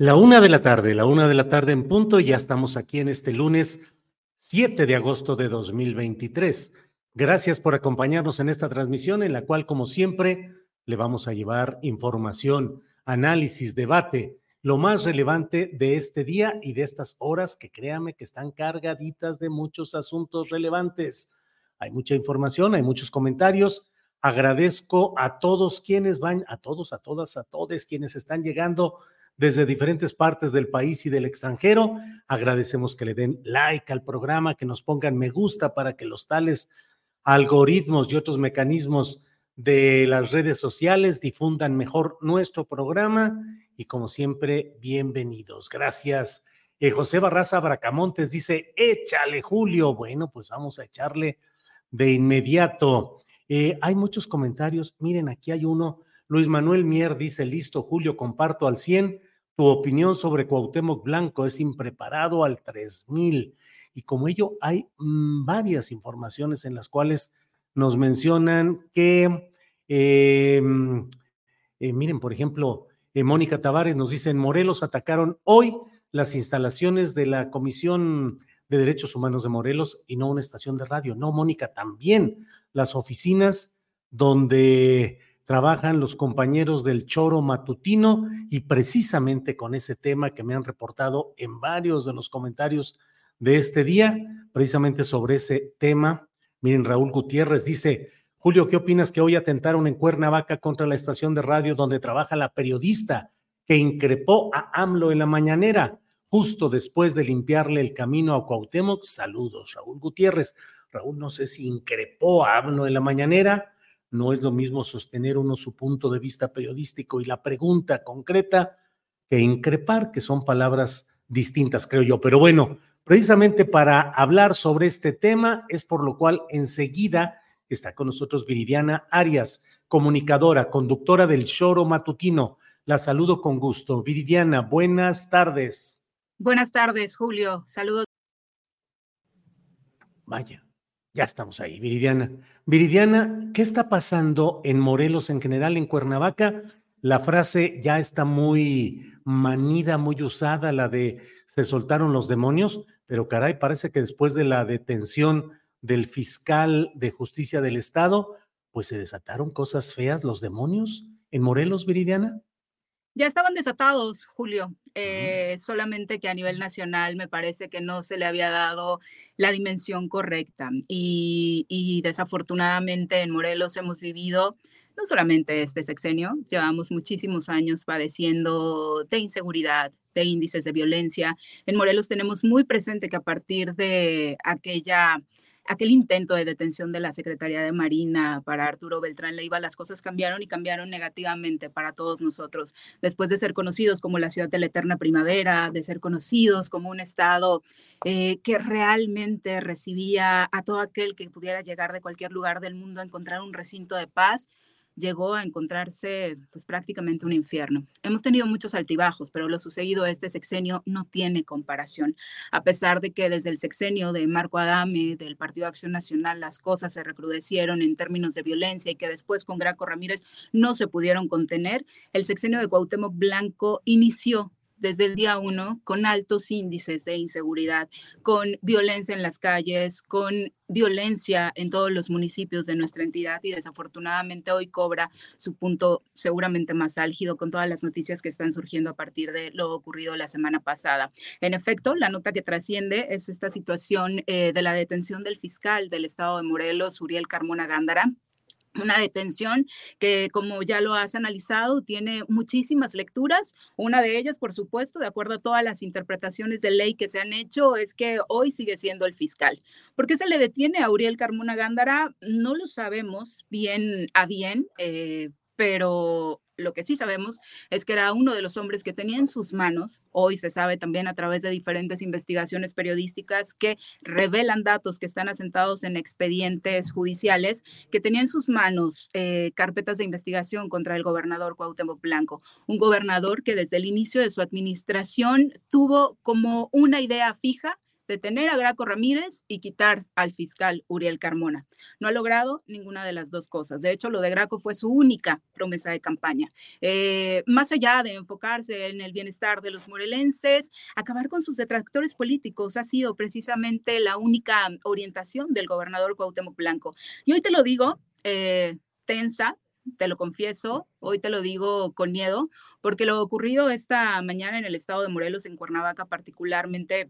La una de la tarde, la una de la tarde en punto, ya estamos aquí en este lunes 7 de agosto de 2023. Gracias por acompañarnos en esta transmisión en la cual, como siempre, le vamos a llevar información, análisis, debate, lo más relevante de este día y de estas horas que créame que están cargaditas de muchos asuntos relevantes. Hay mucha información, hay muchos comentarios. Agradezco a todos quienes van, a todos, a todas, a todos quienes están llegando desde diferentes partes del país y del extranjero. Agradecemos que le den like al programa, que nos pongan me gusta para que los tales algoritmos y otros mecanismos de las redes sociales difundan mejor nuestro programa. Y como siempre, bienvenidos. Gracias. Eh, José Barraza Bracamontes dice, échale Julio. Bueno, pues vamos a echarle de inmediato. Eh, hay muchos comentarios. Miren, aquí hay uno. Luis Manuel Mier dice, listo, Julio, comparto al 100 tu opinión sobre Cuauhtémoc Blanco es impreparado al 3000. Y como ello, hay mm, varias informaciones en las cuales nos mencionan que, em, eh, miren, por ejemplo, eh, Mónica Tavares nos dice, en Morelos atacaron hoy las instalaciones de la Comisión de Derechos Humanos de Morelos y no una estación de radio. No, Mónica, también las oficinas donde trabajan los compañeros del choro matutino y precisamente con ese tema que me han reportado en varios de los comentarios de este día, precisamente sobre ese tema. Miren, Raúl Gutiérrez dice, Julio, ¿qué opinas que hoy atentaron en Cuernavaca contra la estación de radio donde trabaja la periodista que increpó a AMLO en la mañanera, justo después de limpiarle el camino a Cuauhtémoc? Saludos, Raúl Gutiérrez. Raúl, no sé si increpó a AMLO en la mañanera no es lo mismo sostener uno su punto de vista periodístico y la pregunta concreta que increpar, que son palabras distintas, creo yo. Pero bueno, precisamente para hablar sobre este tema es por lo cual enseguida está con nosotros Viridiana Arias, comunicadora, conductora del Choro Matutino. La saludo con gusto. Viridiana, buenas tardes. Buenas tardes, Julio. Saludos. Vaya, ya estamos ahí, Viridiana. Viridiana, ¿qué está pasando en Morelos en general, en Cuernavaca? La frase ya está muy manida, muy usada, la de se soltaron los demonios, pero caray, parece que después de la detención del fiscal de justicia del Estado, pues se desataron cosas feas, los demonios en Morelos, Viridiana. Ya estaban desatados, Julio, eh, solamente que a nivel nacional me parece que no se le había dado la dimensión correcta. Y, desafortunadamente en Morelos hemos vivido no solamente este sexenio, llevamos muchísimos años padeciendo de inseguridad, de índices de violencia. En Morelos tenemos muy presente que a partir de aquella aquel intento de detención de la Secretaría de Marina para Arturo Beltrán Leiva, las cosas cambiaron y cambiaron negativamente para todos nosotros. Después de ser conocidos como la ciudad de la eterna primavera, de ser conocidos como un estado eh, que realmente recibía a todo aquel que pudiera llegar de cualquier lugar del mundo a encontrar un recinto de paz, llegó a encontrarse pues prácticamente un infierno. Hemos tenido muchos altibajos, pero lo sucedido este sexenio no tiene comparación. A pesar de que desde el sexenio de Marco Adame, del Partido Acción Nacional, las cosas se recrudecieron en términos de violencia y que después con Graco Ramírez no se pudieron contener, el sexenio de Cuauhtémoc Blanco inició desde el día uno con altos índices de inseguridad, con violencia en las calles, con violencia en todos los municipios de nuestra entidad y desafortunadamente hoy cobra su punto seguramente más álgido con todas las noticias que están surgiendo a partir de lo ocurrido la semana pasada. En efecto, la nota que trasciende es esta situación eh, de la detención del fiscal del estado de Morelos, Uriel Carmona Gándara, una detención que, como ya lo has analizado, tiene muchísimas lecturas. Una de ellas, por supuesto, de acuerdo a todas las interpretaciones de ley que se han hecho, es que hoy sigue siendo el fiscal. ¿Por qué se le detiene a Uriel Carmona Gándara? No lo sabemos bien a bien, eh, pero lo que sí sabemos es que era uno de los hombres que tenía en sus manos, hoy se sabe también a través de diferentes investigaciones periodísticas que revelan datos que están asentados en expedientes judiciales, que tenía en sus manos eh, carpetas de investigación contra el gobernador Cuauhtémoc Blanco, un gobernador que desde el inicio de su administración tuvo como una idea fija detener a Graco Ramírez y quitar al fiscal Uriel Carmona. No ha logrado ninguna de las dos cosas. De hecho, lo de Graco fue su única promesa de campaña. Eh, más allá de enfocarse en el bienestar de los morelenses, acabar con sus detractores políticos ha sido precisamente la única orientación del gobernador Cuauhtémoc Blanco. Y hoy te lo digo, eh, tensa, te lo confieso, hoy te lo digo con miedo, porque lo ocurrido esta mañana en el estado de Morelos, en Cuernavaca particularmente,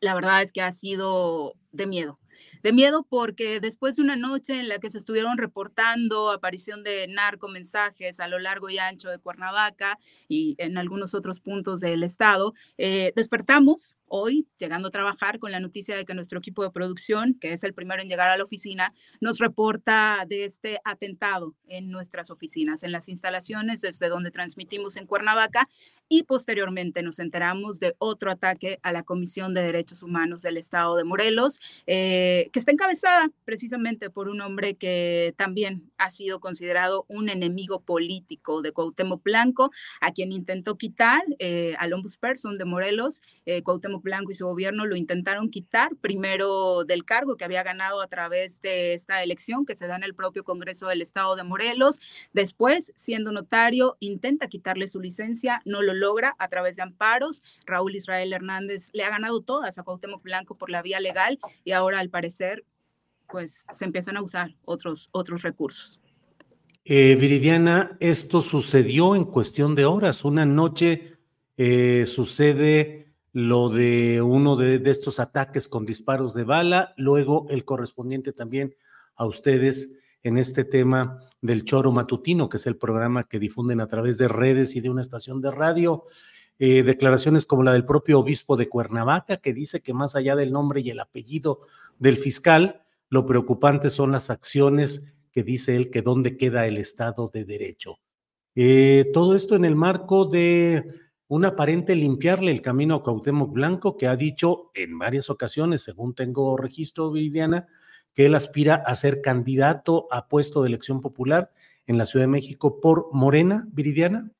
la verdad es que ha sido de miedo de miedo porque después de una noche en la que se estuvieron reportando aparición de narcomensajes a lo largo y ancho de Cuernavaca y en algunos otros puntos del estado, eh, despertamos hoy, llegando a trabajar con la noticia de que nuestro equipo de producción, que es el primero en llegar a la oficina, nos reporta de este atentado en nuestras oficinas, en las instalaciones desde donde transmitimos en Cuernavaca y posteriormente nos enteramos de otro ataque a la Comisión de Derechos Humanos del Estado de Morelos. Eh, que está encabezada precisamente por un hombre que también ha sido considerado un enemigo político de Cuauhtémoc Blanco, a quien intentó quitar eh, al ombudsperson de Morelos, eh, Cuauhtémoc Blanco y su gobierno lo intentaron quitar primero del cargo que había ganado a través de esta elección que se da en el propio Congreso del Estado de Morelos, después siendo notario intenta quitarle su licencia, no lo logra a través de amparos, Raúl Israel Hernández le ha ganado todas a Cuauhtémoc Blanco por la vía legal y ahora al parecer, pues se empiezan a usar otros, otros recursos. Eh, Viridiana, esto sucedió en cuestión de horas. Una noche eh, sucede lo de uno de, estos ataques con disparos de bala, luego el correspondiente también a ustedes en este tema del choro matutino, que es el programa que difunden a través de redes y de una estación de radio. Eh, declaraciones como la del propio obispo de Cuernavaca, que dice que más allá del nombre y el apellido del fiscal, lo preocupante son las acciones que dice él que dónde queda el Estado de Derecho. Eh, todo esto en el marco de un aparente limpiarle el camino a Cuauhtémoc Blanco, que ha dicho en varias ocasiones, según tengo registro, Viridiana, que él aspira a ser candidato a puesto de elección popular en la Ciudad de México por Morena, Viridiana.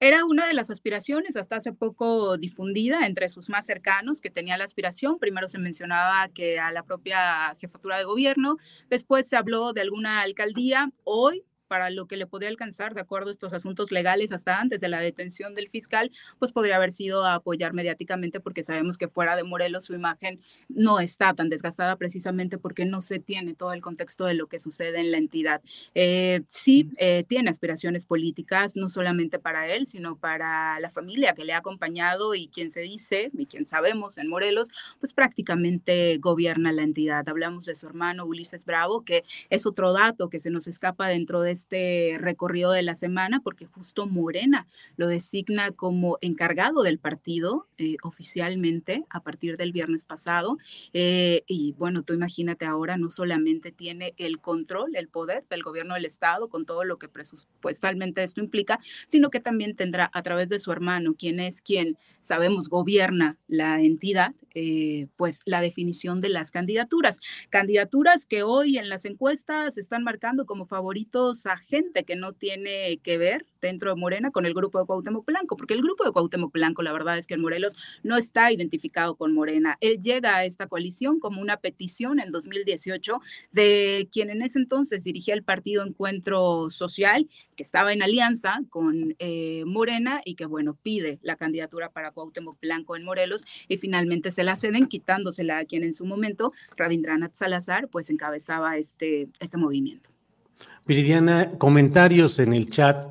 Era una de las aspiraciones hasta hace poco difundida entre sus más cercanos que tenía la aspiración. Primero se mencionaba que a la propia jefatura de gobierno, después se habló de alguna alcaldía. Hoy para lo que le podría alcanzar de acuerdo a estos asuntos legales hasta antes de la detención del fiscal, pues podría haber sido a apoyar mediáticamente porque sabemos que fuera de Morelos su imagen no está tan desgastada precisamente porque no se tiene todo el contexto de lo que sucede en la entidad. Eh, sí, eh, tiene aspiraciones políticas, no solamente para él, sino para la familia que le ha acompañado y quien se dice y quien sabemos en Morelos, pues prácticamente gobierna la entidad. Hablamos de su hermano Ulises Bravo, que es otro dato que se nos escapa dentro de este recorrido de la semana, porque justo Morena lo designa como encargado del partido eh, oficialmente a partir del viernes pasado. Eh, y bueno, tú imagínate ahora, no solamente tiene el control, el poder del gobierno del Estado con todo lo que presupuestalmente esto implica, sino que también tendrá a través de su hermano, quien es quien sabemos gobierna la entidad, eh, pues la definición de las candidaturas. Candidaturas que hoy en las encuestas están marcando como favoritos a gente que no tiene que ver dentro de Morena con el grupo de Cuauhtémoc Blanco, porque el grupo de Cuauhtémoc Blanco, la verdad es que en Morelos no está identificado con Morena. Él llega a esta coalición como una petición en 2018 de quien en ese entonces dirigía el partido Encuentro Social, que estaba en alianza con eh, Morena y que, bueno, pide la candidatura para Cuauhtémoc Blanco en Morelos y finalmente se la ceden quitándosela a quien en su momento, Rabindranath Salazar, pues encabezaba este, este movimiento. Viridiana, comentarios en el chat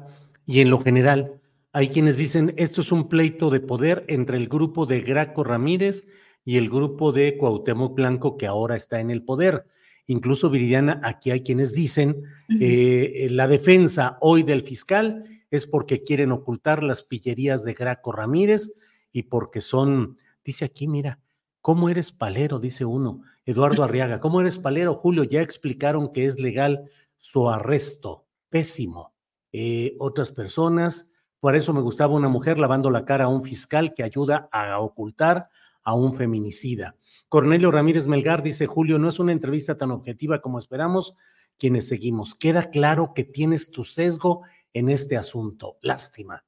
y en lo general. Hay quienes dicen, esto es un pleito de poder entre el grupo de Graco Ramírez y el grupo de Cuauhtémoc Blanco que ahora está en el poder. Incluso Viridiana, aquí hay quienes dicen, eh, la defensa hoy del fiscal es porque quieren ocultar las pillerías de Graco Ramírez y porque son, dice aquí, mira, ¿cómo eres palero? Dice uno, Eduardo Arriaga, ¿cómo eres palero, Julio? Ya explicaron que es legal su arresto. Pésimo. Eh, otras personas, por eso me gustaba una mujer lavando la cara a un fiscal que ayuda a ocultar a un feminicida. Cornelio Ramírez Melgar dice, Julio, no es una entrevista tan objetiva como esperamos quienes seguimos. Queda claro que tienes tu sesgo en este asunto. Lástima.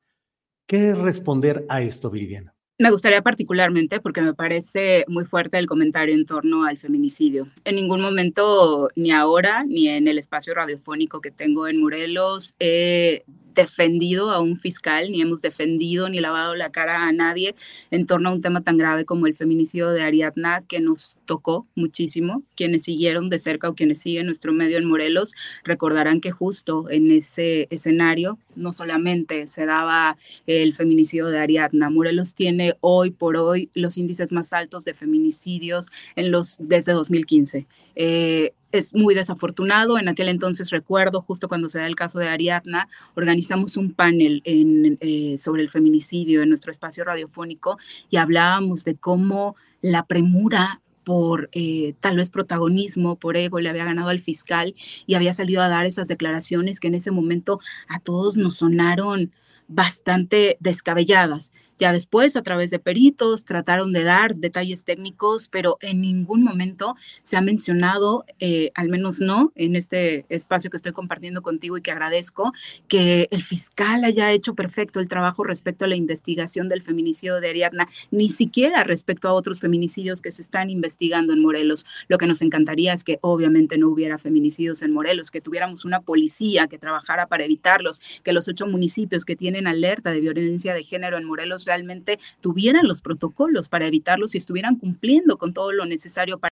¿Qué responder a esto, Viridiana? Me gustaría particularmente, porque me parece muy fuerte el comentario en torno al feminicidio. En ningún momento, ni ahora, ni en el espacio radiofónico que tengo en Morelos, he defendido a un fiscal, ni hemos defendido ni lavado la cara a nadie en torno a un tema tan grave como el feminicidio de Ariadna, que nos tocó muchísimo. Quienes siguieron de cerca o quienes siguen nuestro medio en Morelos recordarán que justo en ese escenario no solamente se daba el feminicidio de Ariadna, Morelos tiene hoy por hoy los índices más altos de feminicidios en los, desde 2015. Eh, es muy desafortunado. En aquel entonces recuerdo, justo cuando se da el caso de Ariadna, organizamos un panel eh, sobre el feminicidio en nuestro espacio radiofónico y hablábamos de cómo la premura por eh, tal vez protagonismo, por ego, le había ganado al fiscal y había salido a dar esas declaraciones que en ese momento a todos nos sonaron bastante descabelladas. Ya después, a través de peritos, trataron de dar detalles técnicos, pero en ningún momento se ha mencionado, eh, al menos no en este espacio que estoy compartiendo contigo y que agradezco, que el fiscal haya hecho perfecto el trabajo respecto a la investigación del feminicidio de Ariadna, ni siquiera respecto a otros feminicidios que se están investigando en Morelos. Lo que nos encantaría es que obviamente no hubiera feminicidios en Morelos, que tuviéramos una policía que trabajara para evitarlos, que los ocho municipios que tienen alerta de violencia de género en Morelos realmente tuvieran los protocolos para evitarlos y estuvieran cumpliendo con todo lo necesario para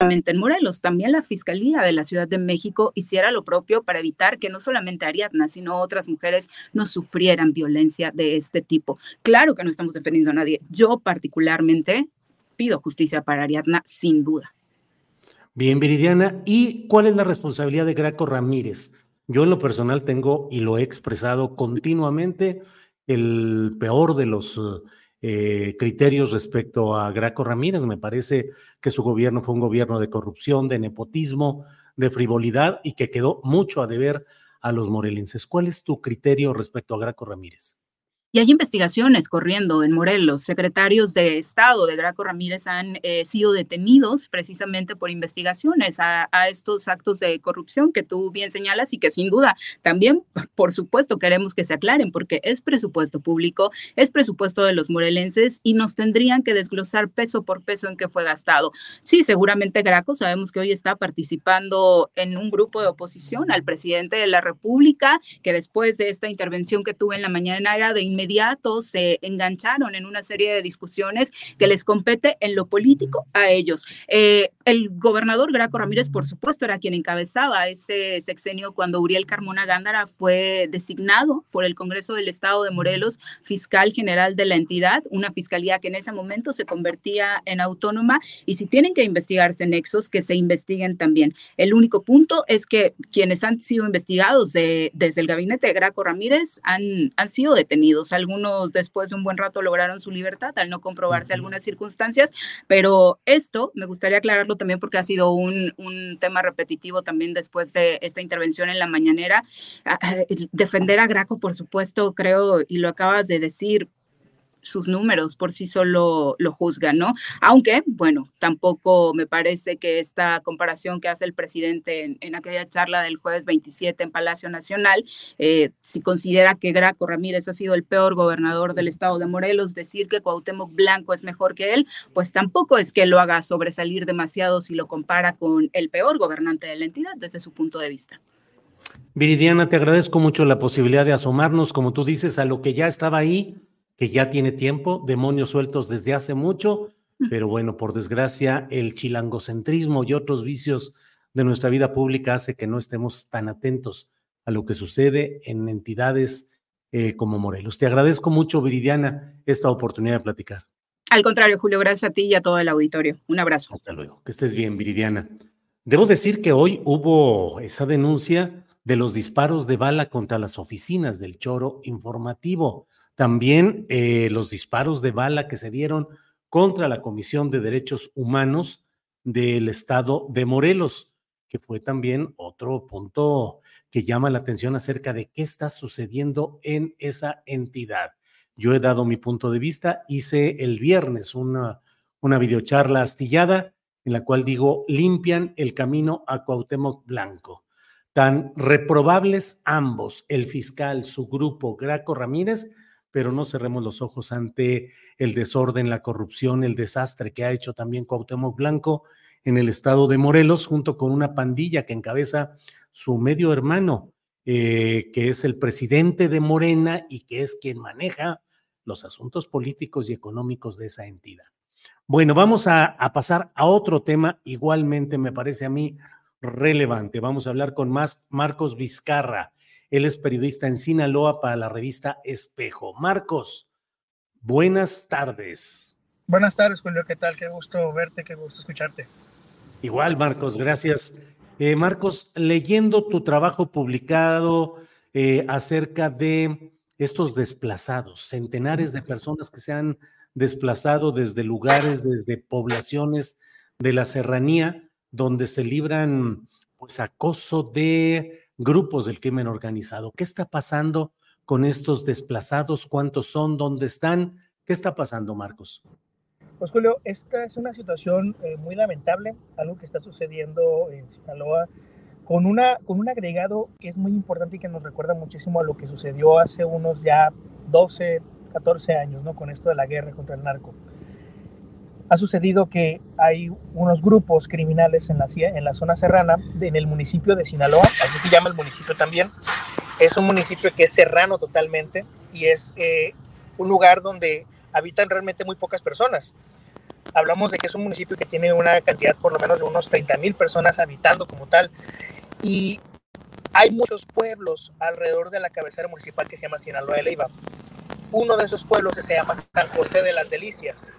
en Morelos, también la Fiscalía de la Ciudad de México hiciera lo propio para evitar que no solamente Ariadna, sino otras mujeres no sufrieran violencia de este tipo. Claro que no estamos defendiendo a nadie. Yo particularmente pido justicia para Ariadna, sin duda. Bien, Viridiana, ¿y cuál es la responsabilidad de Graco Ramírez? Yo en lo personal tengo, y lo he expresado continuamente, el peor de los eh, criterios respecto a Graco Ramírez. Me parece que su gobierno fue un gobierno de corrupción, de nepotismo, de frivolidad y que quedó mucho a deber a los morelenses. ¿Cuál es tu criterio respecto a Graco Ramírez? Y hay investigaciones corriendo en Morelos. Secretarios de Estado de Graco Ramírez han eh, sido detenidos precisamente por investigaciones a, estos actos de corrupción que tú bien señalas y que sin duda también, por supuesto, queremos que se aclaren porque es presupuesto público, es presupuesto de los morelenses y nos tendrían que desglosar peso por peso en qué fue gastado. Sí, seguramente Graco sabemos que hoy está participando en un grupo de oposición al presidente de la República, que después de esta intervención que tuve en la mañana era de inmediato se engancharon en una serie de discusiones que les compete en lo político a ellos. Eh, el gobernador Graco Ramírez, por supuesto, era quien encabezaba ese sexenio cuando Uriel Carmona Gándara fue designado por el Congreso del Estado de Morelos fiscal general de la entidad, una fiscalía que en ese momento se convertía en autónoma y si tienen que investigarse nexos, que se investiguen también. El único punto es que quienes han sido investigados desde el gabinete de Graco Ramírez han, han sido detenidos. Algunos después de un buen rato lograron su libertad al no comprobarse algunas circunstancias, pero esto me gustaría aclararlo también porque ha sido un, un tema repetitivo también después de esta intervención en la mañanera. Ah, ah, defender a Graco, por supuesto, creo, y lo acabas de decir, sus números por sí solo lo juzgan, ¿no? Aunque, bueno, tampoco me parece que esta comparación que hace el presidente en, aquella charla del jueves 27 en Palacio Nacional, eh, si considera que Graco Ramírez ha sido el peor gobernador del estado de Morelos, decir que Cuauhtémoc Blanco es mejor que él, pues tampoco es que lo haga sobresalir demasiado si lo compara con el peor gobernante de la entidad desde su punto de vista. Viridiana, te agradezco mucho la posibilidad de asomarnos, como tú dices, a lo que ya estaba ahí que ya tiene tiempo, demonios sueltos desde hace mucho, pero bueno, por desgracia, el chilangocentrismo y otros vicios de nuestra vida pública hace que no estemos tan atentos a lo que sucede en entidades eh, como Morelos. Te agradezco mucho, Viridiana, esta oportunidad de platicar. Al contrario, Julio, gracias a ti y a todo el auditorio. Un abrazo. Hasta luego. Que estés bien, Viridiana. Debo decir que hoy hubo esa denuncia de los disparos de bala contra las oficinas del choro informativo. También eh, los disparos de bala que se dieron contra la Comisión de Derechos Humanos del Estado de Morelos, que fue también otro punto que llama la atención acerca de qué está sucediendo en esa entidad. Yo he dado mi punto de vista, hice el viernes una, una videocharla astillada en la cual digo, limpian el camino a Cuauhtémoc Blanco. Tan reprobables ambos, el fiscal, su grupo, Graco Ramírez, pero no cerremos los ojos ante el desorden, la corrupción, el desastre que ha hecho también Cuauhtémoc Blanco en el estado de Morelos, junto con una pandilla que encabeza su medio hermano, eh, que es el presidente de Morena y que es quien maneja los asuntos políticos y económicos de esa entidad. Bueno, vamos a, a pasar a otro tema, igualmente me parece a mí relevante. Vamos a hablar con más Marcos Vizcarra. Él es periodista en Sinaloa para la revista Espejo. Marcos, buenas tardes. Buenas tardes, Julio. ¿Qué tal? Qué gusto verte, qué gusto escucharte. Igual, Marcos, gracias. Eh, Marcos, leyendo tu trabajo publicado eh, acerca de estos desplazados, centenares de personas que se han desplazado desde lugares, desde poblaciones de la serranía, donde se libran pues acoso de grupos del crimen organizado. ¿Qué está pasando con estos desplazados? ¿Cuántos son? ¿Dónde están? ¿Qué está pasando, Marcos? Pues Julio, esta es una situación eh, muy lamentable, algo que está sucediendo en Sinaloa, con, una, con un agregado que es muy importante y que nos recuerda muchísimo a lo que sucedió hace unos ya 12, 14 años, ¿no? Con esto de la guerra contra el narco ha sucedido que hay unos grupos criminales en la, en la zona serrana, en el municipio de Sinaloa, así se llama el municipio también. Es un municipio que es serrano totalmente y es eh, un lugar donde habitan realmente muy pocas personas. Hablamos de que es un municipio que tiene una cantidad por lo menos de unos 30 mil personas habitando como tal. Y hay muchos pueblos alrededor de la cabecera municipal que se llama Sinaloa de Leiva. Uno de esos pueblos se llama San José de las Delicias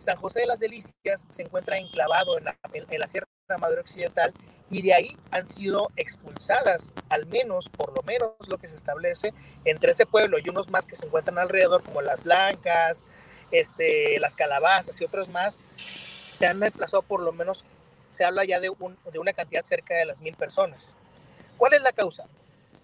San José de las Delicias se encuentra enclavado en la, en, la Sierra Madre Occidental y de ahí han sido expulsadas, al menos, por lo menos lo que se establece, entre ese pueblo y unos más que se encuentran alrededor, como las Blancas, este, las Calabazas y otros más, se han desplazado por lo menos, se habla ya de, de una cantidad cerca de las mil personas. ¿Cuál es la causa?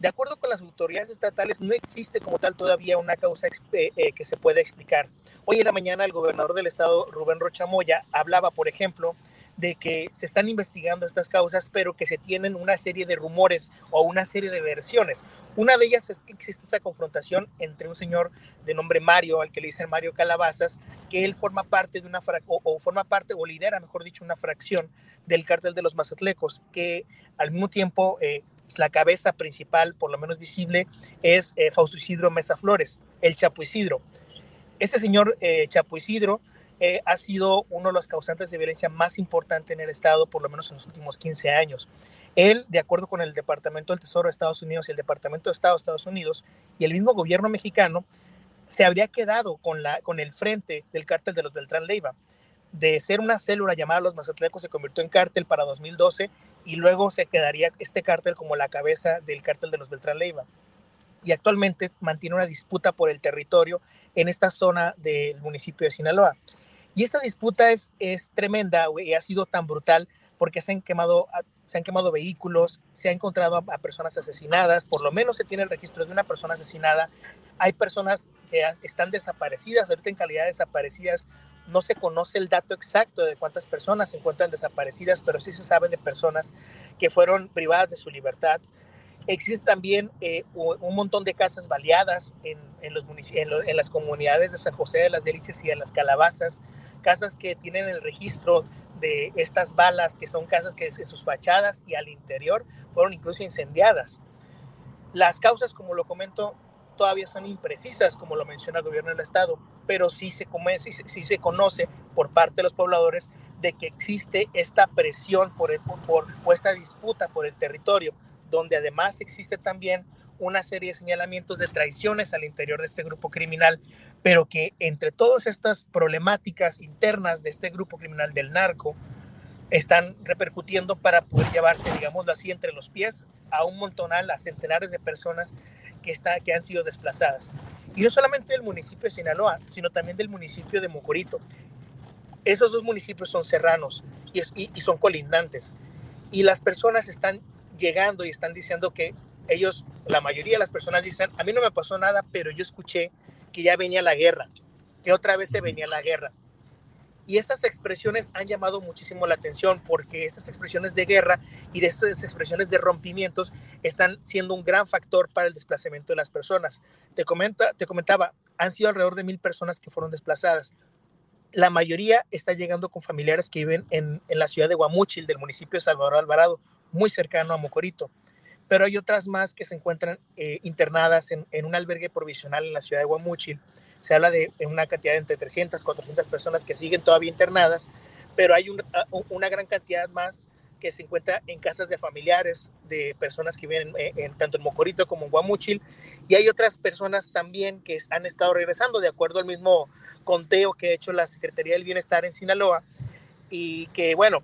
De acuerdo con las autoridades estatales, no existe como tal todavía una causa eh, eh, que se pueda explicar. Hoy en la mañana el gobernador del estado, Rubén Rochamoya, hablaba, por ejemplo, de que se están investigando estas causas, pero que se tienen una serie de rumores o una serie de versiones. Una de ellas es que existe esa confrontación entre un señor de nombre Mario, al que le dicen Mario Calabazas, que él forma parte de una o, forma parte o lidera, mejor dicho, una fracción del cártel de los Mazatlecos, que al mismo tiempo eh, la cabeza principal, por lo menos visible, es eh, Fausto Isidro Mesa Flores. el Chapo Isidro. Este señor eh, Chapo Isidro eh, ha sido uno de los causantes de violencia más importante en el Estado, por lo menos en los últimos 15 años. Él, de acuerdo con el Departamento del Tesoro de Estados Unidos y el Departamento de Estado de Estados Unidos y el mismo gobierno mexicano, se habría quedado con, la, con el frente del cártel de los Beltrán Leiva. De ser una célula llamada Los Mazatlecos se convirtió en cártel para 2012 y luego se quedaría este cártel como la cabeza del cártel de los Beltrán Leiva. Y actualmente mantiene una disputa por el territorio en esta zona del municipio de Sinaloa. Y esta disputa es, es tremenda y ha sido tan brutal porque se han quemado se han quemado vehículos, se ha encontrado a, personas asesinadas, por lo menos se tiene el registro de una persona asesinada. Hay personas que están desaparecidas, ahorita en calidad de desaparecidas. No se conoce el dato exacto de cuántas personas se encuentran desaparecidas, pero sí se sabe de personas que fueron privadas de su libertad. Existe también eh, un montón de casas baleadas en, en, los en, en las comunidades de San José de las Delicias y en las Calabazas, casas que tienen el registro de estas balas, que son casas que en sus fachadas y al interior fueron incluso incendiadas. Las causas, como lo comento, todavía son imprecisas, como lo menciona el gobierno del Estado, pero sí se, conoce por parte de los pobladores de que existe esta presión por esta disputa por el territorio, donde además existe también una serie de señalamientos de traiciones al interior de este grupo criminal, pero que entre todas estas problemáticas internas de este grupo criminal del narco, están repercutiendo para poder llevarse, digámoslo así, entre los pies a un montonal, a centenares de personas que, está, que han sido desplazadas. Y no solamente del municipio de Sinaloa, sino también del municipio de Mocorito. Esos dos municipios son serranos y, y son colindantes. Y las personas están llegando y están diciendo que ellos, la mayoría de las personas dicen, a mí no me pasó nada, pero yo escuché que ya venía la guerra, que otra vez se venía la guerra. Y estas expresiones han llamado muchísimo la atención porque estas expresiones de guerra y de estas expresiones de rompimientos están siendo un gran factor para el desplazamiento de las personas. Te, comenta, te comentaba, han sido alrededor de mil personas que fueron desplazadas. La mayoría está llegando con familiares que viven en, en la ciudad de Guamúchil, del municipio de Salvador Alvarado, muy cercano a Mocorito pero hay otras más que se encuentran eh, internadas en, un albergue provisional en la ciudad de Guamúchil. Se habla de una cantidad de entre 300, 400 personas que siguen todavía internadas, pero hay ah, una gran cantidad más que se encuentra en casas de familiares de personas que viven en, tanto en Mocorito como en Guamúchil, y hay otras personas también que han estado regresando, de acuerdo al mismo conteo que ha hecho la Secretaría del Bienestar en Sinaloa, y que, bueno,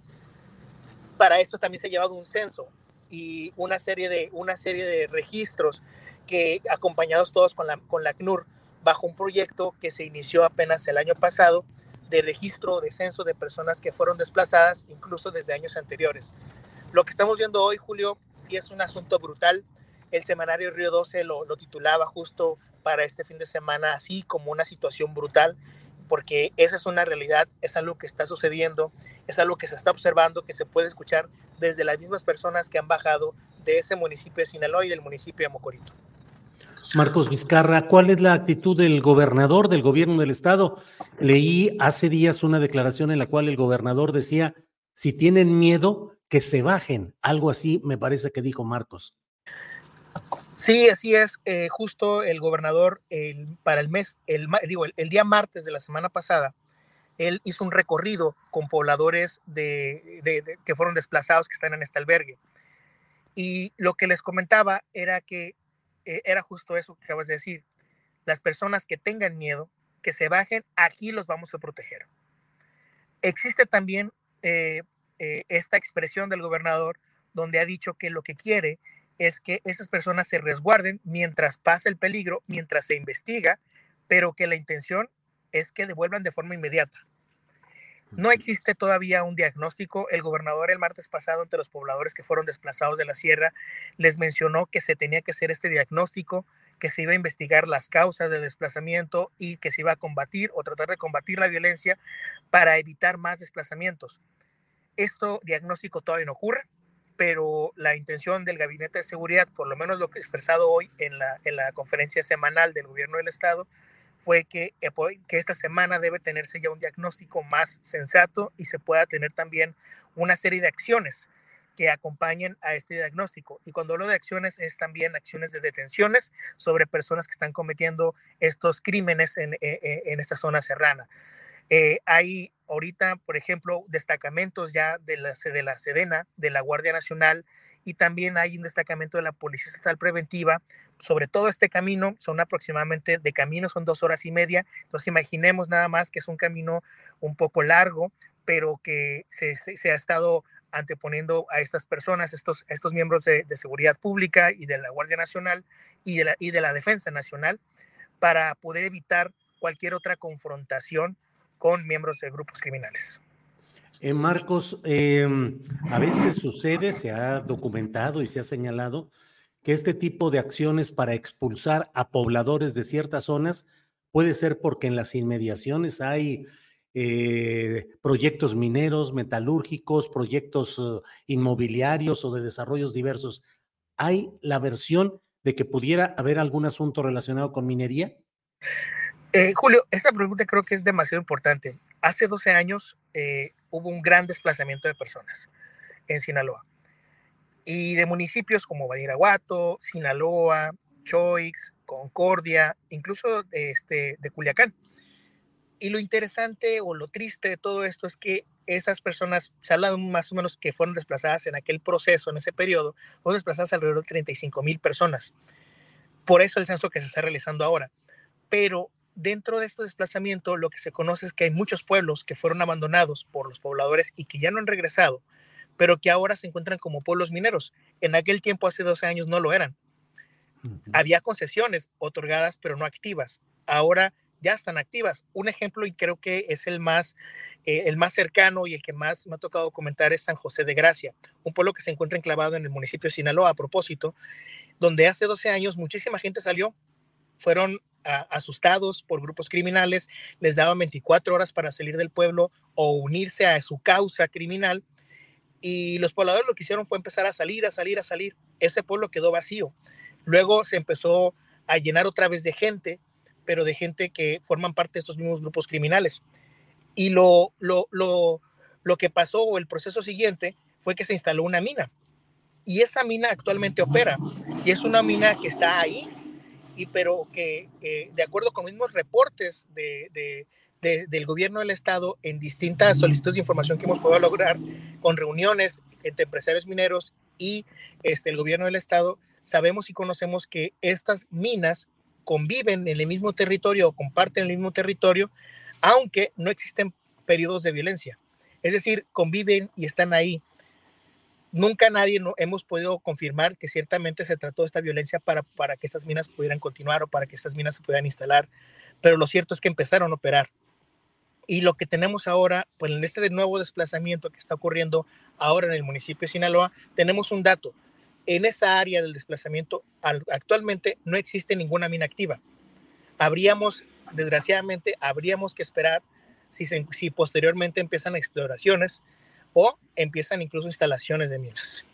para esto también se ha llevado un censo y una serie de, una serie de registros que acompañados todos con la, con la CNUR bajo un proyecto que se inició apenas el año pasado de registro de censo de personas que fueron desplazadas incluso desde años anteriores. Lo que estamos viendo hoy, Julio, sí es un asunto brutal. El semanario Río 12 lo, lo titulaba justo para este fin de semana así como una situación brutal porque esa es una realidad, es algo que está sucediendo, es algo que se está observando, que se puede escuchar desde las mismas personas que han bajado de ese municipio de Sinaloa y del municipio de Mocorito. Marcos Vizcarra, ¿cuál es la actitud del gobernador del gobierno del estado? Leí hace días una declaración en la cual el gobernador decía, si tienen miedo, que se bajen. Algo así me parece que dijo Marcos. Sí, así es. Eh, justo el gobernador para el mes, el, digo, el, día martes de la semana pasada, él hizo un recorrido con pobladores de, que fueron desplazados que están en este albergue. Y lo que les comentaba era que eh, era justo eso que acabas de decir. Las personas que tengan miedo, que se bajen, aquí los vamos a proteger. Existe también eh, esta expresión del gobernador donde ha dicho que lo que quiere es que esas personas se resguarden mientras pasa el peligro, mientras se investiga, pero que la intención es que devuelvan de forma inmediata. No existe todavía un diagnóstico. El gobernador el martes pasado, entre los pobladores que fueron desplazados de la sierra, les mencionó que se tenía que hacer este diagnóstico, que se iba a investigar las causas del desplazamiento y que se iba a combatir o tratar de combatir la violencia para evitar más desplazamientos. Esto diagnóstico todavía no ocurre pero la intención del Gabinete de Seguridad, por lo menos lo que expresado hoy en la, en la conferencia semanal del Gobierno del Estado, fue que, eh, que esta semana debe tenerse ya un diagnóstico más sensato y se pueda tener también una serie de acciones que acompañen a este diagnóstico. Y cuando hablo de acciones es también acciones de detenciones sobre personas que están cometiendo estos crímenes en, esta zona serrana. Eh, hay ahorita, por ejemplo, destacamentos ya de la, de la Sedena, de la Guardia Nacional, y también hay un destacamento de la Policía Estatal Preventiva sobre todo este camino, son aproximadamente de camino, son dos horas y media, entonces imaginemos nada más que es un camino un poco largo, pero que se, se ha estado anteponiendo a estas personas, estos, estos miembros de, seguridad pública y de la Guardia Nacional y de la, y de la Defensa Nacional para poder evitar cualquier otra confrontación con miembros de grupos criminales. Eh, Marcos, em, a veces sucede, se ha documentado y se ha señalado que este tipo de acciones para expulsar a pobladores de ciertas zonas puede ser porque en las inmediaciones hay eh, proyectos mineros, metalúrgicos, proyectos eh, inmobiliarios o de desarrollos diversos. ¿Hay la versión de que pudiera haber algún asunto relacionado con minería? Eh, Julio, esta pregunta creo que es demasiado importante. Hace 12 años hubo un gran desplazamiento de personas en Sinaloa y de municipios como Badiraguato, Sinaloa, Choix, Concordia, incluso de, este, de Culiacán. Y lo interesante o lo triste de todo esto es que esas personas, se habla más o menos que fueron desplazadas en aquel proceso, en ese periodo, fueron desplazadas alrededor de 35 mil personas. Por eso el censo que se está realizando ahora. Pero dentro de este desplazamiento, lo que se conoce es que hay muchos pueblos que fueron abandonados por los pobladores y que ya no han regresado, pero que ahora se encuentran como pueblos mineros. En aquel tiempo, hace 12 años, no lo eran. Había concesiones otorgadas, pero no activas. Ahora ya están activas. Un ejemplo, y creo que es el más, eh, el más cercano y el que más me ha tocado comentar, es San José de Gracia, un pueblo que se encuentra enclavado en el municipio de Sinaloa, a propósito, donde hace 12 años muchísima gente salió, fueron asustados por grupos criminales, les daban 24 horas para salir del pueblo o unirse a su causa criminal. Y los pobladores lo que hicieron fue empezar a salir, a salir, a salir. Ese pueblo quedó vacío. Luego se empezó a llenar otra vez de gente pero de gente que forman parte de estos mismos grupos criminales. Y lo, lo, lo, lo que pasó o el proceso siguiente fue que se instaló una mina. Y esa mina actualmente opera. Y es una mina que está ahí, pero que eh, de acuerdo con mismos reportes de, de, del gobierno del estado en distintas solicitudes de información que hemos podido lograr con reuniones entre empresarios mineros y este, el gobierno del estado, sabemos y conocemos que estas minas conviven en el mismo territorio o comparten el mismo territorio, aunque no existen periodos de violencia. Es decir, conviven y están ahí. Nunca nadie no, hemos podido confirmar que ciertamente se trató de esta violencia para, para que estas minas pudieran continuar o para que estas minas se pudieran instalar, pero lo cierto es que empezaron a operar. Y lo que tenemos ahora, pues en este nuevo desplazamiento que está ocurriendo ahora en el municipio de Sinaloa, tenemos un dato en esa área del desplazamiento actualmente no existe ninguna mina activa. Habríamos, desgraciadamente, habríamos que esperar si, si posteriormente empiezan exploraciones o empiezan incluso instalaciones de minas.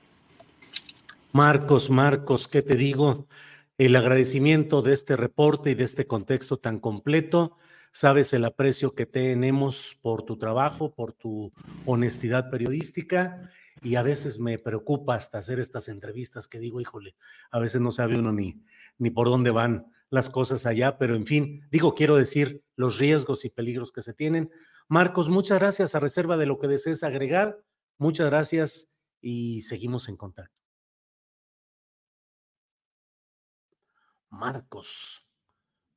Marcos, Marcos, ¿qué te digo? El agradecimiento de este reporte y de este contexto tan completo. Sabes el aprecio que tenemos por tu trabajo, por tu honestidad periodística y a veces me preocupa hasta hacer estas entrevistas que digo, híjole, a veces no sabe uno ni, ni por dónde van las cosas allá, pero en fin, digo, quiero decir los riesgos y peligros que se tienen. Marcos, muchas gracias a reserva de lo que desees agregar. Muchas gracias y seguimos en contacto. Marcos.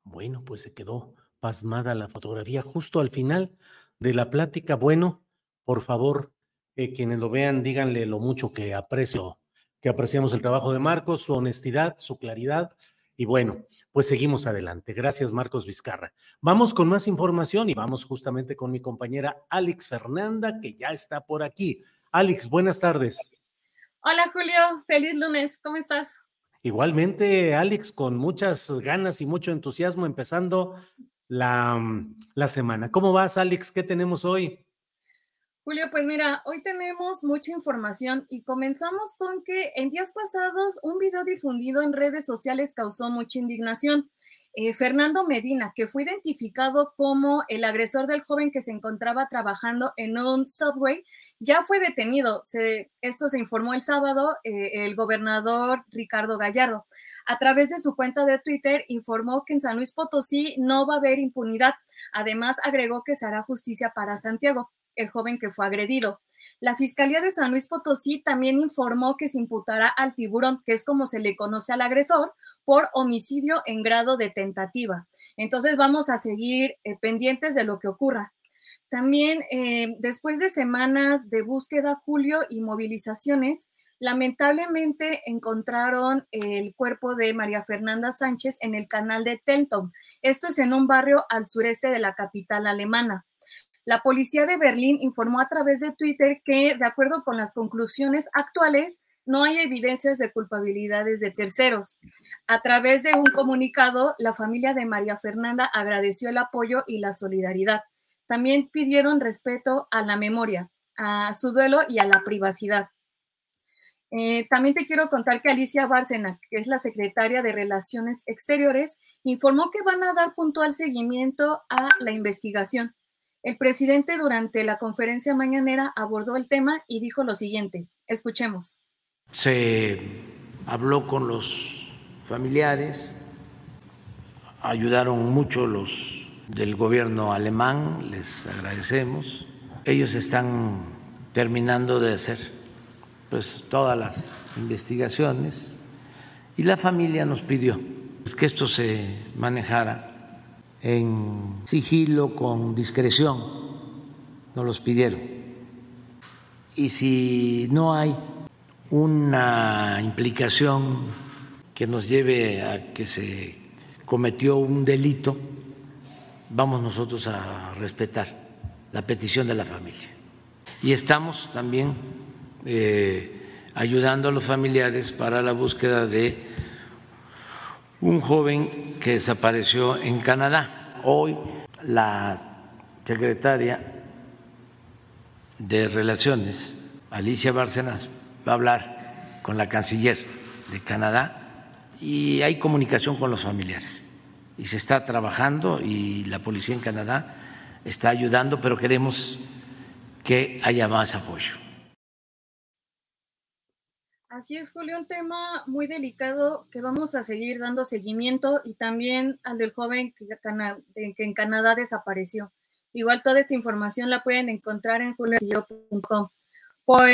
Bueno, pues se quedó pasmada la fotografía justo al final de la plática. Bueno, por favor, eh, quienes lo vean, díganle lo mucho que aprecio, que apreciamos el trabajo de Marcos, su honestidad, su claridad. Y bueno, pues seguimos adelante. Gracias, Marcos Vizcarra. Vamos con más información y vamos justamente con mi compañera Alex Fernanda, que ya está por aquí. Alex, buenas tardes. Hola, Julio. Feliz lunes. ¿Cómo estás? Igualmente, Alex, con muchas ganas y mucho entusiasmo empezando la, la semana. ¿Cómo vas, Alex? ¿Qué tenemos hoy? Julio, pues mira, hoy tenemos mucha información y comenzamos con que en días pasados un video difundido en redes sociales causó mucha indignación. Eh, Fernando Medina, que fue identificado como el agresor del joven que se encontraba trabajando en un subway, ya fue detenido. esto se informó el sábado eh, el gobernador Ricardo Gallardo. A través de su cuenta de Twitter informó que en San Luis Potosí no va a haber impunidad. Además, agregó que se hará justicia para Santiago el joven que fue agredido. La Fiscalía de San Luis Potosí también informó que se imputará al tiburón, que es como se le conoce al agresor, por homicidio en grado de tentativa. Entonces vamos a seguir eh, pendientes de lo que ocurra. También, eh, después de semanas de búsqueda, Julio, y movilizaciones, lamentablemente encontraron el cuerpo de María Fernanda Sánchez en el canal de Telton. Esto es en un barrio al sureste de la capital alemana. La policía de Berlín informó a través de Twitter que, de acuerdo con las conclusiones actuales, no hay evidencias de culpabilidades de terceros. A través de un comunicado, la familia de María Fernanda agradeció el apoyo y la solidaridad. También pidieron respeto a la memoria, a su duelo y a la privacidad. Eh, también te quiero contar que Alicia Bárcena, que es la secretaria de Relaciones Exteriores, informó que van a dar puntual seguimiento a la investigación. El presidente durante la conferencia mañanera abordó el tema y dijo lo siguiente. Escuchemos. Se habló con los familiares, ayudaron mucho los del gobierno alemán, les agradecemos. Ellos están terminando de hacer pues todas las investigaciones y la familia nos pidió que esto se manejara en sigilo, con discreción, nos los pidieron. Y si no hay una implicación que nos lleve a que se cometió un delito, vamos nosotros a respetar la petición de la familia. Y estamos también eh, ayudando a los familiares para la búsqueda de un joven que desapareció en Canadá. Hoy la secretaria de Relaciones, Alicia Bárcenas, va a hablar con la canciller de Canadá y hay comunicación con los familiares. Y se está trabajando y la policía en Canadá está ayudando, pero queremos que haya más apoyo. Así es, Julio, un tema muy delicado que vamos a seguir dando seguimiento y también al del joven que, en Canadá desapareció. Igual toda esta información la pueden encontrar en julio.com.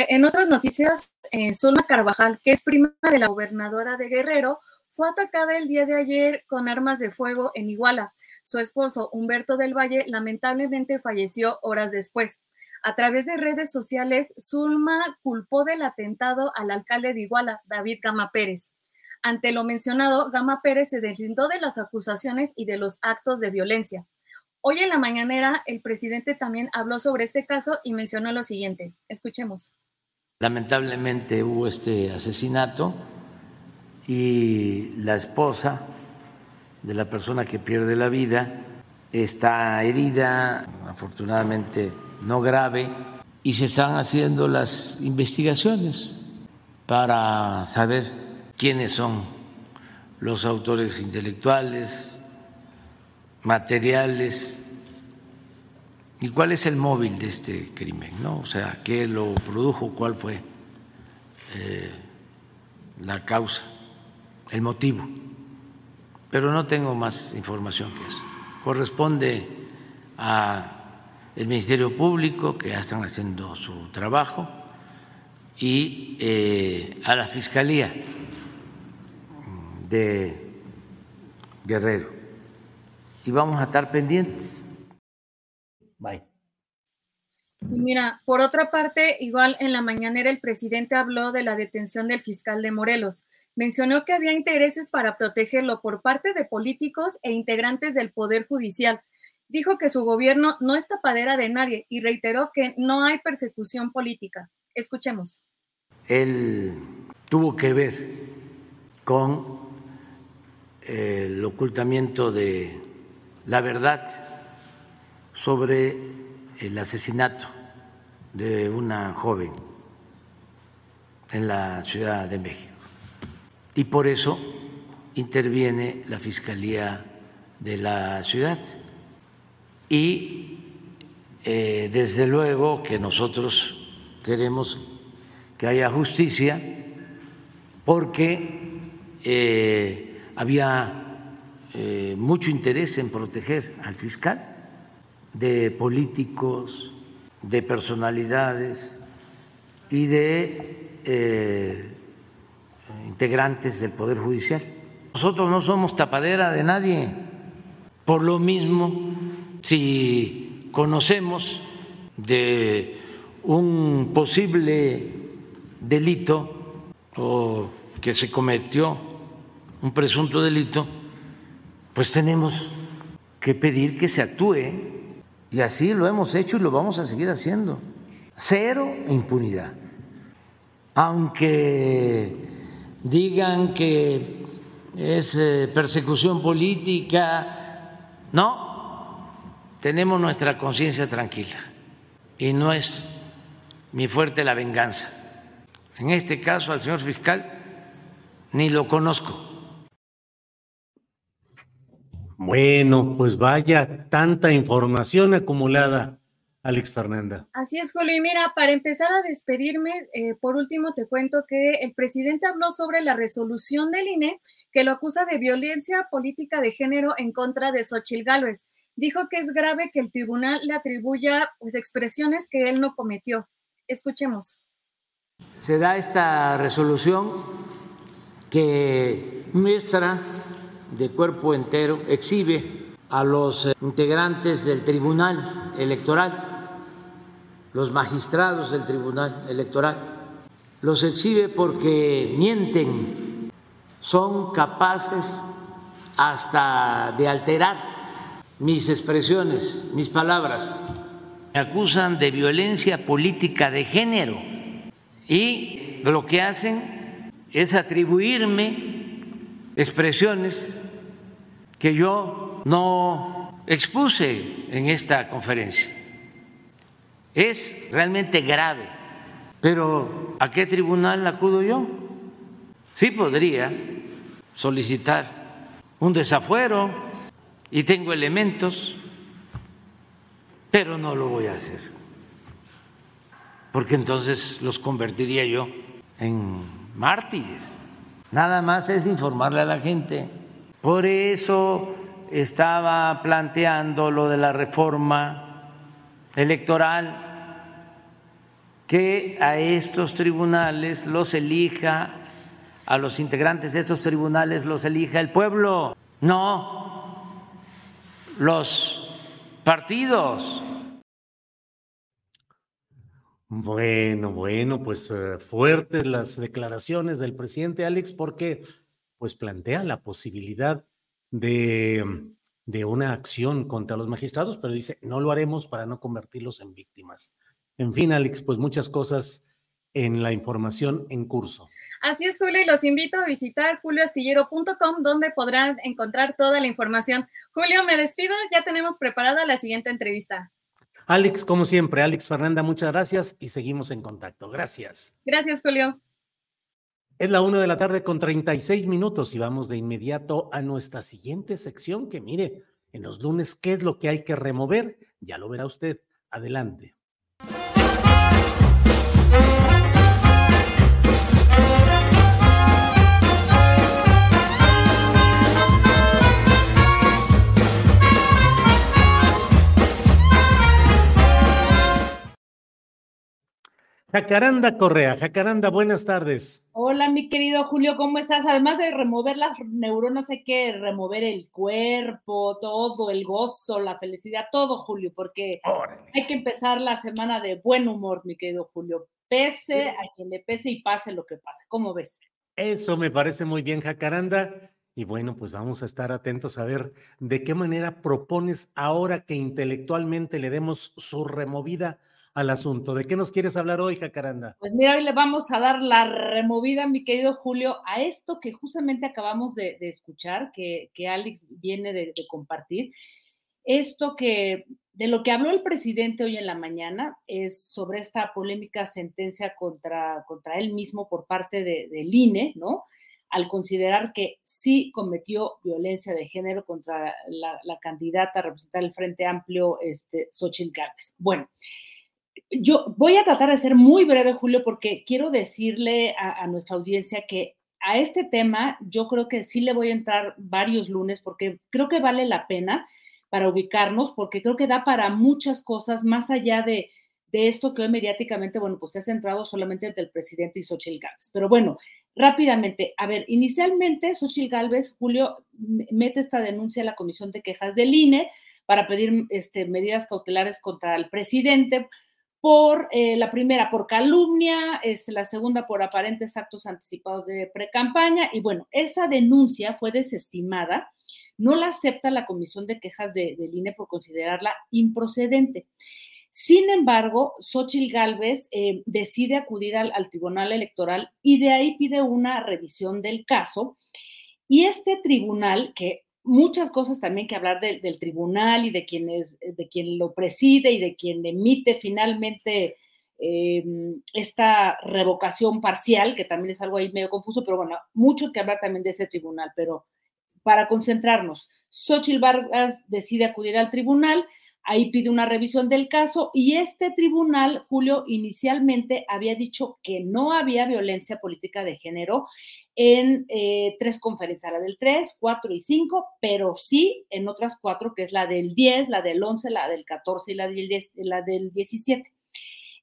En otras noticias, eh, Zulma Carvajal, que es prima de la gobernadora de Guerrero, fue atacada el día de ayer con armas de fuego en Iguala. Su esposo, Humberto del Valle, lamentablemente falleció horas después. A través de redes sociales, Zulma culpó del atentado al alcalde de Iguala, David Gama Pérez. Ante lo mencionado, Gama Pérez se deslindó de las acusaciones y de los actos de violencia. Hoy en la mañanera, el presidente también habló sobre este caso y mencionó lo siguiente. Escuchemos. Lamentablemente hubo este asesinato y la esposa de la persona que pierde la vida está herida, afortunadamente no grave, y se están haciendo las investigaciones para saber quiénes son los autores intelectuales, materiales y cuál es el móvil de este crimen, ¿no? O sea, qué lo produjo, cuál fue eh, la causa, el motivo. Pero no tengo más información que eso. Corresponde a el Ministerio Público, que ya están haciendo su trabajo, y eh, a la Fiscalía de Guerrero. Y vamos a estar pendientes. Bye. Mira, por otra parte, igual en la mañanera el presidente habló de la detención del fiscal de Morelos. Mencionó que había intereses para protegerlo por parte de políticos e integrantes del Poder Judicial dijo que su gobierno no es tapadera de nadie y reiteró que no hay persecución política. Escuchemos. Él tuvo que ver con el ocultamiento de la verdad sobre el asesinato de una joven en la Ciudad de México. Y por eso interviene la Fiscalía de la ciudad. Y eh, desde luego que nosotros queremos que haya justicia porque eh, había eh, mucho interés en proteger al fiscal de políticos, de personalidades y de integrantes del Poder Judicial. Nosotros no somos tapadera de nadie. Por lo mismo, si conocemos de un posible delito o que se cometió un presunto delito, pues tenemos que pedir que se actúe. Y así lo hemos hecho y lo vamos a seguir haciendo. Cero impunidad. Aunque digan que es eh, persecución política. No, tenemos nuestra conciencia tranquila y no es mi fuerte la venganza. En este caso al señor fiscal ni lo conozco. Bueno, pues vaya tanta información acumulada Alex Fernanda. Así es, Julio. Y mira, para empezar a despedirme, eh, por último te cuento que el presidente habló sobre la resolución del INE que lo acusa de violencia política de género en contra de Xochil Gálvez. Dijo que es grave que el tribunal le atribuya pues, expresiones que él no cometió. Escuchemos. Se da esta resolución que muestra de cuerpo entero, exhibe a los eh, integrantes del tribunal electoral los magistrados del Tribunal Electoral. Los exhibe porque mienten, son capaces hasta de alterar mis expresiones, mis palabras. Me acusan de violencia política de género y lo que hacen es atribuirme expresiones que yo no expuse en esta conferencia es realmente grave. Pero ¿a qué tribunal acudo yo? Sí podría solicitar un desafuero y tengo elementos, pero no lo voy a hacer, porque entonces los convertiría yo en mártires. Nada más es informarle a la gente. Por eso estaba planteando lo de la reforma electoral que a estos tribunales los elija, a los integrantes de estos tribunales los elija el pueblo, no los partidos. Bueno, bueno, pues eh, fuertes las declaraciones del presidente Alex porque pues plantea la posibilidad de de una acción contra los magistrados, pero dice, no lo haremos para no convertirlos en víctimas. En fin, Alex, pues muchas cosas en la información en curso. Así es, Julio, y los invito a visitar julioastillero.com, donde podrán encontrar toda la información. Julio, me despido, ya tenemos preparada la siguiente entrevista. Alex, como siempre, Alex Fernanda, muchas gracias y seguimos en contacto. Gracias. Gracias, Julio. Es la una de la tarde con 36 minutos y vamos de inmediato a nuestra siguiente sección que mire, en los lunes, ¿qué es lo que hay que remover? Ya lo verá usted. Adelante. Jacaranda Correa. Jacaranda, buenas tardes. Hola, mi querido Julio, ¿cómo estás? Además de remover las neuronas, hay que remover el cuerpo, todo, el gozo, la felicidad, todo, Julio, porque hay que empezar la semana de buen humor, mi querido Julio. Pese a quien le pese y pase lo que pase. ¿Cómo ves? Eso me parece muy bien, Jacaranda. Y bueno, pues vamos a estar atentos a ver de qué manera propones ahora que intelectualmente le demos su removida al asunto. ¿De qué nos quieres hablar hoy, Jacaranda? Pues mira, hoy le vamos a dar la removida, mi querido Julio, a esto que justamente acabamos de, escuchar, que, que, Alex viene de, compartir. esto que de lo que habló el presidente hoy en la mañana es sobre esta polémica sentencia contra, contra él mismo por parte del INE, ¿no? Al considerar que sí cometió violencia de género contra la, candidata a representar el Frente Amplio, este, Xochitl. Bueno, yo voy a tratar de ser muy breve, Julio, porque quiero decirle a, nuestra audiencia que a este tema yo creo que sí le voy a entrar varios lunes porque creo que vale la pena para ubicarnos, porque creo que da para muchas cosas más allá de, esto que hoy mediáticamente, bueno, pues se ha centrado solamente entre el presidente y Xochitl Gálvez. Pero bueno, rápidamente, a ver, inicialmente Xochitl Gálvez, Julio, mete esta denuncia a la Comisión de Quejas del INE para pedir este, medidas cautelares contra el presidente por eh, la primera por calumnia, este, la segunda por aparentes actos anticipados de precampaña y bueno, esa denuncia fue desestimada no la acepta la Comisión de Quejas de, del INE por considerarla improcedente. Sin embargo, Xochitl Gálvez eh, decide acudir al, Tribunal Electoral y de ahí pide una revisión del caso. Y este tribunal, que muchas cosas también que hablar del tribunal y de quien, de quien lo preside y de quien emite finalmente em, esta revocación parcial, que también es algo ahí medio confuso, pero bueno, mucho que hablar también de ese tribunal, pero para concentrarnos. Xochitl Vargas decide acudir al tribunal, ahí pide una revisión del caso y este tribunal, Julio, inicialmente había dicho que no había violencia política de género en eh, tres conferencias, la del 3, 4 y 5, pero sí en otras cuatro, que es la del 10, la del 11, la del 14 y la del, la del 17.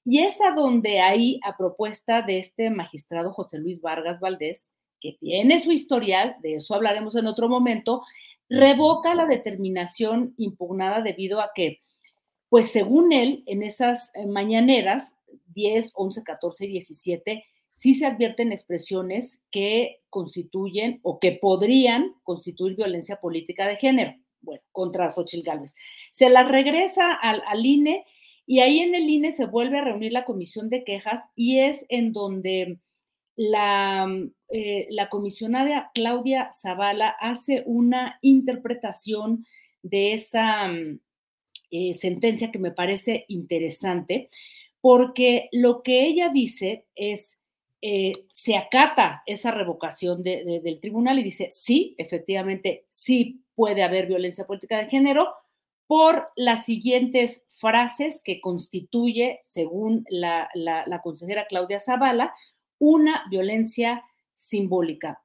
Y es a donde ahí, a propuesta de este magistrado José Luis Vargas Valdés, que tiene su historial, de eso hablaremos en otro momento, revoca la determinación impugnada debido a que, pues según él, en esas eh, mañaneras, 10, 11, 14 y 17, sí se advierten expresiones que constituyen o que podrían constituir violencia política de género, bueno, contra Xochitl Gálvez. Se la regresa al, al INE y ahí en el INE se vuelve a reunir la comisión de quejas y es en donde la, mm, eh, la comisionada Claudia Zavala hace una interpretación de esa mm, eh, sentencia que me parece interesante, porque lo que ella dice es, eh, se acata esa revocación del tribunal y dice, sí, efectivamente, sí puede haber violencia política de género por las siguientes frases que constituye, según la, la consejera Claudia Zavala, una violencia simbólica.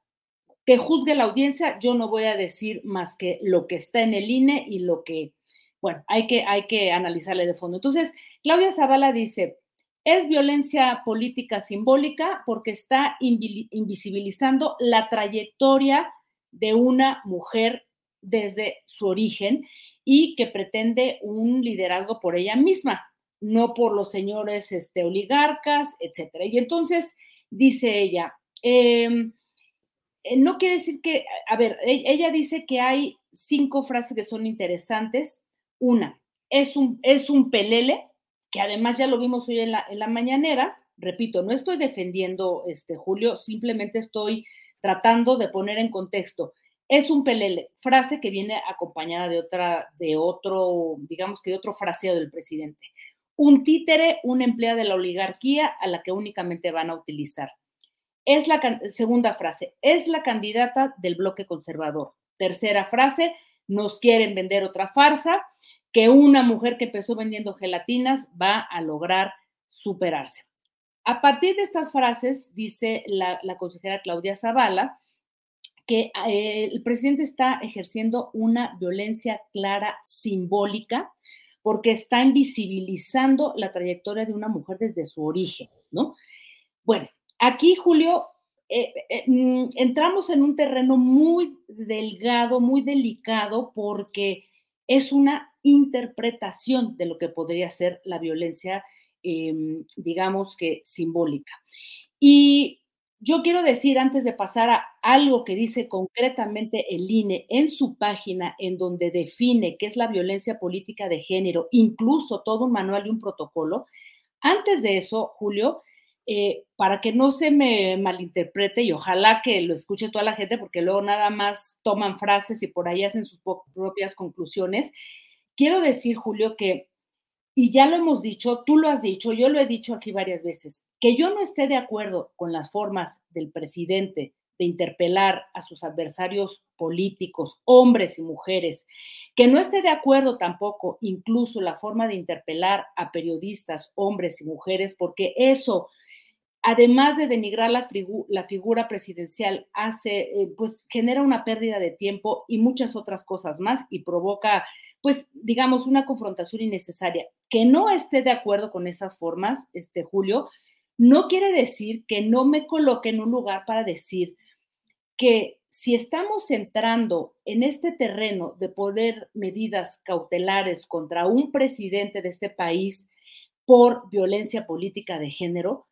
Que juzgue la audiencia, yo no voy a decir más que lo que está en el INE y lo que, bueno, hay que, hay que analizarle de fondo. Entonces, Claudia Zavala dice, es violencia política simbólica porque está invisibilizando la trayectoria de una mujer desde su origen y que pretende un liderazgo por ella misma, no por los señores este, oligarcas, etcétera. Y entonces, dice ella, em, eh, no quiere decir que, a ver, e-, ella dice que hay cinco frases que son interesantes. Una, es un, es un pelele, que además ya lo vimos hoy en la, en la mañanera. Repito, no estoy defendiendo, este, Julio, simplemente estoy tratando de poner en contexto. Es un pelele, frase que viene acompañada de otra, de otro, digamos que de otro fraseo del presidente un títere, una empleada de la oligarquía a la que únicamente van a utilizar. Es la segunda frase, es la candidata del bloque conservador. Tercera frase, nos quieren vender otra farsa, que una mujer que empezó vendiendo gelatinas va a lograr superarse. A partir de estas frases, dice la, consejera Claudia Zavala, que eh, el presidente está ejerciendo una violencia clara simbólica porque está invisibilizando la trayectoria de una mujer desde su origen, ¿no? Bueno, aquí, Julio, eh, eh, mm, entramos en un terreno muy delgado, muy delicado, porque es una interpretación de lo que podría ser la violencia, em, digamos que simbólica. Y yo quiero decir, antes de pasar a algo que dice concretamente el INE en su página, en donde define qué es la violencia política de género, incluso todo un manual y un protocolo, antes de eso, Julio, eh, para que no se me malinterprete y ojalá que lo escuche toda la gente, porque luego nada más toman frases y por ahí hacen sus propias conclusiones, quiero decir, Julio, que, y ya lo hemos dicho, tú lo has dicho, yo lo he dicho aquí varias veces, que yo no esté de acuerdo con las formas del presidente de interpelar a sus adversarios políticos, hombres y mujeres, que no esté de acuerdo tampoco incluso la forma de interpelar a periodistas, hombres y mujeres, porque eso, además de denigrar la, figura presidencial, hace, eh, pues genera una pérdida de tiempo y muchas otras cosas más y provoca, pues, digamos, una confrontación innecesaria. Que no esté de acuerdo con esas formas, este Julio, no quiere decir que no me coloque en un lugar para decir, que si estamos entrando en este terreno de poder medidas cautelares contra un presidente de este país por violencia política de género,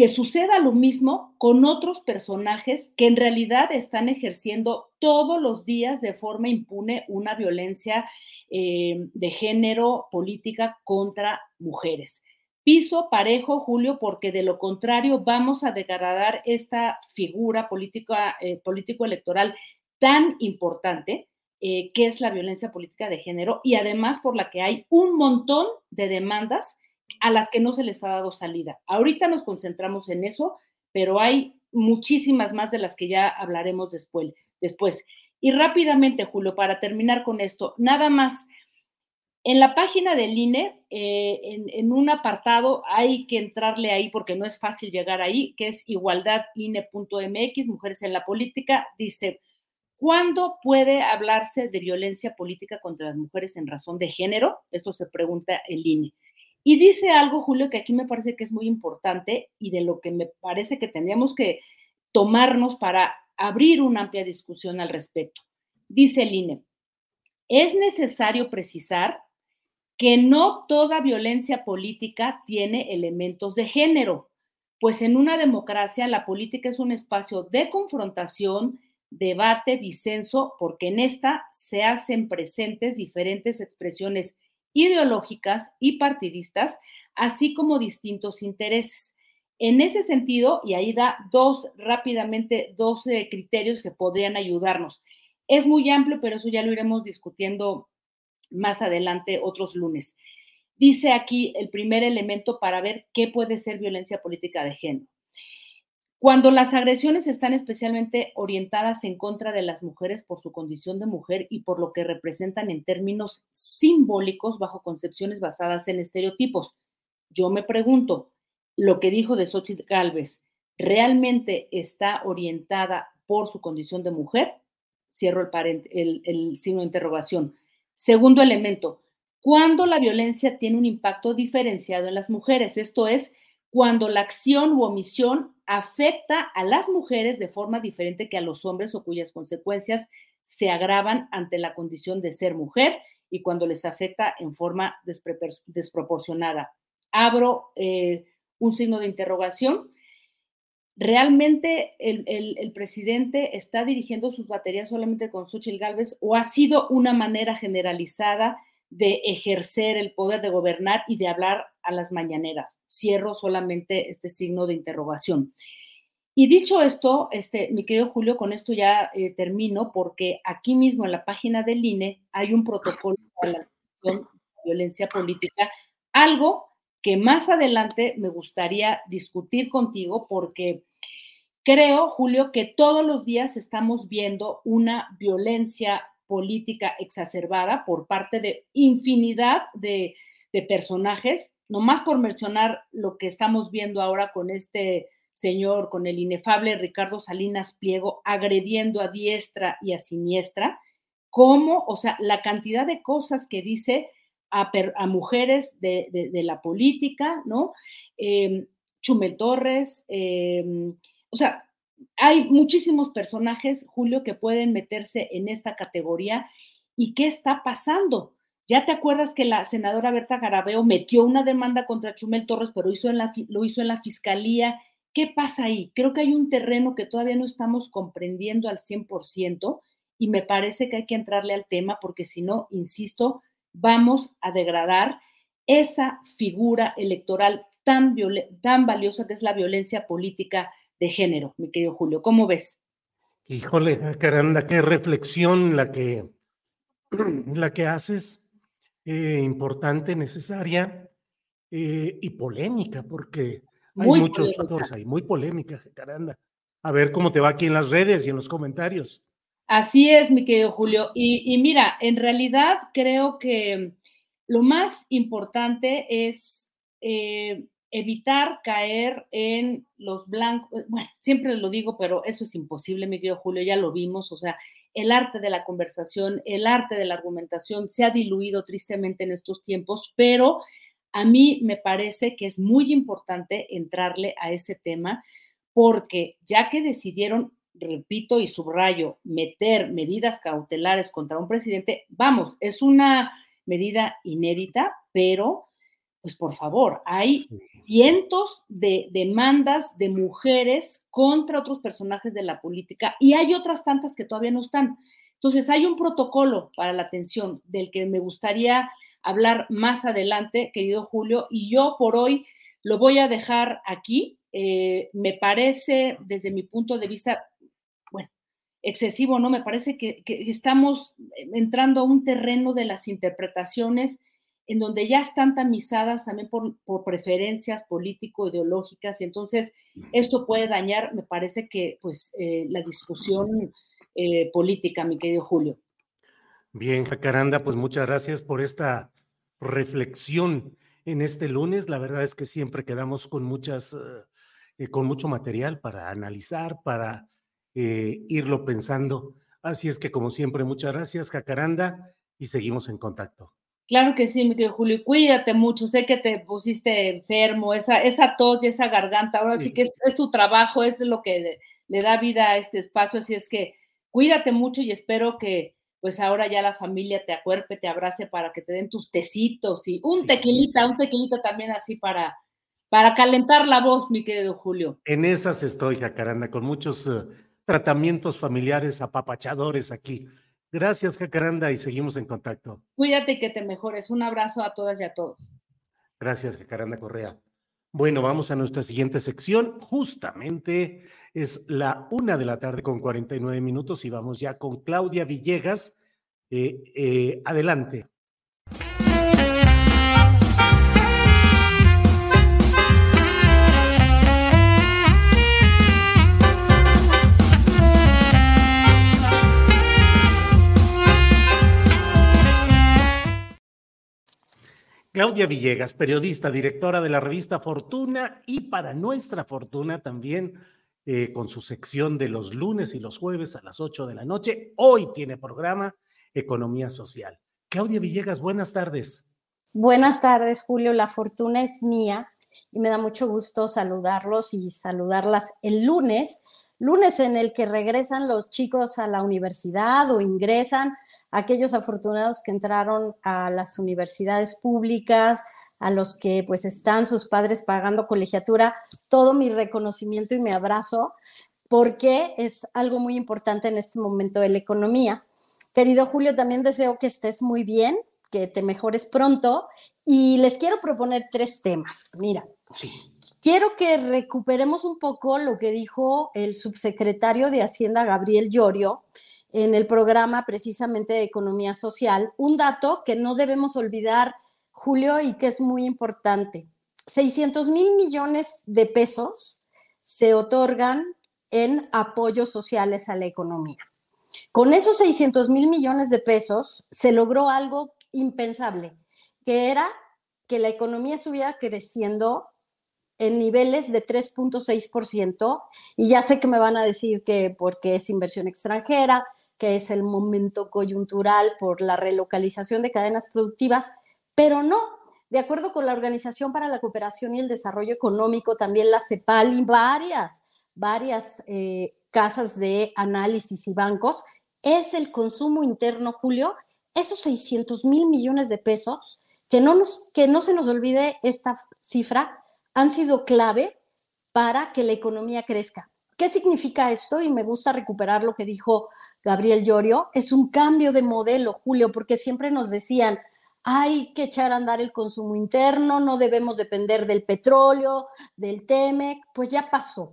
que suceda lo mismo con otros personajes que en realidad están ejerciendo todos los días de forma impune una violencia eh, de género política contra mujeres. Piso parejo, Julio, porque de lo contrario vamos a degradar esta figura política, eh, político-electoral tan importante eh, que es la violencia política de género y además por la que hay un montón de demandas a las que no se les ha dado salida. Ahorita nos concentramos en eso, pero hay muchísimas más de las que ya hablaremos después. después. Y rápidamente, Julio, para terminar con esto, nada más en la página del INE, eh, en, un apartado, hay que entrarle ahí porque no es fácil llegar ahí, que es igualdadine.mx, Mujeres en la Política, dice, ¿cuándo puede hablarse de violencia política contra las mujeres en razón de género? Esto se pregunta el INE. Y dice algo, Julio, que aquí me parece que es muy importante y de lo que me parece que tendríamos que tomarnos para abrir una amplia discusión al respecto. Dice el INE, es necesario precisar que no toda violencia política tiene elementos de género, pues en una democracia la política es un espacio de confrontación, debate, disenso, porque en esta se hacen presentes diferentes expresiones ideológicas y partidistas, así como distintos intereses. En ese sentido, y ahí da dos rápidamente, dos eh, criterios que podrían ayudarnos. Es muy amplio, pero eso ya lo iremos discutiendo más adelante otros lunes. Dice aquí el primer elemento para ver qué puede ser violencia política de género. Cuando las agresiones están especialmente orientadas en contra de las mujeres por su condición de mujer y por lo que representan en términos simbólicos bajo concepciones basadas en estereotipos. Yo me pregunto, lo que dijo de Xochitl Galvez, ¿realmente está orientada por su condición de mujer? Cierro el, signo de interrogación. Segundo elemento, cuando la violencia tiene un impacto diferenciado en las mujeres, esto es, cuando la acción u omisión afecta a las mujeres de forma diferente que a los hombres o cuyas consecuencias se agravan ante la condición de ser mujer y cuando les afecta en forma desproporcionada. Abro eh, un signo de interrogación ¿Realmente el, presidente está dirigiendo sus baterías solamente con Xochitl Galvez o ha sido una manera generalizada de ejercer el poder de gobernar y de hablar a las mañaneras? Cierro solamente este signo de interrogación. Y dicho esto, este, mi querido Julio, con esto ya eh, termino, porque aquí mismo en la página del INE hay un protocolo para la violencia política, algo que más adelante me gustaría discutir contigo, porque Creo, Julio, que todos los días estamos viendo una violencia política exacerbada por parte de infinidad de, personajes, nomás por mencionar lo que estamos viendo ahora con este señor, con el inefable Ricardo Salinas Pliego, agrediendo a diestra y a siniestra, cómo, o sea, la cantidad de cosas que dice a, mujeres de, la política, ¿no? Eh, Chumel Torres, em, o sea, hay muchísimos personajes, Julio, que pueden meterse en esta categoría. ¿Y qué está pasando? Ya te acuerdas que la senadora Berta Garabeo metió una demanda contra Chumel Torres, pero lo hizo en la fiscalía. ¿Qué pasa ahí? Creo que hay un terreno que todavía no estamos comprendiendo al 100% y me parece que hay que entrarle al tema porque si no, insisto, vamos a degradar esa figura electoral tan, tan valiosa que es la violencia política de género, mi querido Julio. ¿Cómo ves? Híjole, caramba, qué reflexión la que, la que haces. eh, importante, necesaria eh, y polémica, porque hay muchos factores ahí, muy polémica, caramba. A ver cómo te va aquí en las redes y en los comentarios. Así es, mi querido Julio. Y, mira, en realidad creo que lo más importante es eh, evitar caer en los blancos. Bueno, siempre lo digo, pero eso es imposible, mi querido Julio, ya lo vimos. O sea, el arte de la conversación, el arte de la argumentación se ha diluido tristemente en estos tiempos, pero a mí me parece que es muy importante entrarle a ese tema porque ya que decidieron, repito y subrayo, meter medidas cautelares contra un presidente, vamos, es una medida inédita, pero pues por favor, hay cientos de demandas de mujeres contra otros personajes de la política y hay otras tantas que todavía no están. Entonces, hay un protocolo para la atención del que me gustaría hablar más adelante, querido Julio, y yo por hoy lo voy a dejar aquí. Eh, me parece, desde mi punto de vista, bueno, excesivo, ¿no? Me parece que, que estamos entrando a un terreno de las interpretaciones en donde ya están tamizadas también por, preferencias político-ideológicas y entonces esto puede dañar, me parece que, pues, eh, la discusión eh, política, mi querido Julio. Bien, Jacaranda, pues muchas gracias por esta reflexión en este lunes. La verdad es que siempre quedamos con muchas, eh, con mucho material para analizar, para irlo pensando. Así es que, como siempre, muchas gracias, Jacaranda, y seguimos en contacto. Claro que sí, mi querido Julio, cuídate mucho, sé que te pusiste enfermo, esa, esa tos y esa garganta, ahora sí, que es, tu trabajo, es lo que le, da vida a este espacio, así es que cuídate mucho y espero que pues ahora ya la familia te acuerpe, te abrace para que te den tus tecitos y un tequilita, un tequilita también así para, para calentar la voz, mi querido Julio. En esas estoy, Jacaranda, con muchos eh, tratamientos familiares apapachadores aquí. Gracias, Jacaranda, y seguimos en contacto. Cuídate y que te mejores. Un abrazo a todas y a todos. Gracias, Jacaranda Correa. Bueno, vamos a nuestra siguiente sección. Justamente es la una de la tarde con 49 minutos y vamos ya con Claudia Villegas. Eh, eh, adelante. Claudia Villegas, periodista, directora de la revista Fortuna y para nuestra fortuna también eh, con su sección de los lunes y los jueves a las 8 de la noche. Hoy tiene programa Economía Social. Claudia Villegas, buenas tardes. Buenas tardes, Julio. La fortuna es mía y me da mucho gusto saludarlos y saludarlas el lunes, lunes en el que regresan los chicos a la universidad o ingresan aquellos afortunados que entraron a las universidades públicas, a los que pues están sus padres pagando colegiatura, todo mi reconocimiento y mi abrazo, porque es algo muy importante en este momento de la economía. Querido Julio, también deseo que estés muy bien, que te mejores pronto y les quiero proponer tres temas. Mira, quiero que recuperemos un poco lo que dijo el subsecretario de Hacienda, Gabriel Llorio, en el programa precisamente de economía social, un dato que no debemos olvidar, Julio, y que es muy importante. 600 mil millones de pesos se otorgan en apoyos sociales a la economía. Con esos 600 mil millones de pesos se logró algo impensable, que era que la economía estuviera creciendo en niveles de 3.6%, y ya sé que me van a decir que porque es inversión extranjera, que es el momento coyuntural por la relocalización de cadenas productivas, pero no. De acuerdo con la Organización para la Cooperación y el Desarrollo Económico, también la CEPAL y varias, varias eh, casas de análisis y bancos, es el consumo interno, Julio, esos 600 mil millones de pesos, que no, nos, que no se nos olvide esta cifra, han sido clave para que la economía crezca. ¿Qué significa esto? Y me gusta recuperar lo que dijo Gabriel Llorio. Es un cambio de modelo, Julio, porque siempre nos decían, hay que echar a andar el consumo interno, no debemos depender del petróleo, del TEMEC, pues ya pasó.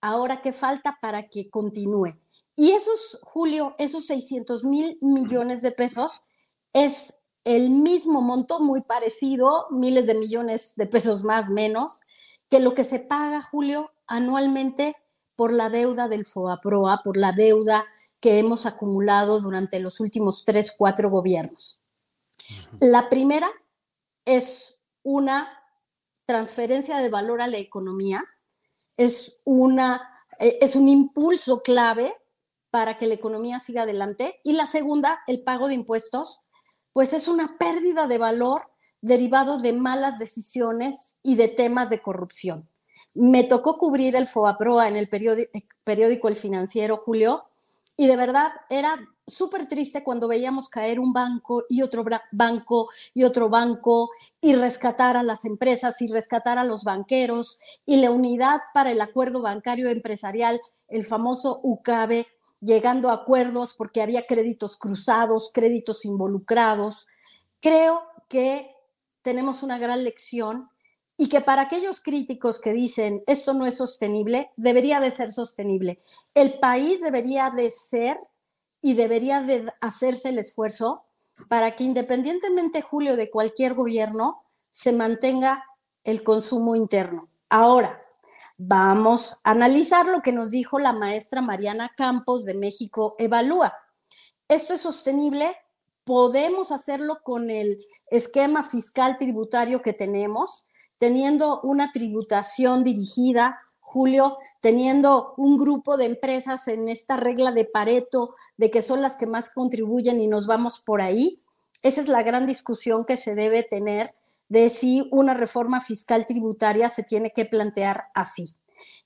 Ahora, ¿qué falta para que continúe? Y esos, Julio, esos 600 mil millones de pesos es el mismo monto, muy parecido, miles de millones de pesos más menos, que lo que se paga, Julio, anualmente por la deuda del FOAPROA, por la deuda que hemos acumulado durante los últimos tres, cuatro gobiernos. La primera es una transferencia de valor a la economía, es, una, eh, es un impulso clave para que la economía siga adelante. Y la segunda, el pago de impuestos, pues es una pérdida de valor derivado de malas decisiones y de temas de corrupción. Me tocó cubrir el FOAPROA en el periódico, El Financiero, Julio, y de verdad era súper triste cuando veíamos caer un banco y otro banco y otro banco y rescatar a las empresas y rescatar a los banqueros y la unidad para el acuerdo bancario empresarial, el famoso UCABE, llegando a acuerdos porque había créditos cruzados, créditos involucrados. Creo que tenemos una gran lección y que para aquellos críticos que dicen esto no es sostenible, debería de ser sostenible. El país debería de ser y debería de hacerse el esfuerzo para que independientemente, Julio, de cualquier gobierno, se mantenga el consumo interno. Ahora, vamos a analizar lo que nos dijo la maestra Mariana Campos de México Evalúa. ¿Esto es sostenible? podemos hacerlo con el esquema fiscal tributario que tenemos, teniendo una tributación dirigida, Julio, teniendo un grupo de empresas en esta regla de Pareto, de que son las que más contribuyen y nos vamos por ahí. Esa es la gran discusión que se debe tener de si una reforma fiscal tributaria se tiene que plantear así.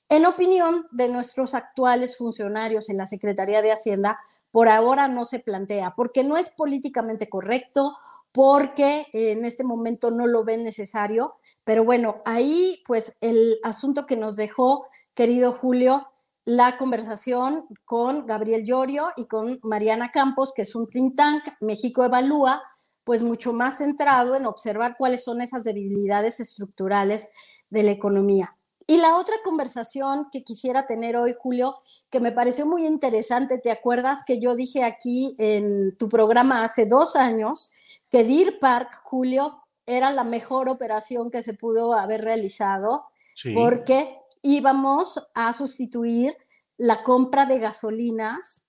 En opinión de nuestros actuales funcionarios en la Secretaría de Hacienda, por ahora no se plantea, porque no es políticamente correcto, porque en este momento no lo ven necesario. Pero bueno, ahí pues el asunto que nos dejó, querido Julio, la conversación con Gabriel Llorio y con Mariana Campos, que es un think tank, México Evalúa, pues mucho más centrado en observar cuáles son esas debilidades estructurales de la economía. Y la otra conversación que quisiera tener hoy, Julio, que me pareció muy interesante, ¿te acuerdas que yo dije aquí en tu programa hace dos años que Deer Park, Julio, era la mejor operación que se pudo haber realizado porque íbamos a sustituir la compra de gasolinas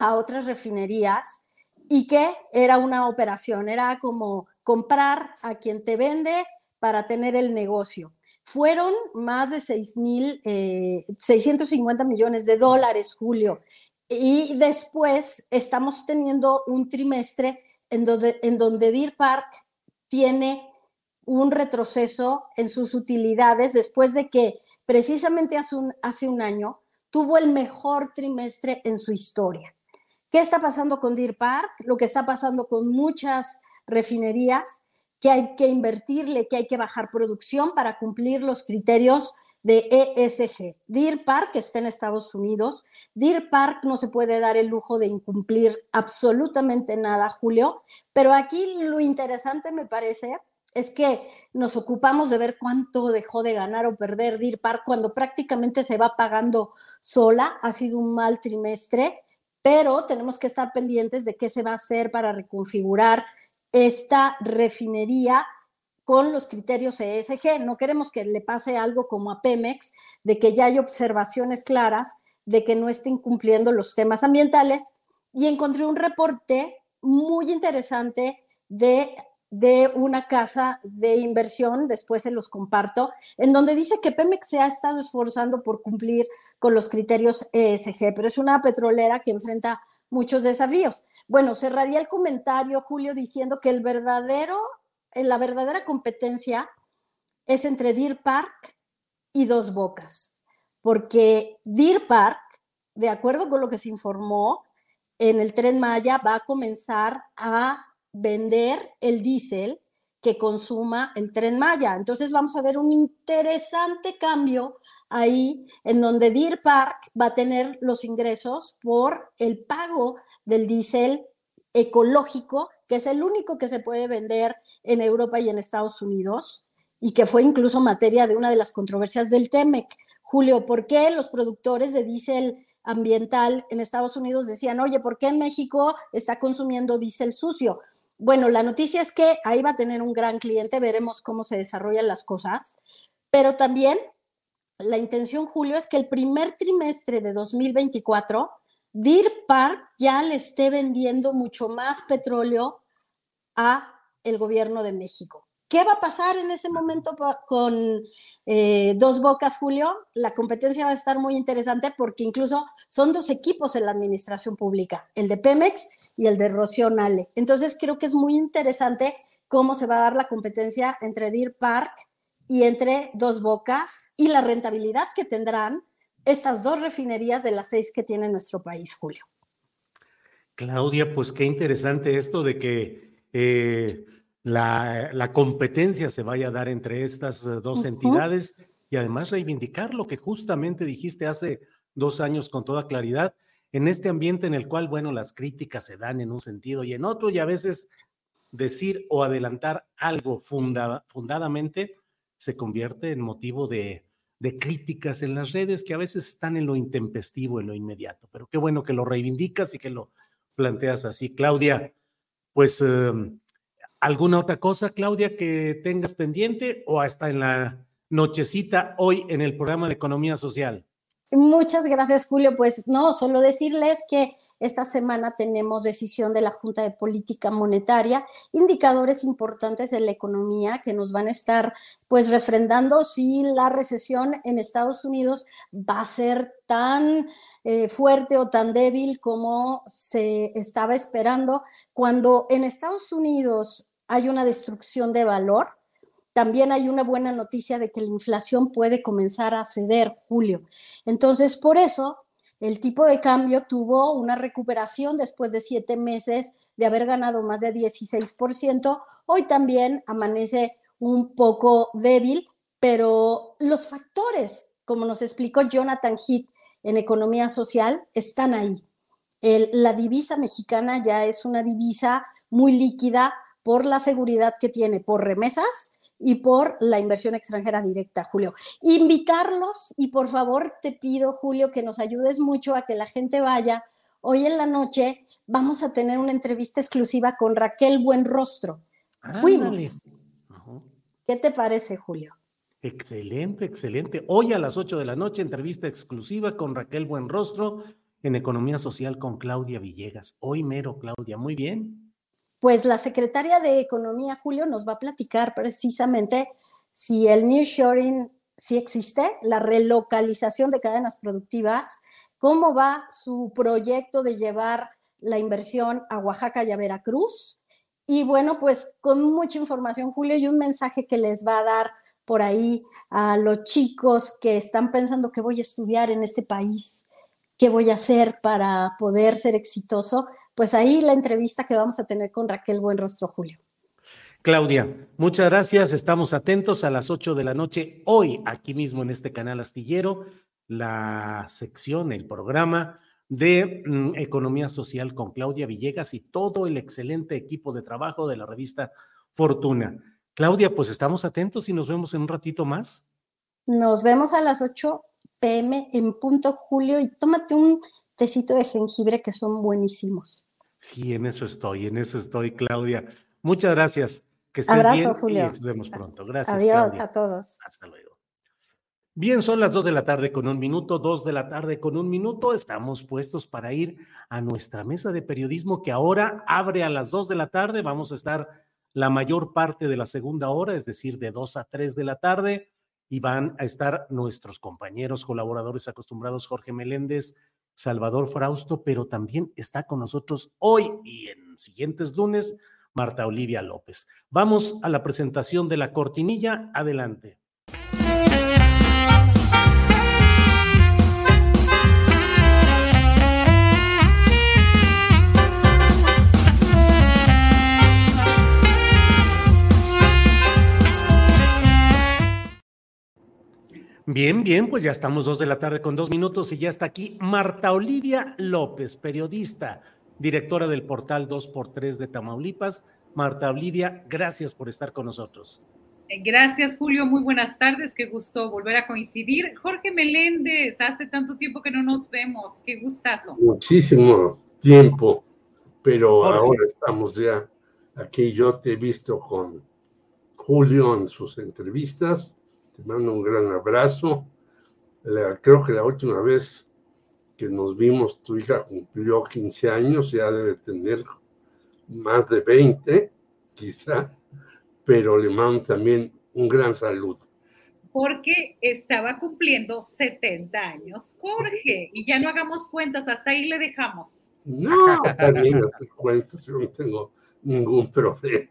a otras refinerías y que era una operación, era como comprar a quien te vende para tener el negocio. Fueron más de 6 mil, 650 eh, millones de dólares, Julio. Y después estamos teniendo un trimestre en donde, en donde Deer Park tiene un retroceso en sus utilidades después de que precisamente hace un, hace un año tuvo el mejor trimestre en su historia. ¿Qué está pasando con Deer Park? Lo que está pasando con muchas refinerías que hay que invertirle, que hay que bajar producción para cumplir los criterios de ESG. Deer Park está en Estados Unidos. Deer Park no se puede dar el lujo de incumplir absolutamente nada, Julio, pero aquí lo interesante me parece es que nos ocupamos de ver cuánto dejó de ganar o perder Deer Park cuando prácticamente se va pagando sola. Ha sido un mal trimestre, pero tenemos que estar pendientes de qué se va a hacer para reconfigurar esta refinería con los criterios ESG. No queremos que le pase algo como a Pemex, de que ya hay observaciones claras de que no estén cumpliendo los temas ambientales. Y encontré un reporte muy interesante de de una casa de inversión, después se los comparto, en donde dice que Pemex se ha estado esforzando por cumplir con los criterios ESG, pero es una petrolera que enfrenta muchos desafíos. Bueno, cerraría el comentario, Julio, diciendo que el verdadero, la verdadera competencia es entre Deer Park y Dos Bocas, porque Deer Park, de acuerdo con lo que se informó, en el tren Maya va a comenzar a vender el diésel que consuma el tren Maya. Entonces vamos a ver un interesante cambio ahí en donde Deer Park va a tener los ingresos por el pago del diésel ecológico, que es el único que se puede vender en Europa y en Estados Unidos y que fue incluso materia de una de las controversias del TEMEC. Julio, ¿por qué los productores de diésel ambiental en Estados Unidos decían, oye, ¿por qué México está consumiendo diésel sucio? Bueno, la noticia es que ahí va a tener un gran cliente, veremos cómo se desarrollan las cosas, pero también la intención, Julio, es que el primer trimestre de 2024, Deer Park ya le esté vendiendo mucho más petróleo a el gobierno de México. ¿Qué va a pasar en ese momento con eh, Dos Bocas, Julio? La competencia va a estar muy interesante porque incluso son dos equipos en la administración pública, el de Pemex y el de Rocío Nale. Entonces creo que es muy interesante cómo se va a dar la competencia entre Deer Park y entre Dos Bocas y la rentabilidad que tendrán estas dos refinerías de las seis que tiene nuestro país, Julio. Claudia, pues qué interesante esto de que eh, la, competencia se vaya a dar entre estas eh, dos entidades y además reivindicar lo que justamente dijiste hace dos años con toda claridad, en este ambiente en el cual, bueno, las críticas se dan en un sentido y en otro, y a veces decir o adelantar algo fundadamente se convierte en motivo de, de críticas en las redes que a veces están en lo intempestivo, en lo inmediato. Pero qué bueno que lo reivindicas y que lo planteas así. Claudia, pues em, ¿Alguna otra cosa, Claudia, que tengas pendiente o hasta en la nochecita hoy en el programa de Economía Social? Muchas gracias, Julio. Pues no, solo decirles que esta semana tenemos decisión de la Junta de Política Monetaria, indicadores importantes en la economía que nos van a estar pues refrendando si la recesión en Estados Unidos va a ser tan eh, fuerte o tan débil como se estaba esperando. Cuando en Estados Unidos hay una destrucción de valor. También hay una buena noticia de que la inflación puede comenzar a ceder, Julio. Entonces, por eso, el tipo de cambio tuvo una recuperación después de siete meses de haber ganado más de 16%. Hoy también amanece un poco débil, pero los factores, como nos explicó Jonathan Heath en Economía Social, están ahí. la divisa mexicana ya es una divisa muy líquida, por la seguridad que tiene por remesas y por la inversión extranjera directa, Julio. Invitarlos y por favor te pido, Julio, que nos ayudes mucho a que la gente vaya. Hoy en la noche vamos a tener una entrevista exclusiva con Raquel Buenrostro. Fuimos. ¿Qué te parece, Julio? Excelente, excelente. Hoy a las 8 de la noche, entrevista exclusiva con Raquel Buenrostro en Economía Social con Claudia Villegas. Hoy mero, Claudia, muy bien pues la secretaria de Economía, Julio, nos va a platicar precisamente si el nearshoring sí existe, la relocalización de cadenas productivas, cómo va su proyecto de llevar la inversión a Oaxaca y a Veracruz. Y bueno, pues con mucha información, Julio, y un mensaje que les va a dar por ahí a los chicos que están pensando que voy a estudiar en este país, qué voy a hacer para poder ser exitoso pues ahí la entrevista que vamos a tener con Raquel Buenrostro, Julio. Claudia, muchas gracias. Estamos atentos a las 8 de la noche, hoy aquí mismo en este canal astillero, la sección, el programa de mm, Economía Social con Claudia Villegas y todo el excelente equipo de trabajo de la revista Fortuna. Claudia, pues estamos atentos y nos vemos en un ratito más. Nos vemos a las 8 pm en punto, Julio, y tómate un tecito de jengibre que son buenísimos. Sí, en eso estoy, en eso estoy, Claudia. Muchas gracias. Que estés Abrazo, Julio. Y nos vemos pronto. Gracias. Adiós a todos. Hasta luego. Bien, son las dos de la tarde con un minuto, dos de la tarde con un minuto. Estamos puestos para ir a nuestra mesa de periodismo que ahora abre a las dos de la tarde. Vamos a estar la mayor parte de la segunda hora, es decir, de dos a tres de la tarde. Y van a estar nuestros compañeros colaboradores acostumbrados, Jorge Meléndez, Salvador Frausto, pero también está con nosotros hoy y en siguientes lunes Marta Olivia López. Vamos a la presentación de la cortinilla. Adelante. Bien, bien, pues ya estamos dos de la tarde con dos minutos y ya está aquí Marta Olivia López, periodista, directora del portal 2x3 de Tamaulipas. Marta Olivia, gracias por estar con nosotros. Eh, gracias, Julio. Muy buenas tardes. Qué gusto volver a coincidir. Jorge Meléndez, hace tanto tiempo que no nos vemos. Qué gustazo. Muchísimo tiempo, pero ahora estamos ya Aquí yo te he visto con Julio en sus entrevistas. Te mando un gran abrazo. creo que la última vez que nos vimos, tu hija cumplió 15 años, ya debe tener más de 20, quizá, pero le mando también un gran saludo. Porque estaba cumpliendo 70 años, Jorge, y ya no hagamos cuentas, hasta ahí le dejamos. No, también hacer cuentas, yo no tengo ningún problema.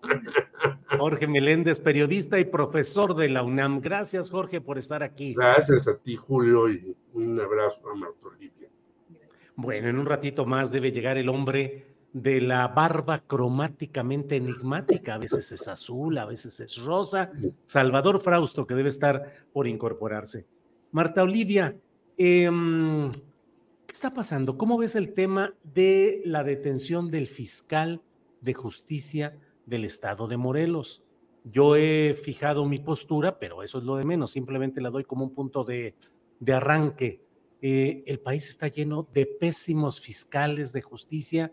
Jorge Meléndez, periodista y profesor de la UNAM. Gracias, Jorge, por estar aquí. Gracias a ti, Julio, y un abrazo a Marta Olivia. Bueno, en un ratito más debe llegar el hombre de la barba cromáticamente enigmática. A veces es azul, a veces es rosa. Salvador Frausto, que debe estar por incorporarse. Marta Olivia, em, ¿qué está pasando? ¿Cómo ves el tema de la detención del fiscal de justicia del estado de Morelos? Yo he fijado mi postura, pero eso es lo de menos, simplemente la doy como un punto de, arranque. Eh, el país está lleno de pésimos fiscales de justicia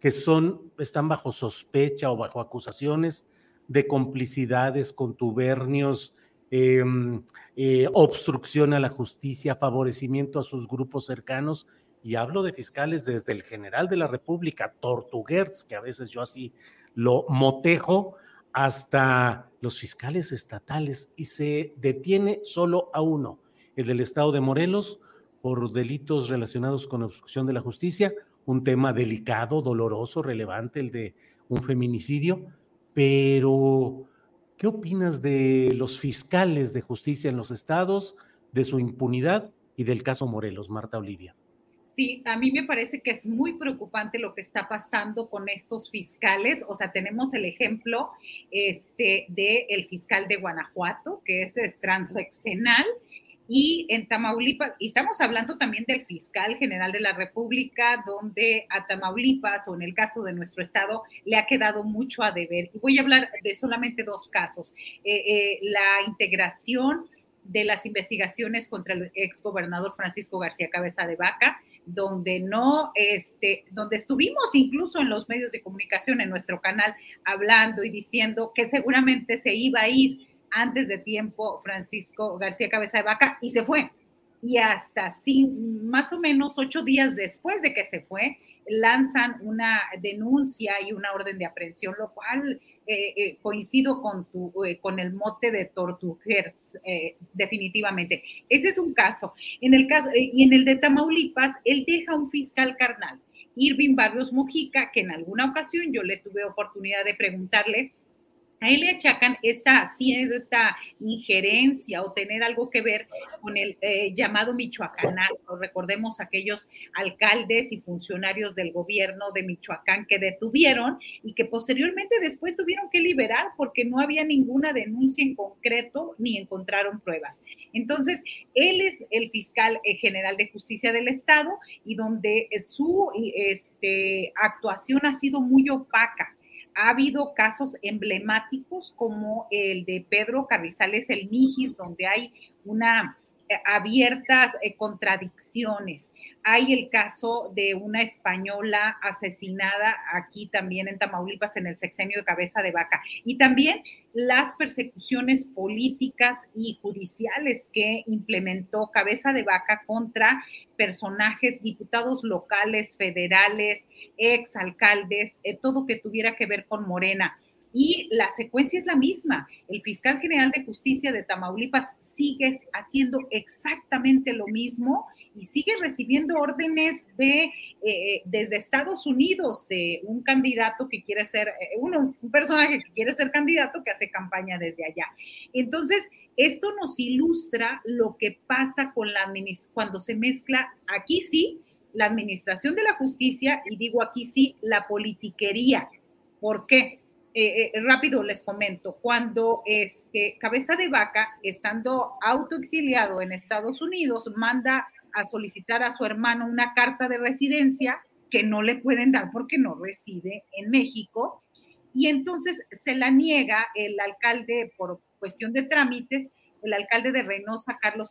que son, están bajo sospecha o bajo acusaciones de complicidades, contubernios, em, eh, obstrucción a la justicia, favorecimiento a sus grupos cercanos. Y hablo de fiscales desde el general de la República, Tortuguerz, que a veces yo así lo motejo, hasta los fiscales estatales y se detiene solo a uno, el del estado de Morelos, por delitos relacionados con obstrucción de la justicia, un tema delicado, doloroso, relevante, el de un feminicidio, pero ¿qué opinas de los fiscales de justicia en los estados, de su impunidad y del caso Morelos, Marta Olivia? Sí, a mí me parece que es muy preocupante lo que está pasando con estos fiscales. O sea, tenemos el ejemplo este, del fiscal de Guanajuato, que es transeccional, y en Tamaulipas, y estamos hablando también del fiscal general de la República, donde a Tamaulipas, o en el caso de nuestro estado, le ha quedado mucho a deber. Y voy a hablar de solamente dos casos. Eh, eh, la integración de las investigaciones contra el exgobernador Francisco García Cabeza de Vaca, donde no, este, donde estuvimos incluso en los medios de comunicación en nuestro canal hablando y diciendo que seguramente se iba a ir antes de tiempo Francisco García Cabeza de Vaca y se fue. Y hasta sin, más o menos ocho días después de que se fue, lanzan una denuncia y una orden de aprehensión, lo cual eh, eh, coincido con, tu, eh, con el mote de Tortuguers, definitivamente. Ese es un caso. En el caso, y en el de Tamaulipas, él deja un fiscal carnal, Irving Barrios Mojica, que en alguna ocasión yo le tuve oportunidad de preguntarle a él le achacan esta cierta injerencia o tener algo que ver con el eh, llamado Michoacanazo. Recordemos aquellos alcaldes y funcionarios del gobierno de Michoacán que detuvieron y que posteriormente después tuvieron que liberar porque no había ninguna denuncia en concreto ni encontraron pruebas. Entonces, él es el fiscal eh, general de justicia del Estado y donde su este, actuación ha sido muy opaca ha habido casos emblemáticos como el de Pedro Carrizales el Mijis, donde hay una eh, abiertas eh, contradicciones. Hay el caso de una española asesinada aquí también en Tamaulipas en el sexenio de cabeza de vaca y también las persecuciones políticas y judiciales que implementó cabeza de vaca contra personajes, diputados locales, federales, exalcaldes, eh, todo que tuviera que ver con Morena. Y la secuencia es la misma. El fiscal general de justicia de Tamaulipas sigue haciendo exactamente lo mismo y sigue recibiendo órdenes de eh, desde Estados Unidos de un candidato que quiere ser, eh, un personaje que quiere ser candidato que hace campaña desde allá. Entonces, esto nos ilustra lo que pasa con la cuando se mezcla aquí sí la administración de la justicia y digo aquí sí la politiquería. ¿Por qué? Eh, rápido les comento, cuando este, Cabeza de Vaca, estando autoexiliado en Estados Unidos, manda a solicitar a su hermano una carta de residencia que no le pueden dar porque no reside en México. Y entonces se la niega el alcalde por cuestión de trámites, el alcalde de Reynosa, Carlos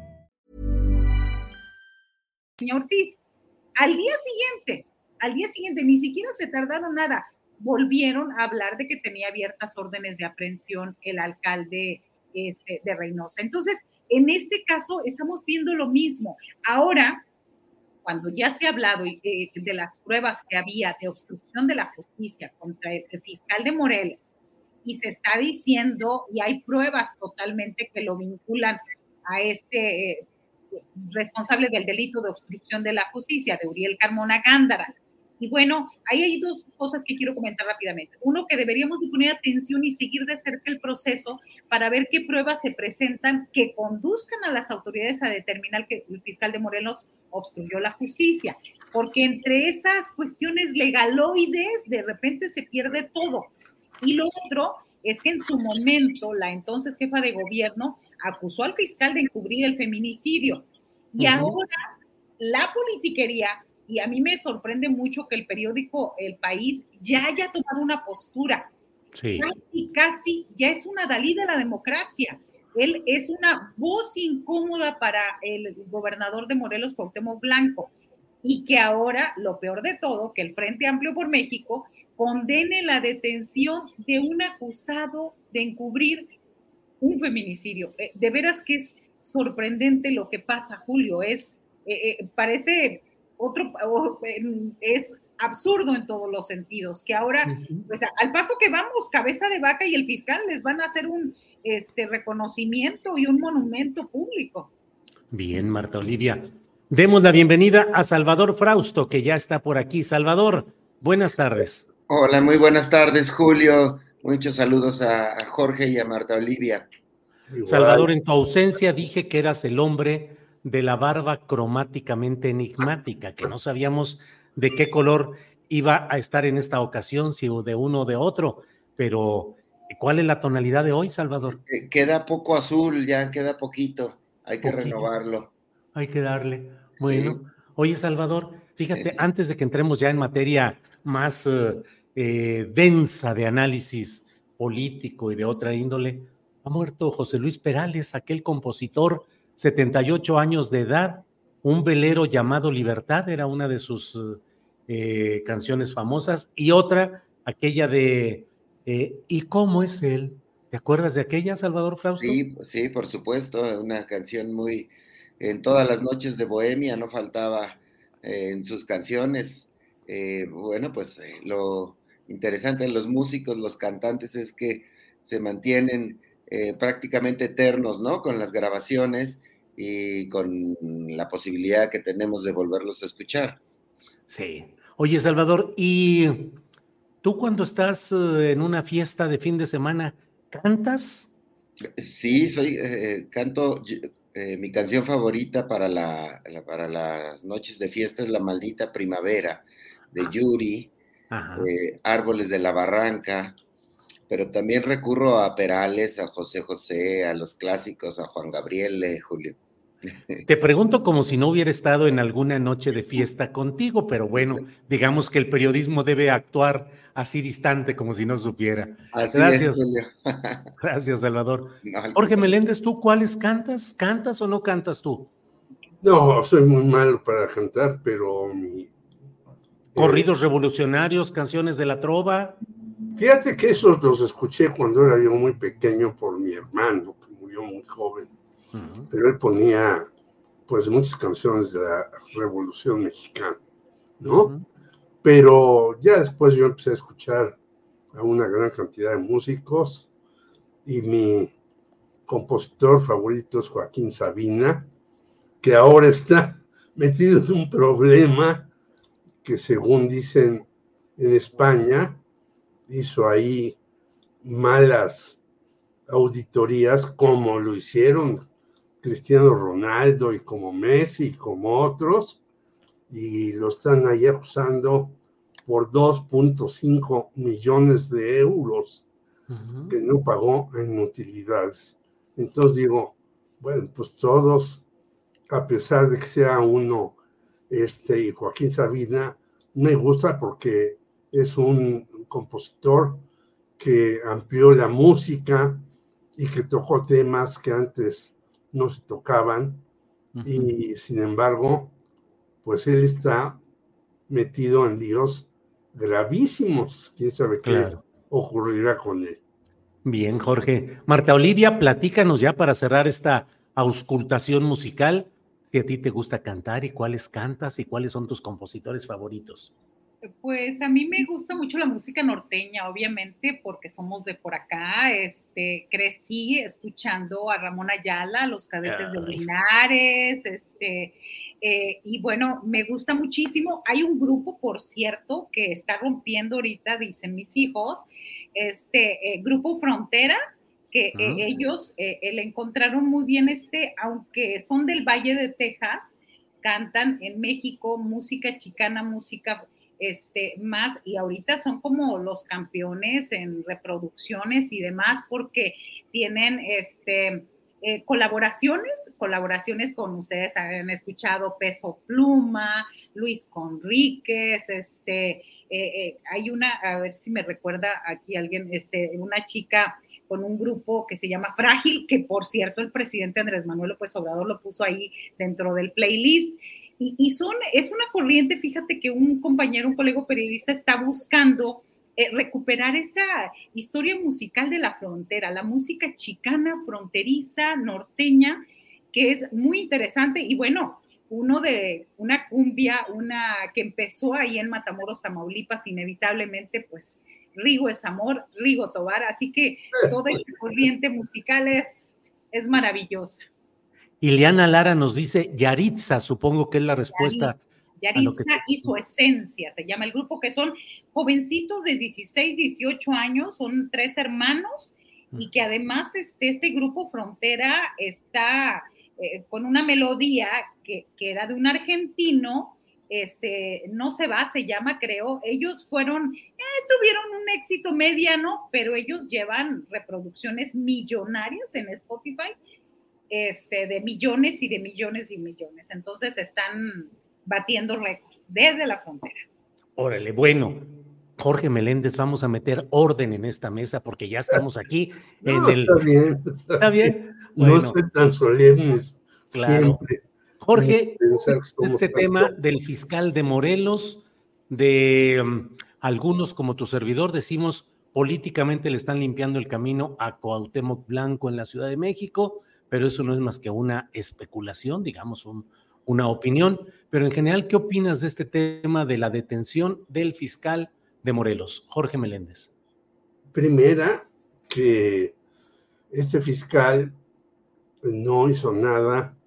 Señor Ortiz, al día siguiente, al día siguiente, ni siquiera se tardaron nada, volvieron a hablar de que tenía abiertas órdenes de aprehensión el alcalde este, de Reynosa. Entonces, en este caso, estamos viendo lo mismo. Ahora, cuando ya se ha hablado eh, de las pruebas que había de obstrucción de la justicia contra el, fiscal de Morelos, y se está diciendo, y hay pruebas totalmente que lo vinculan a este eh, responsable del delito de obstrucción de la justicia, de Uriel Carmona Gándara. Y bueno, ahí hay dos cosas que quiero comentar rápidamente. Uno, que deberíamos de poner atención y seguir de cerca el proceso para ver qué pruebas se presentan que conduzcan a las autoridades a determinar que el fiscal de Morelos obstruyó la justicia. Porque entre esas cuestiones legaloides, de repente se pierde todo. Y lo otro es que en su momento la entonces jefa de gobierno acusó al fiscal de encubrir el feminicidio. Y ahora la politiquería, y a mí me sorprende mucho que el periódico El País ya haya tomado una postura. Sí. Casi, casi ya es una Dalí de la democracia. Él es una voz incómoda para el gobernador de Morelos, Cuauhtémoc Blanco. Y que ahora, lo peor de todo, que el Frente Amplio por México condene la detención de un acusado de encubrir un feminicidio. Eh, de veras que es sorprendente lo que pasa, Julio. Es, eh, eh, parece otro, es absurdo en todos los sentidos, que ahora, pues al paso que vamos, cabeza de vaca y el fiscal les van a hacer un este, reconocimiento y un monumento público. Bien, Marta Olivia. Demos la bienvenida a Salvador Frausto, que ya está por aquí. Salvador, buenas tardes. Hola, muy buenas tardes, Julio. Muchos saludos a, Jorge y a Marta Olivia. Salvador, en tu ausencia dije que eras el hombre de la barba cromáticamente enigmática, que no sabíamos de qué color iba a estar en esta ocasión, si de uno o de otro, pero ¿cuál es la tonalidad de hoy, Salvador? Queda poco azul, ya queda poquito, hay que renovarlo. Hay que darle. Bueno, oye, Salvador, fíjate, antes de que entremos ya en materia más... Eh, eh, densa de análisis político y de otra índole, ha muerto José Luis Perales, aquel compositor, 78 años de edad, un velero llamado Libertad, era una de sus eh, canciones famosas, y otra, aquella de eh, ¿Y cómo es él? ¿Te acuerdas de aquella, Salvador Frausto? Sí, sí, por supuesto, una canción muy, en todas las noches de Bohemia no faltaba en sus canciones. bueno, pues lo, interesante en los músicos, los cantantes, es que se mantienen eh, prácticamente eternos, ¿no? Con las grabaciones y con la posibilidad que tenemos de volverlos a escuchar. Sí. Oye, Salvador, ¿y tú cuando estás eh, en una fiesta de fin de semana, cantas? Sí, soy, eh, canto, mi canción favorita para, la, para las noches de fiesta es La Maldita Primavera de Yuri. Eh, árboles de la barranca, pero también recurro a Perales, a José José, a los clásicos, a Juan Gabriel, eh, Julio. Te pregunto como si no hubiera estado en alguna noche de fiesta contigo, pero bueno, digamos que el periodismo debe actuar así distante como si no supiera. Gracias. Gracias, Salvador. Jorge Meléndez, ¿tú cuáles cantas? ¿Cantas o no cantas tú? No, soy muy malo para cantar, pero mi, Corridos revolucionarios, canciones de la trova. Fíjate que esos los escuché cuando era yo muy pequeño por mi hermano, que murió muy joven. Pero él ponía pues muchas canciones de la Revolución Mexicana, ¿no? Pero ya después yo empecé a escuchar a una gran cantidad de músicos y mi compositor favorito es Joaquín Sabina, que ahora está metido en un problema que según dicen en España, hizo ahí malas auditorías como lo hicieron Cristiano Ronaldo y como Messi y como otros, y lo están ahí acusando por 2.5 millones de euros que no pagó en utilidades. Entonces digo, bueno, pues todos, a pesar de que sea uno, este, y Joaquín Sabina, me gusta porque es un compositor que amplió la música y que tocó temas que antes no se tocaban y sin embargo, pues él está metido en líos gravísimos. ¿Quién sabe qué ocurrirá con él? Bien, Jorge. Marta Olivia, platícanos ya para cerrar esta auscultación musical, si a ti te gusta cantar y cuáles cantas y cuáles son tus compositores favoritos. Pues a mí me gusta mucho la música norteña, obviamente, porque somos de por acá. Este, crecí escuchando a Ramón Ayala, los cadetes de Linares, este, eh, y bueno, me gusta muchísimo. Hay un grupo, por cierto, que está rompiendo ahorita, dicen mis hijos, este eh, grupo Frontera, que eh, ellos le encontraron muy bien este, aunque son del Valle de Texas, cantan en México música chicana, música este, más, y ahorita son como los campeones en reproducciones y demás, porque tienen este, eh, colaboraciones, colaboraciones con ustedes han escuchado Peso Pluma, Luis Conríquez, este, eh, eh, hay una, a ver si me recuerda aquí alguien, este, una chica con un grupo que se llama Frágil, que por cierto el presidente Andrés Manuel López Obrador lo puso ahí dentro del playlist. Y, son, es una corriente, fíjate que un compañero, un colega periodista está buscando eh, recuperar esa historia musical de la frontera, la música chicana, fronteriza, norteña, que es muy interesante. Y bueno, uno de una cumbia, una que empezó ahí en Matamoros, Tamaulipas, inevitablemente, pues Rigo es amor, Rigo Tobar, así que toda esta corriente musical es, es maravillosa. Ileana Lara nos dice Yaritza, supongo que es la respuesta. Yaritza y su esencia, se llama el grupo, que son jovencitos de 16, 18 años, son tres hermanos y que además este, este grupo Frontera está eh, con una melodía que, que, era de un argentino, este, no se va, se llama, creo, ellos fueron, eh, tuvieron un éxito mediano, pero ellos llevan reproducciones millonarias en Spotify este, de millones y de millones y millones. Entonces están batiendo récords desde la frontera. Órale, bueno, Jorge Meléndez, vamos a meter orden en esta mesa porque ya estamos aquí en el. Está bien, está, bien. No soy tan solemnes. Claro. Siempre. Jorge, este tema del fiscal de Morelos, de um, algunos como tu servidor, decimos políticamente le están limpiando el camino a Cuauhtémoc Blanco en la Ciudad de México pero eso no es más que una especulación, digamos, una opinión. Pero en general, ¿qué opinas de este tema de la detención del fiscal de Morelos, Jorge Meléndez? Primera, que este fiscal no hizo nada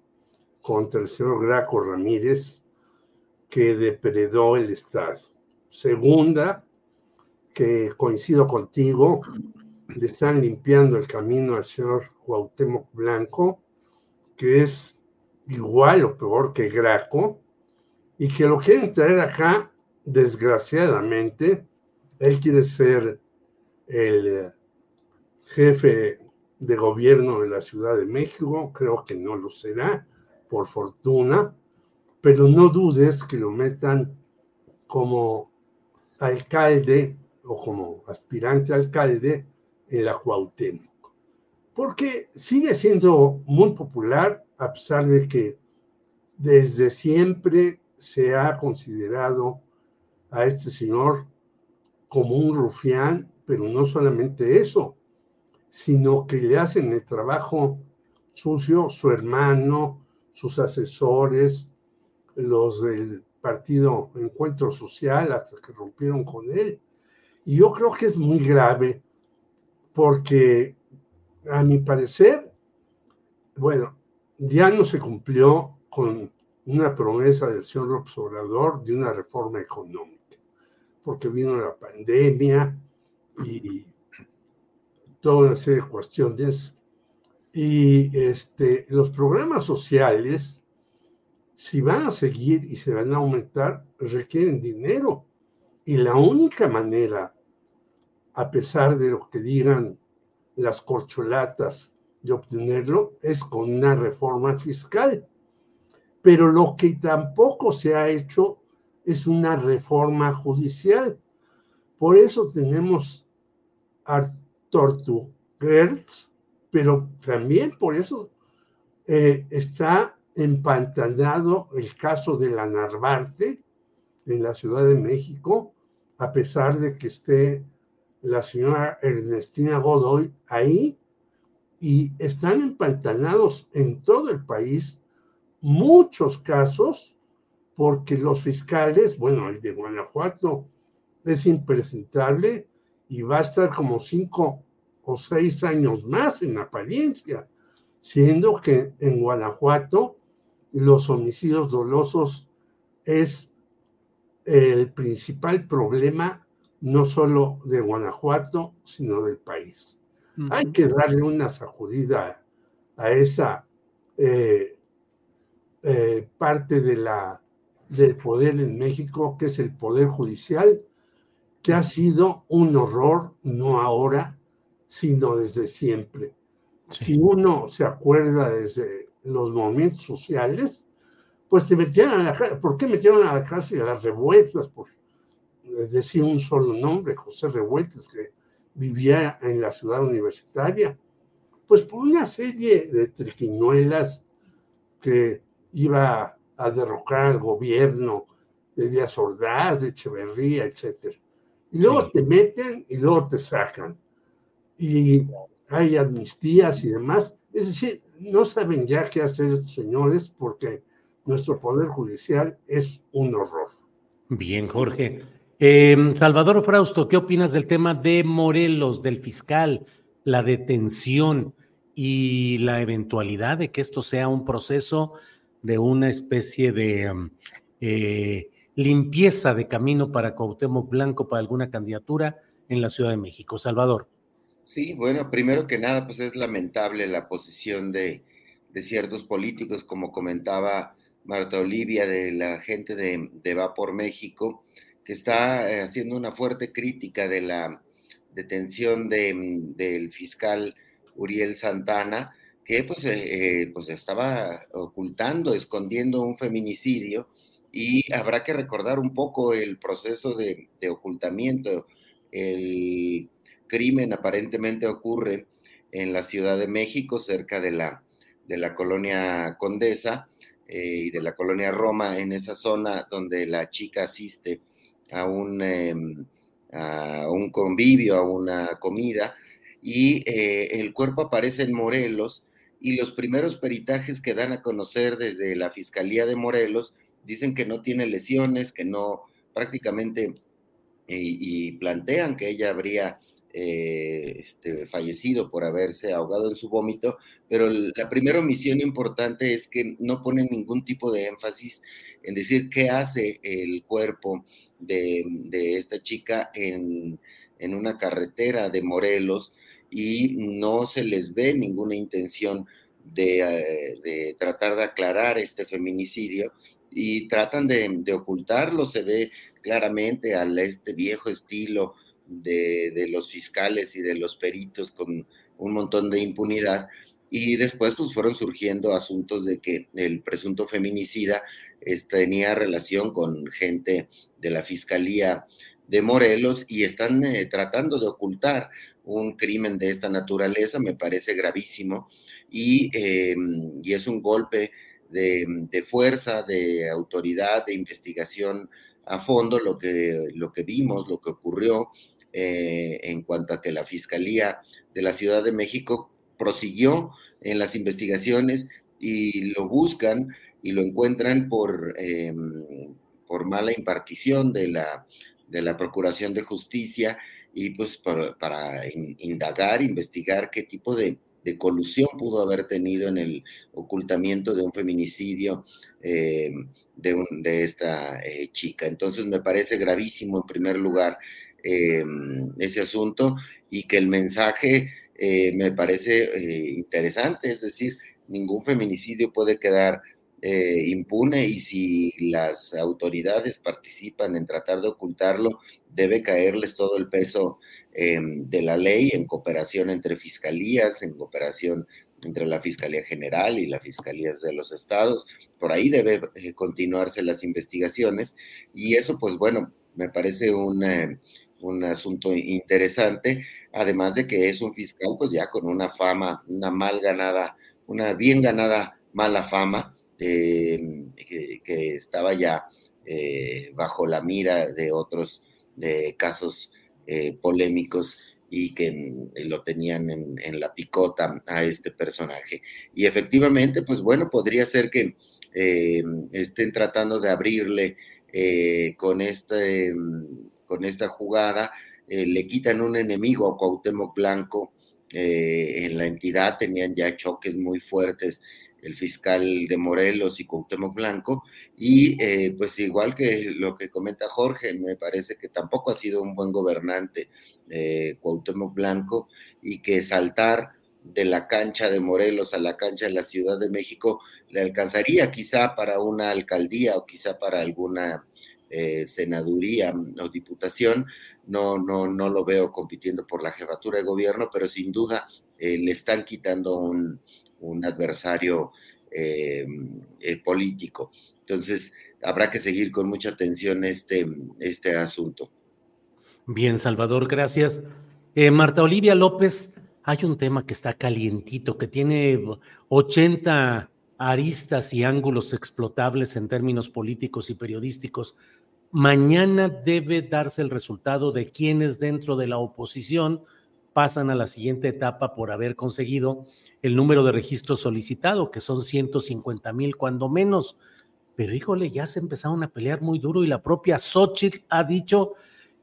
contra el señor Graco Ramírez, que depredó el Estado. Segunda, que coincido contigo, le están limpiando el camino al señor Cuauhtémoc Blanco, que es igual o peor que Graco, y que lo quieren traer acá, desgraciadamente, él quiere ser el jefe de gobierno de la Ciudad de México, creo que no lo será, por fortuna, pero no dudes que lo metan como alcalde o como aspirante alcalde en la Cuauhtémoc porque sigue siendo muy popular a pesar de que desde siempre se ha considerado a este señor como un rufián, pero no solamente eso, sino que le hacen el trabajo sucio su hermano, sus asesores, los del partido Encuentro Social, hasta que rompieron con él. Y yo creo que es muy grave porque, a mi parecer, bueno, ya no se cumplió con una promesa del señor Observador de una reforma económica, porque vino la pandemia y toda una serie de cuestiones. Y este, los programas sociales, si van a seguir y se van a aumentar, requieren dinero. Y la única manera, a pesar de lo que digan las corcholatas de obtenerlo, es con una reforma fiscal. Pero lo que tampoco se ha hecho es una reforma judicial. Por eso tenemos a Tortuguerz, pero también por eso eh, está empantanado el caso de la Narvarte en la Ciudad de México, a pesar de que esté la señora Ernestina Godoy ahí, y están empantanados en todo el país muchos casos porque los fiscales, bueno, el de Guanajuato es impresentable y va a estar como cinco o seis años más en apariencia, siendo que en Guanajuato los homicidios dolosos es el principal problema no solo de Guanajuato, sino del país. Hay que darle una sacudida a esa eh, eh, parte de la, del poder en México, que es el poder judicial, que ha sido un horror, no ahora, sino desde siempre. Si uno se acuerda desde los movimientos sociales, pues te metían a la cárcel. ¿Por qué metieron a la cárcel a las revueltas? Por decir un solo nombre, José Revueltas, que vivía en la ciudad universitaria. Pues por una serie de triquiñuelas que iba a derrocar al gobierno de Díaz Ordaz, de Echeverría, etc. Y luego te meten y luego te sacan. Y hay amnistías y demás. Es decir, no saben ya qué hacer señores porque nuestro poder judicial es un horror. Bien, Jorge. Em, Salvador Frausto, ¿qué opinas del tema de Morelos, del fiscal, la detención y la eventualidad de que esto sea un proceso de una especie de um, eh, limpieza de camino para Cuauhtémoc Blanco para alguna candidatura en la Ciudad de México. Salvador. Sí, bueno, primero que nada, pues es lamentable la posición de, ciertos políticos, como comentaba Marta Olivia, de la gente de, Va por México, que está eh, haciendo una fuerte crítica de la detención del fiscal Uriel Santana, que pues, eh, eh, pues estaba ocultando, escondiendo un feminicidio y habrá que recordar un poco el proceso de, ocultamiento. El crimen aparentemente ocurre en la Ciudad de México, cerca de la, de la colonia Condesa eh, y de la colonia Roma, en esa zona donde la chica asiste a un, em, a un convivio, a una comida, y el cuerpo aparece en Morelos y los primeros peritajes que dan a conocer desde la Fiscalía de Morelos dicen que no tiene lesiones, que no prácticamente, y, plantean que ella habría eh, este, fallecido por haberse ahogado en su vómito, pero la primera omisión importante es que no ponen ningún tipo de énfasis en decir qué hace el cuerpo de, esta chica en, una carretera de Morelos, y no se les ve ninguna intención de, eh, tratar de aclarar este feminicidio y tratan de, ocultarlo, se ve claramente al este viejo estilo de, los fiscales y de los peritos con un montón de impunidad. Y después pues fueron surgiendo asuntos de que el presunto feminicida tenía relación con gente de la Fiscalía de Morelos y están eh, tratando de ocultar un crimen de esta naturaleza, me parece gravísimo y, em, y es un golpe de, de, fuerza, de autoridad, de investigación a fondo, lo que, lo que vimos, lo que ocurrió eh, en cuanto a que la Fiscalía de la Ciudad de México prosiguió en las investigaciones y lo buscan y lo encuentran por, em, por mala impartición de la, de la Procuración de Justicia y pues para indagar, investigar qué tipo de, de, colusión pudo haber tenido en el ocultamiento de un feminicidio em, de, de, esta eh, chica. Entonces me parece gravísimo en primer lugar em, ese asunto y que el mensaje eh, me parece eh, interesante, es decir, ningún feminicidio puede quedar eh, impune y si las autoridades participan en tratar de ocultarlo, debe caerles todo el peso de la ley en cooperación entre fiscalías, en cooperación entre la Fiscalía General y las Fiscalías de los estados. Por ahí debe continuarse las investigaciones y eso, pues bueno, me parece un un asunto interesante, además de que es un fiscal pues ya con una fama, una mal ganada, una bien ganada mala fama, eh, que, estaba ya eh, bajo la mira de otros casos eh, polémicos y que mm, lo tenían en, en, la picota a este personaje. Y efectivamente, pues bueno, podría ser que estén tratando de abrirle con este con esta jugada, eh, le quitan un enemigo a Cuauhtémoc Blanco eh, en la entidad, tenían ya choques muy fuertes el fiscal de Morelos y Cuauhtémoc Blanco, y eh, pues igual que lo que comenta Jorge, me parece que tampoco ha sido un buen gobernante Cuauhtémoc Blanco, y que saltar de la cancha de Morelos a la cancha de la Ciudad de México le alcanzaría quizá para una alcaldía o quizá para alguna eh, senaduría o diputación, no, no, no lo veo compitiendo por la jefatura de gobierno, pero sin duda eh, le están quitando un, adversario eh, político. Entonces, habrá que seguir con mucha atención este, este asunto. Bien, Salvador, gracias. Marta Olivia López, hay un tema que está calientito, que tiene 80 aristas y ángulos explotables en términos políticos y periodísticos Mañana debe darse el resultado de quienes dentro de la oposición pasan a la siguiente etapa por haber conseguido el número de registros solicitado, que son 150 mil cuando menos. Pero híjole, ya se empezaron a pelear muy duro y la propia Xochitl ha dicho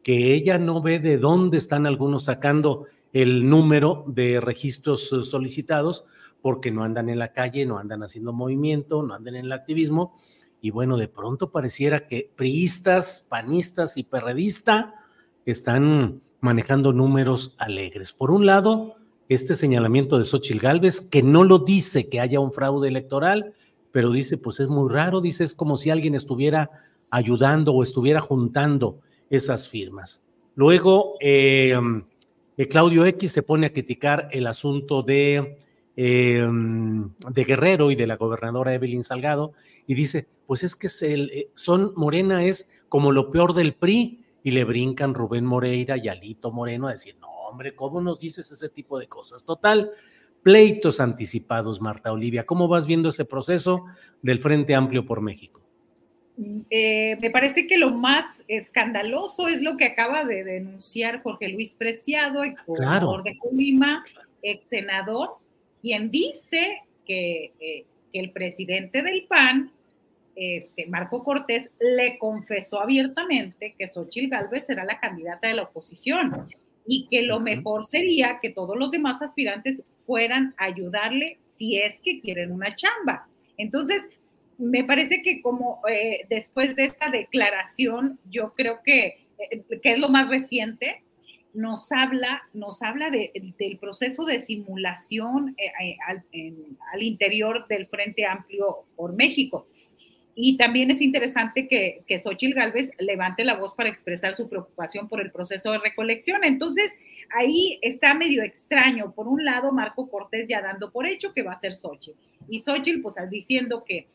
que ella no ve de dónde están algunos sacando el número de registros solicitados porque no andan en la calle, no andan haciendo movimiento, no andan en el activismo y bueno, de pronto pareciera que priistas, panistas y perredista están manejando números alegres. Por un lado, este señalamiento de Xochil Gálvez, que no lo dice que haya un fraude electoral, pero dice, pues es muy raro, dice, es como si alguien estuviera ayudando o estuviera juntando esas firmas. Luego, eh, eh, Claudio X se pone a criticar el asunto de, eh, de Guerrero y de la gobernadora Evelyn Salgado y dice, pues es que eh, son Morena es como lo peor del PRI y le brincan Rubén Moreira y Alito Moreno a decir, no, hombre, ¿cómo nos dices ese tipo de cosas? Total, pleitos anticipados, Marta Olivia. ¿Cómo vas viendo ese proceso del Frente Amplio por México? Eh, me parece que lo más escandaloso es lo que acaba de denunciar Jorge Luis Preciado, ex gobernador de Colima, ex senador, quien dice que, eh, que el presidente del PAN este, Marco Cortés le confesó abiertamente que Xochitl Gálvez será la candidata de la oposición y que lo mejor sería que todos los demás aspirantes fueran a ayudarle si es que quieren una chamba. Entonces, me parece que como eh, después de esta declaración, yo creo que, eh, que es lo más reciente, nos habla, nos habla del proceso de simulación eh, al, al, interior del Frente Amplio por México. Y también es interesante que, que Xochitl Galvez levante la voz para expresar su preocupación por el proceso de recolección. Entonces, ahí está medio extraño. Por un lado, Marco Cortés ya dando por hecho que va a ser Xochitl. Y Xochitl, pues, diciendo que,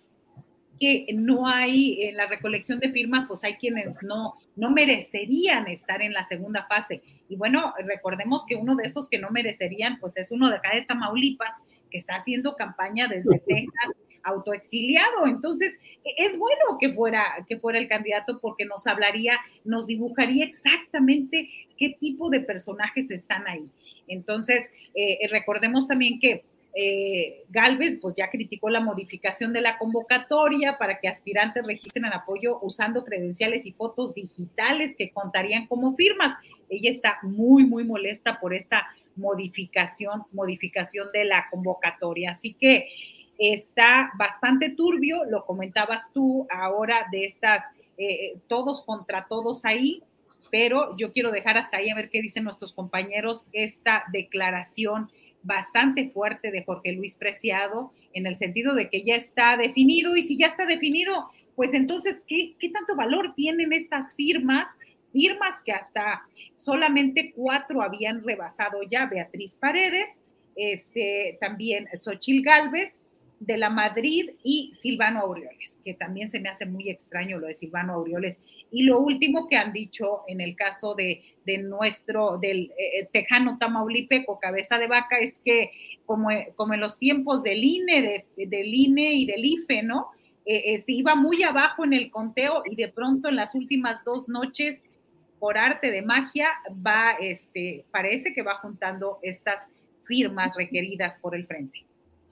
que no hay, en la recolección de firmas, pues hay quienes no, no merecerían estar en la segunda fase. Y bueno, recordemos que uno de esos que no merecerían, pues es uno de acá de Tamaulipas, que está haciendo campaña desde Texas autoexiliado. Entonces, e, es bueno que fuera, que fuera el candidato porque nos hablaría, nos dibujaría exactamente qué tipo de personajes están ahí. Entonces, eh, recordemos también que eh, Galvez pues ya criticó la modificación de la convocatoria para que aspirantes registren apoyo usando credenciales y fotos digitales que contarían como firmas. Ella está muy, muy molesta por esta modificación, modificación de la convocatoria. Así que está bastante turbio, lo comentabas tú ahora de estas, eh, todos contra todos ahí, pero yo quiero dejar hasta ahí a ver qué dicen nuestros compañeros esta declaración bastante fuerte de Jorge Luis Preciado, en el sentido de que ya está definido y si ya está definido, pues entonces, ¿qué, qué tanto valor tienen estas firmas? Firmas que hasta solamente cuatro habían rebasado ya, Beatriz Paredes, este, también Xochil Gálvez, de la Madrid y Silvano Aureoles, que también se me hace muy extraño lo de Silvano Aureoles. Y lo último que han dicho en el caso de, nuestro, del eh, eh, tejano tamaulipeco, cabeza de vaca, es que como, como en los tiempos del INE, del INE y del IFE, ¿no? Eh, este, iba muy abajo en el conteo y de pronto en las últimas dos noches, por arte de magia, va, este, parece que va juntando estas firmas requeridas por el frente.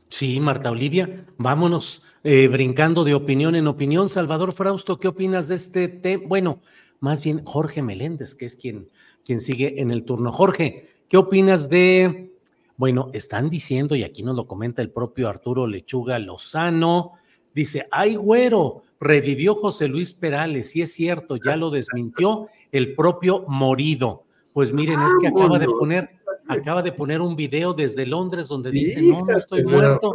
Sí, Marta Olivia, vámonos eh, brincando de opinión en opinión. Salvador Frausto, ¿qué opinas de este tema? Bueno, más bien Jorge Meléndez, que es quien, quien sigue en el turno. Jorge, ¿qué opinas de, bueno, están diciendo, y aquí nos lo comenta el propio Arturo Lechuga Lozano, dice, ay güero, revivió José Luis Perales, y es cierto, ya lo desmintió el propio Morido. Pues miren, es que acaba de poner acaba de poner un video desde Londres donde dice, no, no estoy muerto.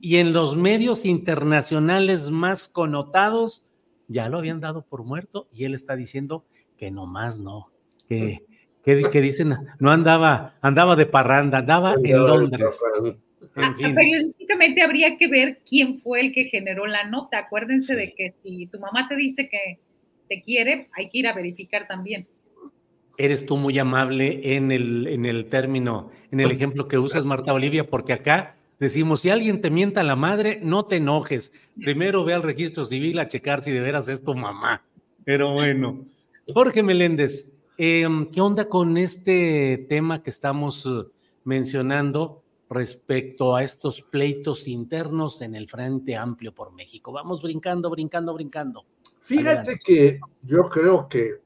Y en los medios internacionales más connotados ya lo habían dado por muerto y él está diciendo que nomás no, que, que, dicen, no andaba, andaba de parranda, andaba en Londres. Ah, periodísticamente habría que ver quién fue el que generó la nota. Acuérdense de que si tu mamá te dice que te quiere, hay que ir a verificar también. Eres tú muy amable en el, en el término, en el ejemplo que usas, Marta Olivia, porque acá decimos, si alguien te mienta a la madre, no te enojes. Primero ve al registro civil a checar si de veras es tu mamá. Pero bueno, Jorge Meléndez, em, ¿qué onda con este tema que estamos eh, mencionando respecto a estos pleitos internos en el Frente Amplio por México? Vamos brincando, brincando, brincando. Fíjate que yo creo que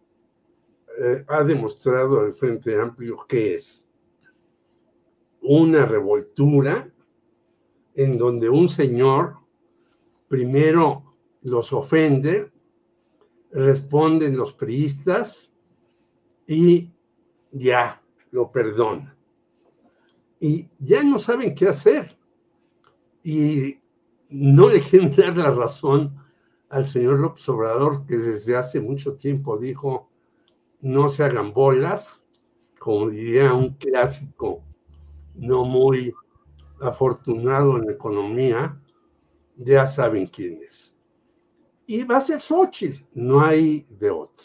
eh, ha demostrado el Frente Amplio que es una revoltura en donde un señor primero los ofende, responden los priistas y ya lo perdona. Y ya no saben qué hacer. Y no le quieren dar la razón al señor López Obrador, que desde hace mucho tiempo dijo no se hagan bolas, como diría un clásico no muy afortunado en economía, ya saben quién es. Y va a ser Xochitl, no hay de otro.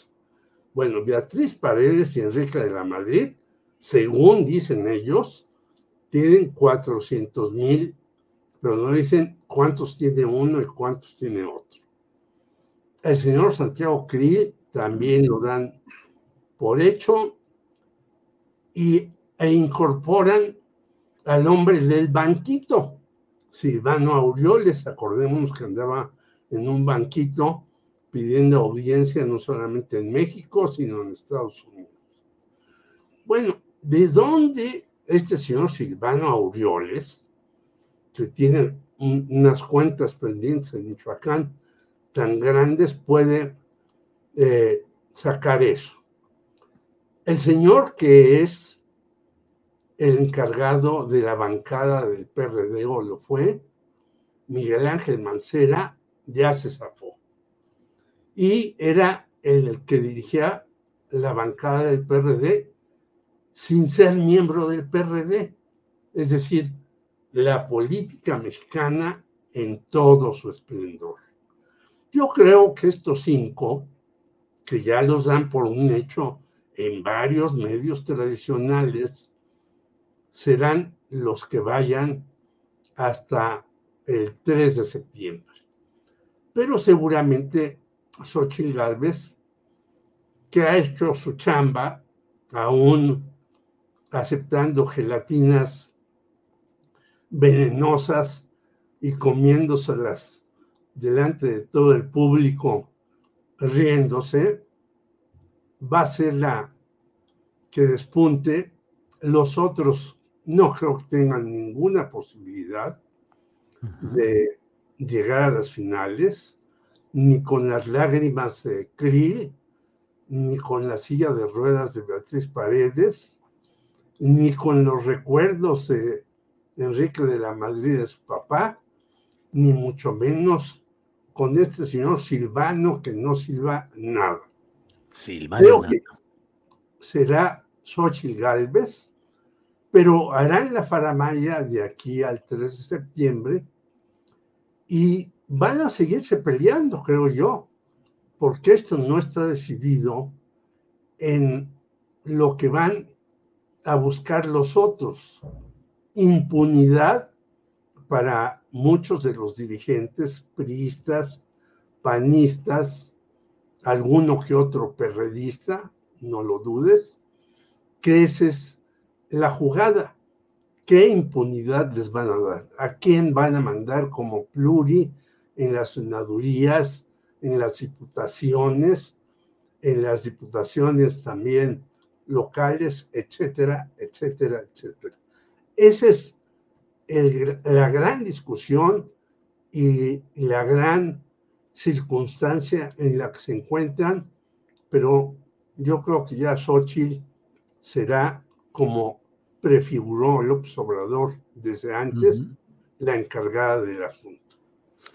Bueno, Beatriz Paredes y Enrique de la Madrid, según dicen ellos, tienen 400 mil, pero no dicen cuántos tiene uno y cuántos tiene otro. El señor Santiago Krill también lo dan por hecho y, e incorporan al hombre del banquito, Silvano Aureoles, acordémonos que andaba en un banquito pidiendo audiencia no solamente en México, sino en Estados Unidos. Bueno, ¿de dónde este señor Silvano Aureoles, que tiene unas cuentas pendientes en Michoacán tan grandes, puede eh, sacar eso? El señor que es el encargado de la bancada del PRD o lo fue, Miguel Ángel Mancera, ya se zafó. Y era el que dirigía la bancada del PRD sin ser miembro del PRD. Es decir, la política mexicana en todo su esplendor. Yo creo que estos cinco, que ya los dan por un hecho en varios medios tradicionales serán los que vayan hasta el 3 de septiembre. Pero seguramente Xochitl Galvez, que ha hecho su chamba, aún aceptando gelatinas venenosas y comiéndoselas delante de todo el público, riéndose, va a ser la que despunte. Los otros no creo que tengan ninguna posibilidad de llegar a las finales, ni con las lágrimas de Krill, ni con la silla de ruedas de Beatriz Paredes, ni con los recuerdos de Enrique de la Madrid de su papá, ni mucho menos con este señor Silvano que no silba nada. Silvano. será Xochitl Galvez, pero harán la faramaya de aquí al 3 de septiembre y van a seguirse peleando, creo yo, porque esto no está decidido en lo que van a buscar los otros. Impunidad para muchos de los dirigentes priistas, panistas, alguno que otro perredista, no lo dudes, que esa es la jugada. ¿Qué impunidad les van a dar? ¿A quién van a mandar como pluri en las senadurías, en las diputaciones, en las diputaciones también locales, etcétera, etcétera, etcétera? Esa es la gran discusión y la gran circunstancia en la que se encuentran, pero yo creo que ya Xochitl será como prefiguró López Obrador desde antes, la encargada del asunto.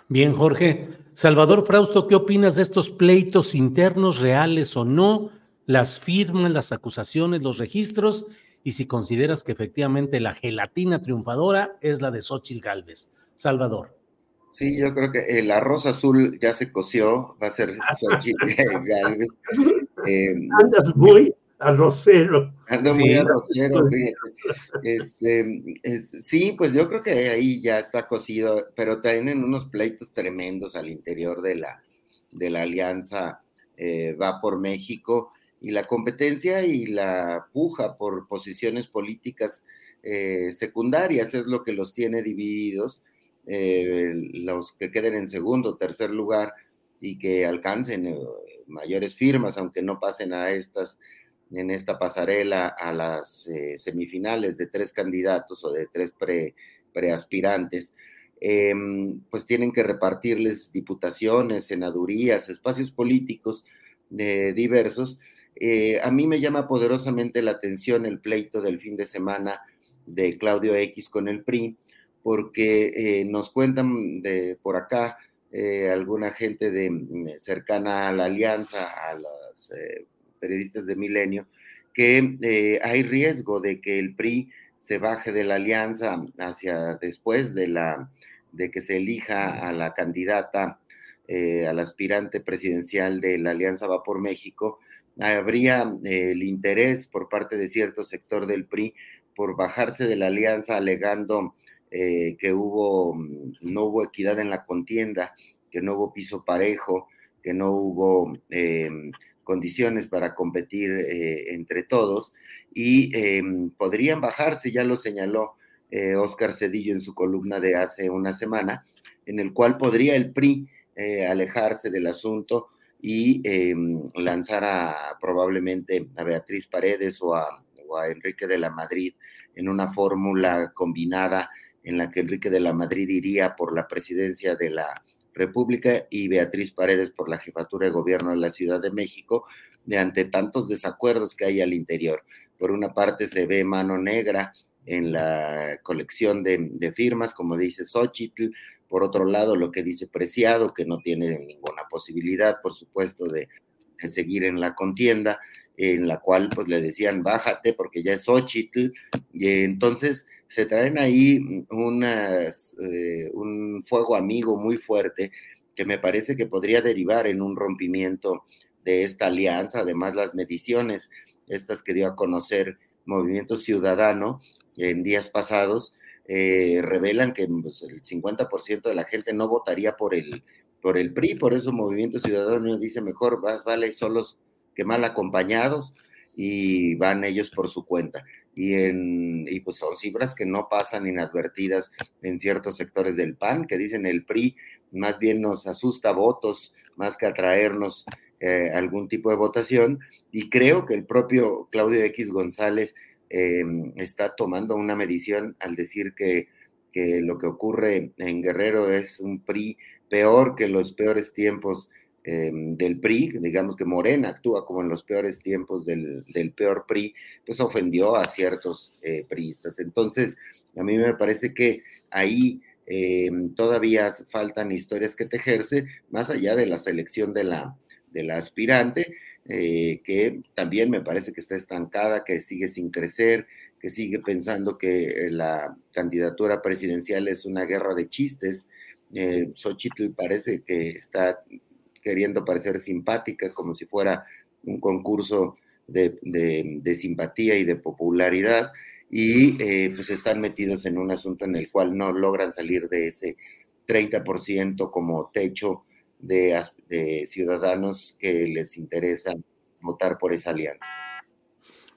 Bien, Jorge. Salvador Frausto, ¿qué opinas de estos pleitos internos reales o no? Las firmas, las acusaciones, los registros y si consideras que efectivamente la gelatina triunfadora es la de Xochitl Galvez. Salvador. Sí, yo creo que el arroz azul ya se coció, va a ser Xochitl Galvez. Eh, Andas muy arrocero. Ando muy arrocero, este, sí, pues yo creo que ahí ya está cocido, pero tienen unos pleitos tremendos al interior de la, de la alianza eh, Va por México y la competencia y la puja por posiciones políticas eh, secundarias es lo que los tiene divididos. Eh, los que queden en segundo, tercer lugar y que alcancen eh, mayores firmas, aunque no pasen a estas en esta pasarela a las semifinales de tres candidatos o de tres pre, preaspirantes, em, pues tienen que repartirles diputaciones, senadurías, espacios políticos diversos. Eh, a mí me llama poderosamente la atención el pleito del fin de semana de Claudio X con el PRI, porque eh, nos cuentan de por acá eh, alguna gente de, mm, cercana a la alianza, a los periodistas de Milenio, que hay riesgo de que el PRI se baje de la alianza hacia después de, la, de que se elija a la candidata, al aspirante presidencial de la Alianza Va por México, habría eh, el interés por parte de cierto sector del PRI por bajarse de la alianza alegando eh, que hubo, no hubo equidad en la contienda, que no hubo piso parejo, que no hubo condiciones para competir eh, entre todos y em, podrían bajarse, ya lo señaló Oscar Cedillo en su columna de hace una semana, en el cual podría el PRI alejarse del asunto y em, lanzar a, probablemente a Beatriz Paredes o a, Enrique de la Madrid en una fórmula combinada en la que Enrique de la Madrid iría por la presidencia de la República y Beatriz Paredes por la jefatura de gobierno de la Ciudad de México, de ante tantos desacuerdos que hay al interior. Por una parte se ve mano negra en la colección de, de firmas, como dice Xochitl, por otro lado, lo que dice Preciado, que no tiene ninguna posibilidad, por supuesto, de, seguir en la contienda, en la cual pues le decían, bájate porque ya es Xochitl, y entonces se traen ahí eh, un fuego amigo muy fuerte que me parece que podría derivar en un rompimiento de esta alianza, además las mediciones, estas que dio a conocer Movimiento Ciudadano en días pasados, eh, revelan que pues, el 50% de la gente no votaría por el, por el PRI, por eso Movimiento Ciudadano dice mejor más vale solos que mal acompañados. Y van ellos por su cuenta. Y, en, y pues son cifras que no pasan inadvertidas en ciertos sectores del PAN, que dicen el PRI más bien nos asusta votos más que atraernos eh, algún tipo de votación. Y creo que el propio Claudio X González em, está tomando una medición al decir que, que lo que ocurre en Guerrero es un PRI peor que los peores tiempos Em, del PRI, digamos que Morena actúa como en los peores tiempos del, peor PRI, pues ofendió a ciertos eh, priistas. Entonces, a mí me parece que ahí em, todavía faltan historias que tejerse, más allá de la selección de la, de la aspirante, eh, que también me parece que está estancada, que sigue sin crecer, que sigue pensando que la candidatura presidencial es una guerra de chistes. Eh, Xochitl parece que está queriendo parecer simpática, como si fuera un concurso de, simpatía y de popularidad, y eh, pues están metidos en un asunto en el cual no logran salir de ese 30% como techo de, de ciudadanos que les interesa votar por esa alianza.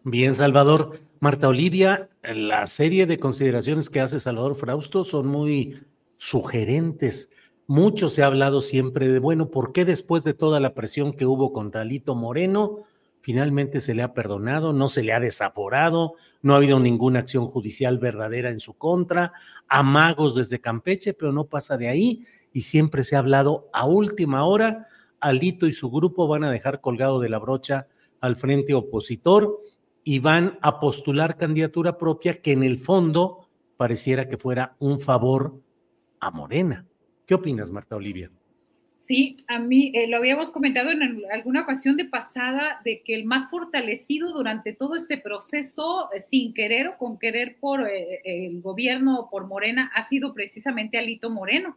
Bien, Salvador. Marta Olivia, la serie de consideraciones que hace Salvador Frausto son muy sugerentes. Mucho se ha hablado siempre de, bueno, ¿por qué después de toda la presión que hubo contra Alito Moreno, finalmente se le ha perdonado, no se le ha desaforado, no ha habido ninguna acción judicial verdadera en su contra, amagos desde Campeche, pero no pasa de ahí y siempre se ha hablado a última hora, Alito y su grupo van a dejar colgado de la brocha al frente opositor y van a postular candidatura propia que en el fondo pareciera que fuera un favor a Morena. ¿Qué opinas, Marta Olivia? Sí, a mí eh, lo habíamos comentado en alguna ocasión de pasada de que el más fortalecido durante todo este proceso, eh, sin querer o con querer por eh, el gobierno o por Morena, ha sido precisamente Alito Moreno.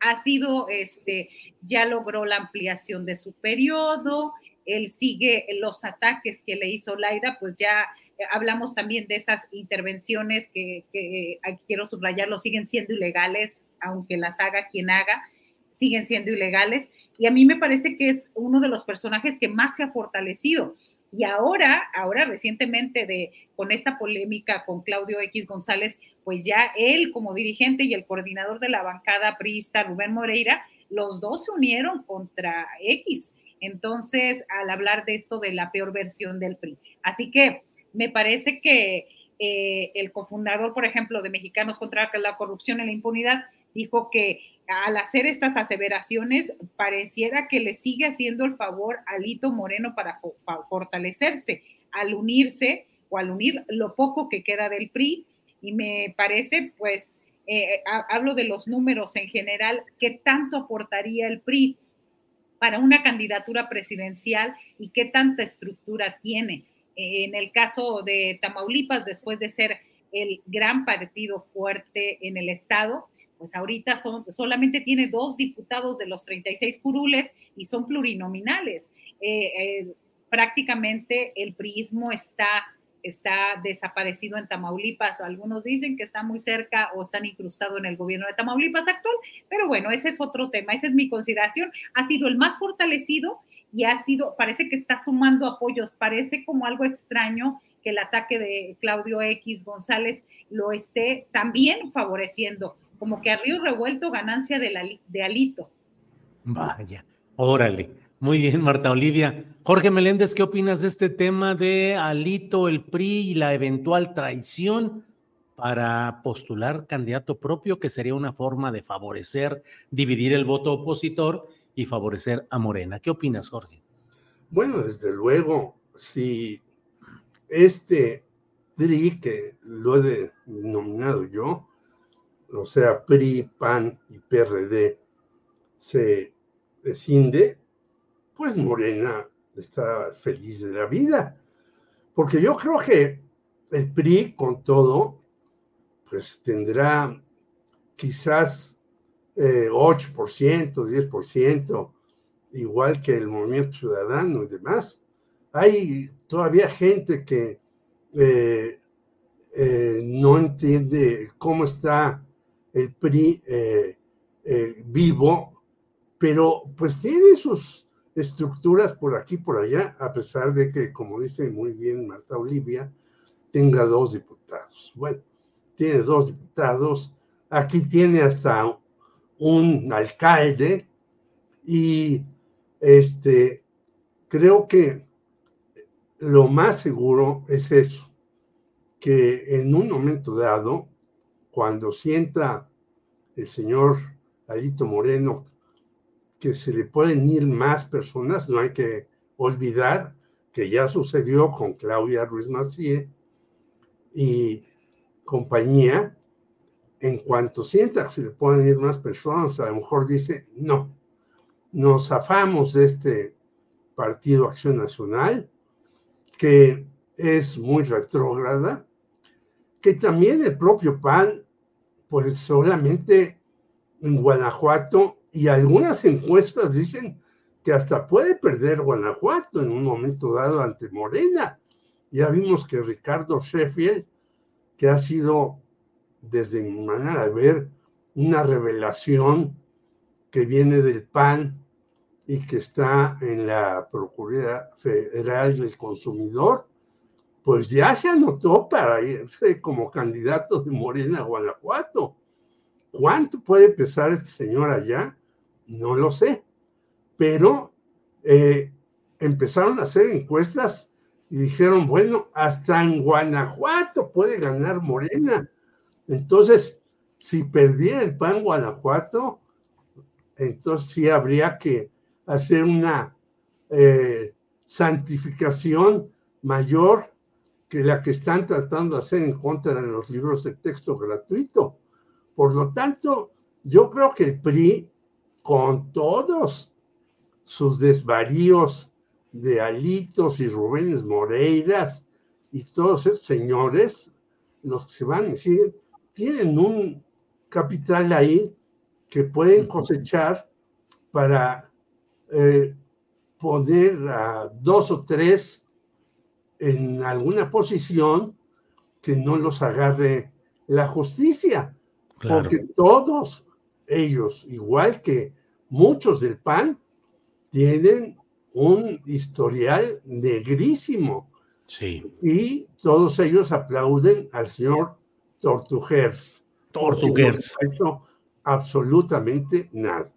Ha sido, este, ya logró la ampliación de su periodo, él sigue los ataques que le hizo Laida, pues ya hablamos también de esas intervenciones que, que aquí quiero subrayarlo, siguen siendo ilegales aunque las haga quien haga, siguen siendo ilegales. Y a mí me parece que es uno de los personajes que más se ha fortalecido. Y ahora, ahora recientemente de con esta polémica con Claudio X González, pues ya él como dirigente y el coordinador de la bancada priista Rubén Moreira, los dos se unieron contra X. Entonces, al hablar de esto de la peor versión del PRI. Así que me parece que eh, el cofundador, por ejemplo, de Mexicanos contra la Corrupción y la Impunidad, dijo que al hacer estas aseveraciones pareciera que le sigue haciendo el favor a Lito Moreno para fortalecerse, al unirse o al unir lo poco que queda del PRI. Y me parece, pues, eh, hablo de los números en general, qué tanto aportaría el PRI para una candidatura presidencial y qué tanta estructura tiene. en el caso de Tamaulipas, después de ser el gran partido fuerte en el estado, pues ahorita son, solamente tiene dos diputados de los 36 curules y son plurinominales. Eh, eh, prácticamente el priismo está, está desaparecido en Tamaulipas. Algunos dicen que está muy cerca o están incrustados en el gobierno de Tamaulipas actual, pero bueno, ese es otro tema, esa es mi consideración. Ha sido el más fortalecido y ha sido, parece que está sumando apoyos, parece como algo extraño que el ataque de Claudio X González lo esté también favoreciendo como que a río revuelto ganancia de, de Alito. Vaya, órale. Muy bien, Marta Olivia. Jorge Meléndez, ¿qué opinas de este tema de Alito, el PRI y la eventual traición para postular candidato propio, que sería una forma de favorecer, dividir el voto opositor y favorecer a Morena? ¿Qué opinas, Jorge? Bueno, desde luego, si este PRI, que lo he denominado yo, o sea, PRI, PAN y PRD, se descinde, pues Morena está feliz de la vida. Porque yo creo que el PRI, con todo, pues tendrá quizás 8%, eh, 10%, igual que el movimiento ciudadano y demás. Hay todavía gente que eh, eh, no entiende cómo está el PRI eh, eh, vivo, pero pues tiene sus estructuras por aquí por allá, a pesar de que, como dice muy bien Marta Olivia, tenga dos diputados. Bueno, tiene dos diputados, aquí tiene hasta un alcalde y este creo que lo más seguro es eso, que en un momento dado, cuando sienta el señor Alito Moreno que se le pueden ir más personas, no hay que olvidar que ya sucedió con Claudia Ruiz Macié y compañía, en cuanto sienta que se le pueden ir más personas, a lo mejor dice, no, nos zafamos de este Partido Acción Nacional, que es muy retrógrada, que también el propio PAN, pues solamente en Guanajuato y algunas encuestas dicen que hasta puede perder Guanajuato en un momento dado ante Morena. Ya vimos que Ricardo Sheffield, que ha sido desde mi manera de ver una revelación que viene del PAN y que está en la Procuraduría Federal del Consumidor, pues ya se anotó para irse como candidato de Morena a Guanajuato. ¿Cuánto puede pesar este señor allá? No lo sé. Pero eh, empezaron a hacer encuestas y dijeron, bueno, hasta en Guanajuato puede ganar Morena. Entonces, si perdiera el PAN Guanajuato, entonces sí habría que hacer una eh, santificación mayor que la que están tratando de hacer en contra de los libros de texto gratuito. Por lo tanto, yo creo que el PRI, con todos sus desvaríos de Alitos y Rubénes Moreiras y todos esos señores, los que se van a decir, tienen un capital ahí que pueden cosechar para eh, poner a dos o tres en alguna posición que no los agarre la justicia, porque todos ellos, igual que muchos del PAN, tienen un historial negrísimo. Sí. Y todos ellos aplauden al señor Tortugers. Tortugers. No absolutamente nada.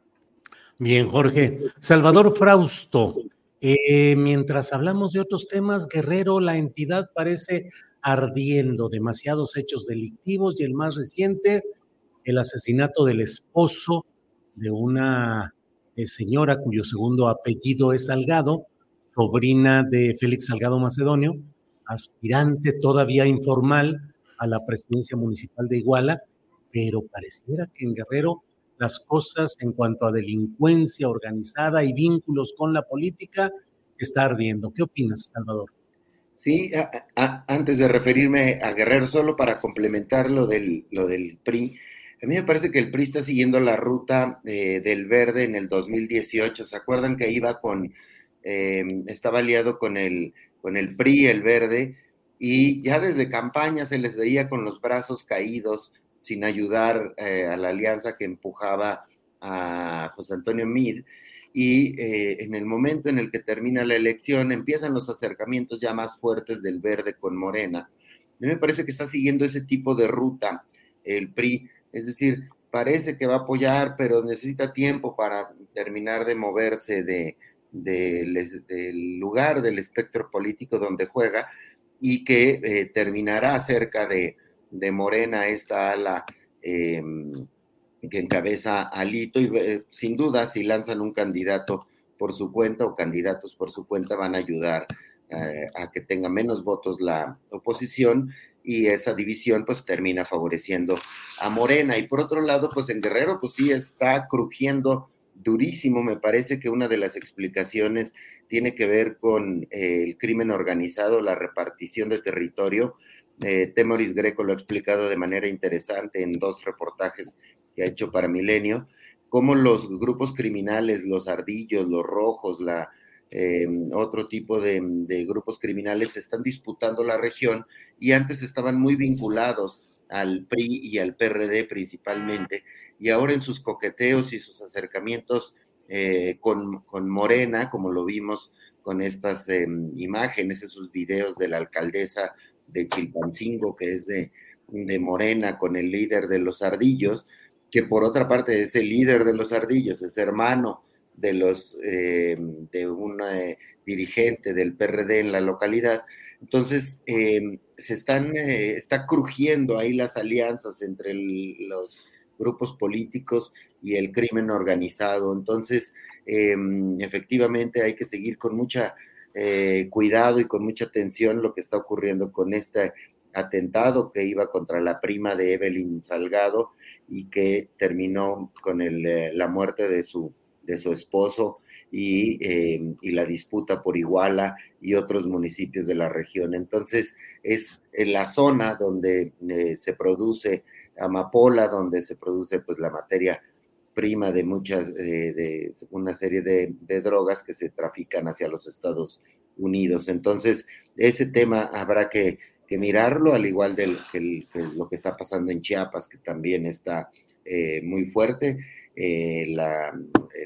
Bien, Jorge. Salvador Frausto, eh, mientras hablamos de otros temas, Guerrero, la entidad parece ardiendo, demasiados hechos delictivos y el más reciente, el asesinato del esposo de una eh, señora cuyo segundo apellido es Salgado, sobrina de Félix Salgado Macedonio, aspirante todavía informal a la presidencia municipal de Iguala, pero pareciera que en Guerrero las cosas en cuanto a delincuencia organizada y vínculos con la política está ardiendo. ¿Qué opinas, Salvador? Sí, antes de referirme a Guerrero, solo para complementar lo del, lo del PRI, a mí me parece que el PRI está siguiendo la ruta eh, del verde en el 2018. ¿Se acuerdan que iba con, em, estaba aliado con el, con el PRI, el verde, y ya desde campaña se les veía con los brazos caídos, sin ayudar eh, a la alianza que empujaba a José Antonio Mid. Y eh, en el momento en el que termina la elección, empiezan los acercamientos ya más fuertes del verde con Morena. A mí me parece que está siguiendo ese tipo de ruta el PRI, es decir, parece que va a apoyar, pero necesita tiempo para terminar de moverse de, del lugar del espectro político donde juega y que eh, terminará cerca de, de Morena, esta ala em, que encabeza Alito, y eh, sin duda si lanzan un candidato por su cuenta o candidatos por su cuenta van a ayudar eh, a que tenga menos votos la oposición y esa división pues termina favoreciendo a Morena. Y por otro lado, pues en Guerrero pues sí está crujiendo durísimo. Me parece que una de las explicaciones tiene que ver con eh, el crimen organizado, la repartición de territorio eh, Temoris Greco lo ha explicado de manera interesante en dos reportajes que ha hecho para Milenio, cómo los grupos criminales, los ardillos, los rojos, la, eh, otro tipo de, grupos criminales están disputando la región y antes estaban muy vinculados al PRI y al PRD principalmente, y ahora en sus coqueteos y sus acercamientos eh, con, con, Morena, como lo vimos con estas em, imágenes, esos videos de la alcaldesa de Chilpancingo, que es de, de Morena, con el líder de los ardillos, que por otra parte es el líder de los ardillos, es hermano de los em, de un eh, dirigente del PRD en la localidad. Entonces, em, se están, eh, está crujiendo ahí las alianzas entre los grupos políticos y el crimen organizado. Entonces, efectivamente hay que seguir con mucha eh, cuidado y con mucha atención lo que está ocurriendo con este atentado que iba contra la prima de Evelyn Salgado y que terminó con eh, la muerte de su, de su esposo y, em, y, la disputa por Iguala y otros municipios de la región. Entonces, es en la zona donde eh, se produce amapola, donde se produce pues la materia prima de muchas, eh, de una serie de, drogas que se trafican hacia los Estados Unidos. Entonces, ese tema habrá que, mirarlo, al igual de que, lo que está pasando en Chiapas, que también está eh, muy fuerte, la,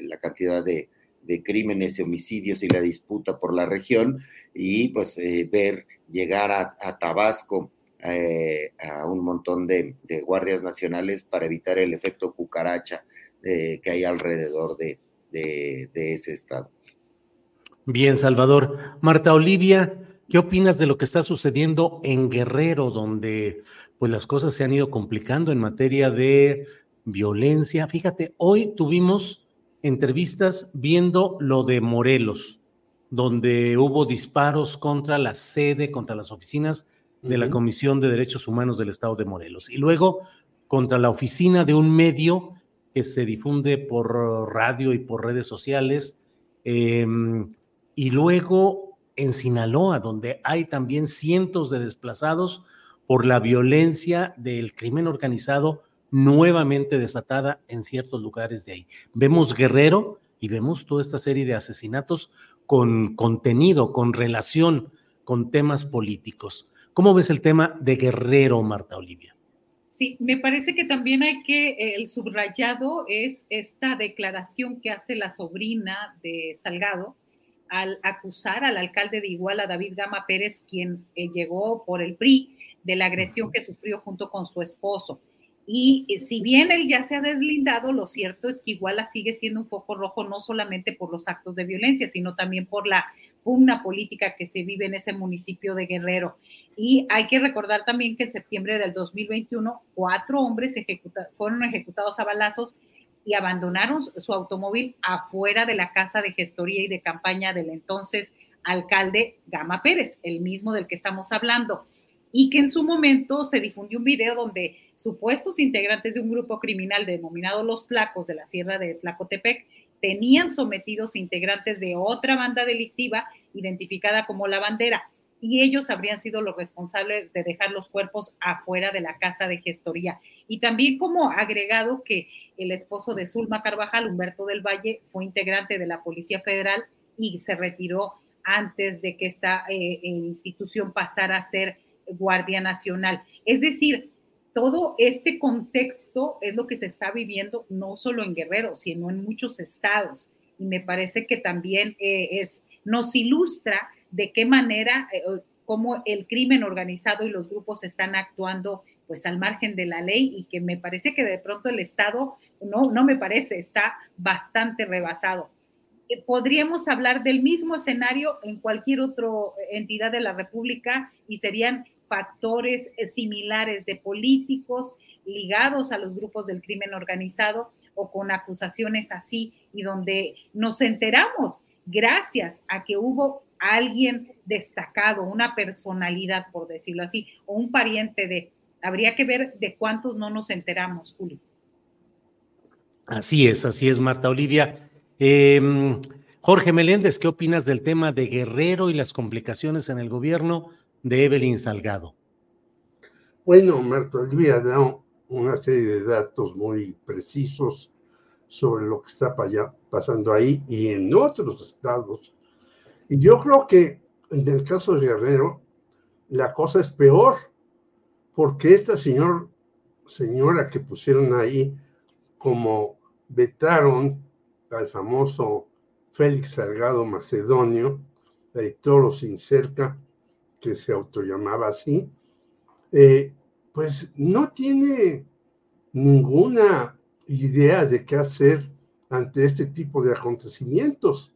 la cantidad de, de crímenes y homicidios y la disputa por la región y pues eh, ver llegar a, Tabasco eh, a un montón de, guardias nacionales para evitar el efecto cucaracha eh, que hay alrededor de, ese estado. Bien, Salvador. Marta Olivia, ¿qué opinas de lo que está sucediendo en Guerrero, donde pues las cosas se han ido complicando en materia de violencia? Fíjate, hoy tuvimos entrevistas viendo lo de Morelos, donde hubo disparos contra la sede, contra las oficinas de la Comisión de Derechos Humanos del Estado de Morelos. Y luego contra la oficina de un medio que se difunde por radio y por redes sociales. Em, y luego en Sinaloa, donde hay también cientos de desplazados por la violencia del crimen organizado nuevamente desatada en ciertos lugares de ahí. Vemos Guerrero y vemos toda esta serie de asesinatos con contenido, con relación con temas políticos. ¿Cómo ves el tema de Guerrero, Marta Olivia? Sí, me parece que también hay que, el subrayado es esta declaración que hace la sobrina de Salgado al acusar al alcalde de Iguala, David Gama Pérez, quien eh, llegó por el PRI, de la agresión que sufrió junto con su esposo. Y eh, si bien él ya se ha deslindado, lo cierto es que Iguala sigue siendo un foco rojo no solamente por los actos de violencia, sino también por la pugna política que se vive en ese municipio de Guerrero. Y hay que recordar también que en septiembre del 2021, cuatro hombres fueron ejecutados a balazos y abandonaron su automóvil afuera de la casa de gestoría y de campaña del entonces alcalde Gama Pérez, el mismo del que estamos hablando y que en su momento se difundió un video donde supuestos integrantes de un grupo criminal denominado Los Tlacos de la Sierra de Tlacotepec tenían sometidos integrantes de otra banda delictiva identificada como La Bandera y ellos habrían sido los responsables de dejar los cuerpos afuera de la casa de gestoría. Y también como agregado que el esposo de Zulma Carvajal, Humberto del Valle, fue integrante de la Policía Federal y se retiró antes de que esta eh, eh, institución pasara a ser Guardia Nacional. Es decir, todo este contexto es lo que se está viviendo no solo en Guerrero, sino en muchos estados. Y me parece que también eh, nos ilustra de qué manera, eh, cómo el crimen organizado y los grupos están actuando pues al margen de la ley y que me parece que de pronto el Estado, no, no me parece, está bastante rebasado. Eh, podríamos hablar del mismo escenario en cualquier otra entidad de la República y serían factores eh, similares de políticos ligados a los grupos del crimen organizado o con acusaciones así y donde nos enteramos gracias a que hubo alguien destacado, una personalidad, por decirlo así, o un pariente de... Habría que ver de cuántos no nos enteramos, Julio. Así es, así es, Marta Olivia. Em, Jorge Meléndez, ¿qué opinas del tema de Guerrero y las complicaciones en el gobierno de Evelyn Salgado. Bueno, Marta Olivia dado una serie de datos muy precisos sobre lo que está pasando ahí y en otros estados. Y yo creo que en el caso de Guerrero, la cosa es peor, porque esta señora que pusieron ahí como vetaron al famoso Félix Salgado Macedonio, el toro sin cerca, que se autollamaba así, eh, pues no tiene ninguna idea de qué hacer ante este tipo de acontecimientos.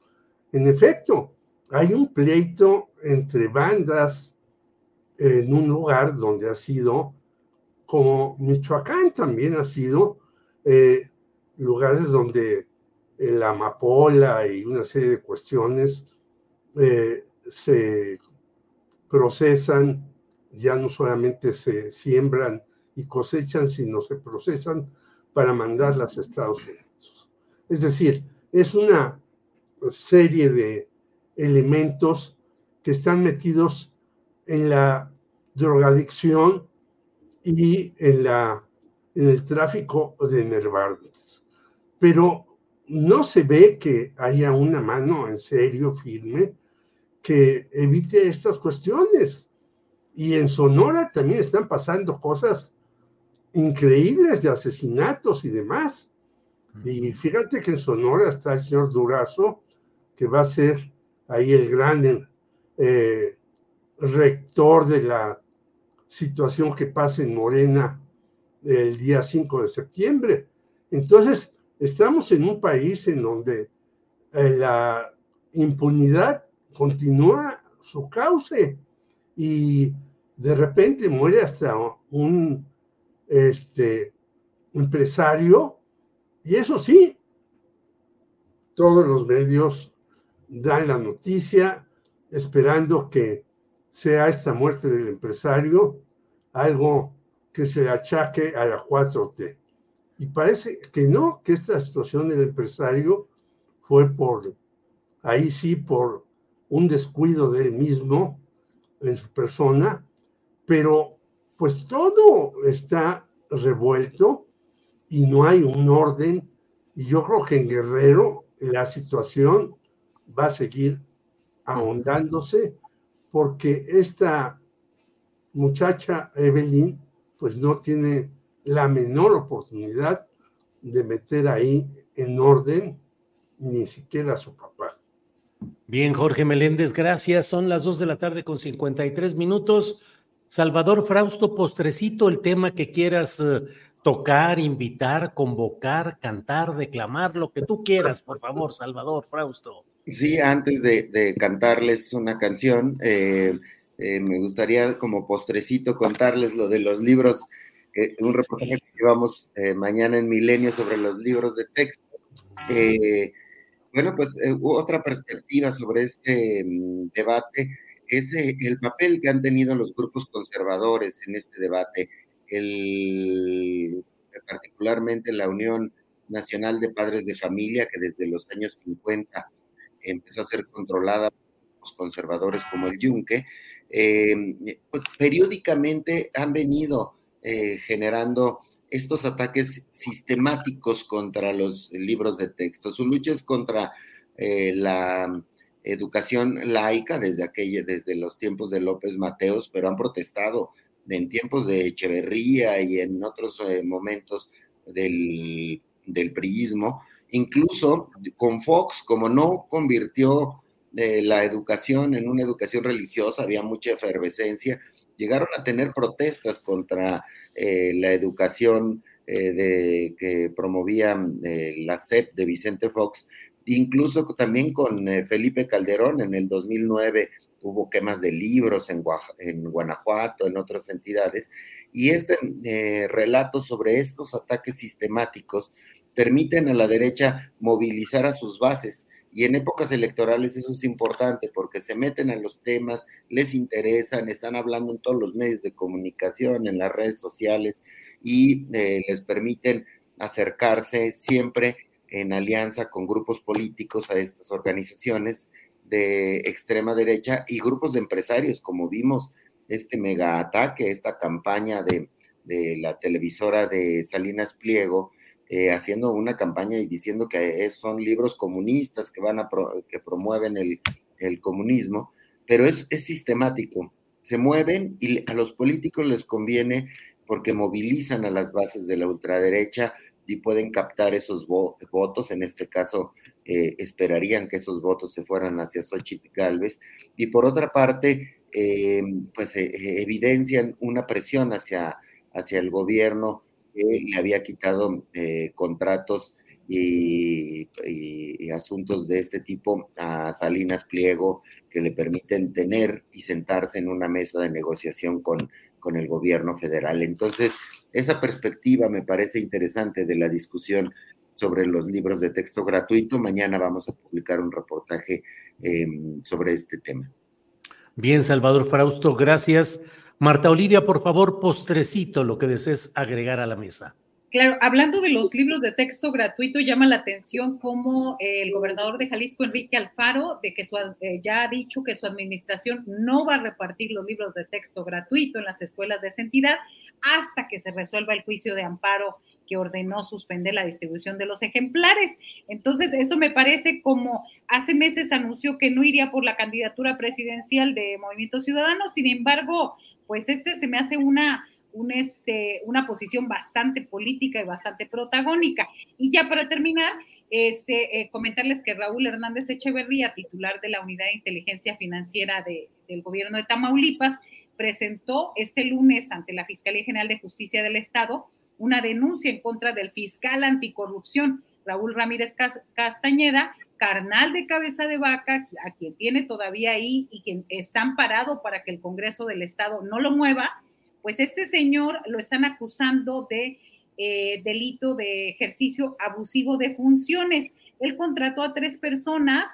En efecto, hay un pleito entre bandas en un lugar donde ha sido, como Michoacán también ha sido, eh, lugares donde la amapola y una serie de cuestiones eh, se procesan, ya no solamente se siembran y cosechan, sino se procesan para mandarlas a Estados Unidos. Es decir, es una serie de elementos que están metidos en la drogadicción y en, la, en el tráfico de enervantes. Pero no se ve que haya una mano en serio, firme, que evite estas cuestiones. Y en Sonora también están pasando cosas increíbles de asesinatos y demás. Y fíjate que en Sonora está el señor Durazo, que va a ser ahí el gran eh, rector de la situación que pasa en Morena el día 5 de septiembre. Entonces, estamos en un país en donde eh, la impunidad continúa su cauce y de repente muere hasta un este, empresario y eso sí, todos los medios dan la noticia esperando que sea esta muerte del empresario algo que se le achaque a la 4T. Y parece que no, que esta situación del empresario fue por, ahí sí, por un descuido de él mismo en su persona, pero pues todo está revuelto y no hay un orden. Y yo creo que en Guerrero la situación va a seguir ahondándose porque esta muchacha Evelyn pues no tiene la menor oportunidad de meter ahí en orden ni siquiera su papá. Bien, Jorge Meléndez, gracias. Son las dos de la tarde con 53 minutos. Salvador Frausto, postrecito, el tema que quieras eh, tocar, invitar, convocar, cantar, declamar, lo que tú quieras, por favor, Salvador Frausto. Sí, antes de, cantarles una canción, eh, eh, me gustaría como postrecito contarles lo de los libros un reportaje que llevamos mañana en Milenio sobre los libros de texto. Bueno, pues eh, otra perspectiva sobre este mm, debate es el papel que han tenido los grupos conservadores en este debate, el, particularmente la Unión Nacional de Padres de Familia, que desde los años 50 empezó a ser controlada por los conservadores como el Yunque, pues, periódicamente han venido eh, generando estos ataques sistemáticos contra los libros de texto. Su lucha es contra eh, la educación laica desde, aquella, desde los tiempos de López Mateos, pero han protestado en tiempos de Echeverría y en otros eh, momentos del, del priismo, incluso con Fox, como no convirtió la educación en una educación religiosa, había mucha efervescencia, llegaron a tener protestas contra eh, la educación eh, que promovía eh, la SEP de Vicente Fox, incluso también con Felipe Calderón en el 2009 hubo quemas de libros en, en Guanajuato, en otras entidades, y este relato sobre estos ataques sistemáticos permiten a la derecha movilizar a sus bases y en épocas electorales eso es importante porque se meten a los temas, les interesan, están hablando en todos los medios de comunicación, en las redes sociales y eh, les permiten acercarse siempre en alianza con grupos políticos a estas organizaciones de extrema derecha y grupos de empresarios, como vimos este mega ataque, esta campaña de, de la televisora de Salinas Pliego, eh, haciendo una campaña y diciendo que son libros comunistas que van a que promueven el, comunismo, pero es, es, sistemático. Se mueven y a los políticos les conviene porque movilizan a las bases de la ultraderecha y pueden captar esos votos. En este caso, eh, esperarían que esos votos se fueran hacia Xochitl Galvez. Y por otra parte, eh, pues evidencian una presión hacia, hacia el gobierno que le había quitado contratos y, asuntos de este tipo a Salinas Pliego que le permiten tener y sentarse en una mesa de negociación con, con el gobierno federal. Entonces, esa perspectiva me parece interesante de la discusión sobre los libros de texto gratuito. Mañana vamos a publicar un reportaje em, sobre este tema. Bien, Salvador Frausto, gracias. Marta Olivia, por favor, postrecito lo que desees agregar a la mesa. Claro, hablando de los libros de texto gratuito, llama la atención cómo eh, el gobernador de Jalisco, Enrique Alfaro, de que su, eh, ya ha dicho que su administración no va a repartir los libros de texto gratuito en las escuelas de esa entidad hasta que se resuelva el juicio de amparo que ordenó suspender la distribución de los ejemplares. Entonces, esto me parece como hace meses anunció que no iría por la candidatura presidencial de Movimiento Ciudadano, sin embargo, pues este se me hace una un este, una posición bastante política y bastante protagónica. Y ya para terminar, este, eh, comentarles que Raúl Hernández Echeverría, titular de la Unidad de Inteligencia Financiera del gobierno de Tamaulipas, presentó este lunes ante la Fiscalía General de Justicia del Estado una denuncia en contra del fiscal anticorrupción Raúl Ramírez Castañeda, carnal de cabeza de vaca, a quien tiene todavía ahí y quien está amparado para que el Congreso del Estado no lo mueva, pues este señor lo están acusando de eh, delito de ejercicio abusivo de funciones. Él contrató a tres personas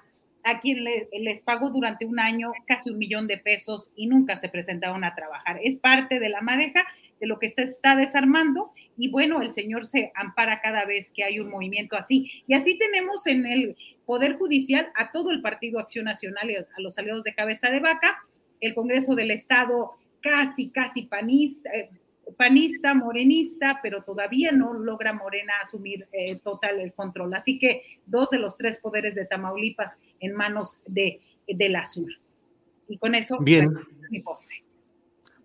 a quien les pagó durante un año casi un millón de pesos y nunca se presentaron a trabajar. Es parte de la madeja de lo que se está desarmando y bueno, el señor se ampara cada vez que hay un movimiento así. Y así tenemos en el Poder Judicial a todo el Partido Acción Nacional y a los aliados de cabeza de vaca, el Congreso del Estado casi, casi panista, eh, panista, morenista, pero todavía no logra Morena asumir eh, total el control. Así que dos de los tres poderes de Tamaulipas en manos de, del azul. Y con eso, Bien. mi postre.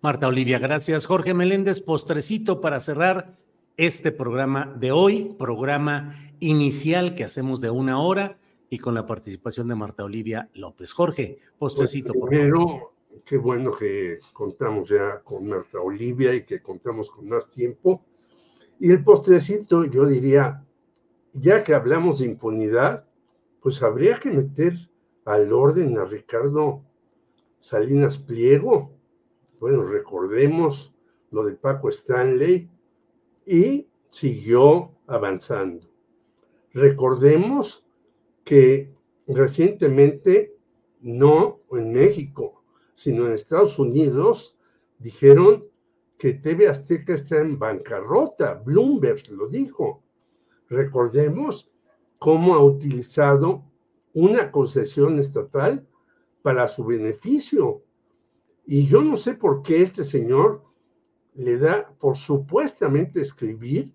Marta Olivia, gracias. Jorge Meléndez, postrecito para cerrar este programa de hoy, programa inicial que hacemos de una hora y con la participación de Marta Olivia López. Jorge, postrecito. por favor qué bueno que contamos ya con Marta Olivia y que contamos con más tiempo. Y el postrecito, yo diría, ya que hablamos de impunidad, pues habría que meter al orden a Ricardo Salinas Pliego. Bueno, recordemos lo de Paco Stanley y siguió avanzando. Recordemos que recientemente, no en México, sino en Estados Unidos, dijeron que TV Azteca está en bancarrota. Bloomberg lo dijo. Recordemos cómo ha utilizado una concesión estatal para su beneficio. Y yo no sé por qué este señor le da por supuestamente escribir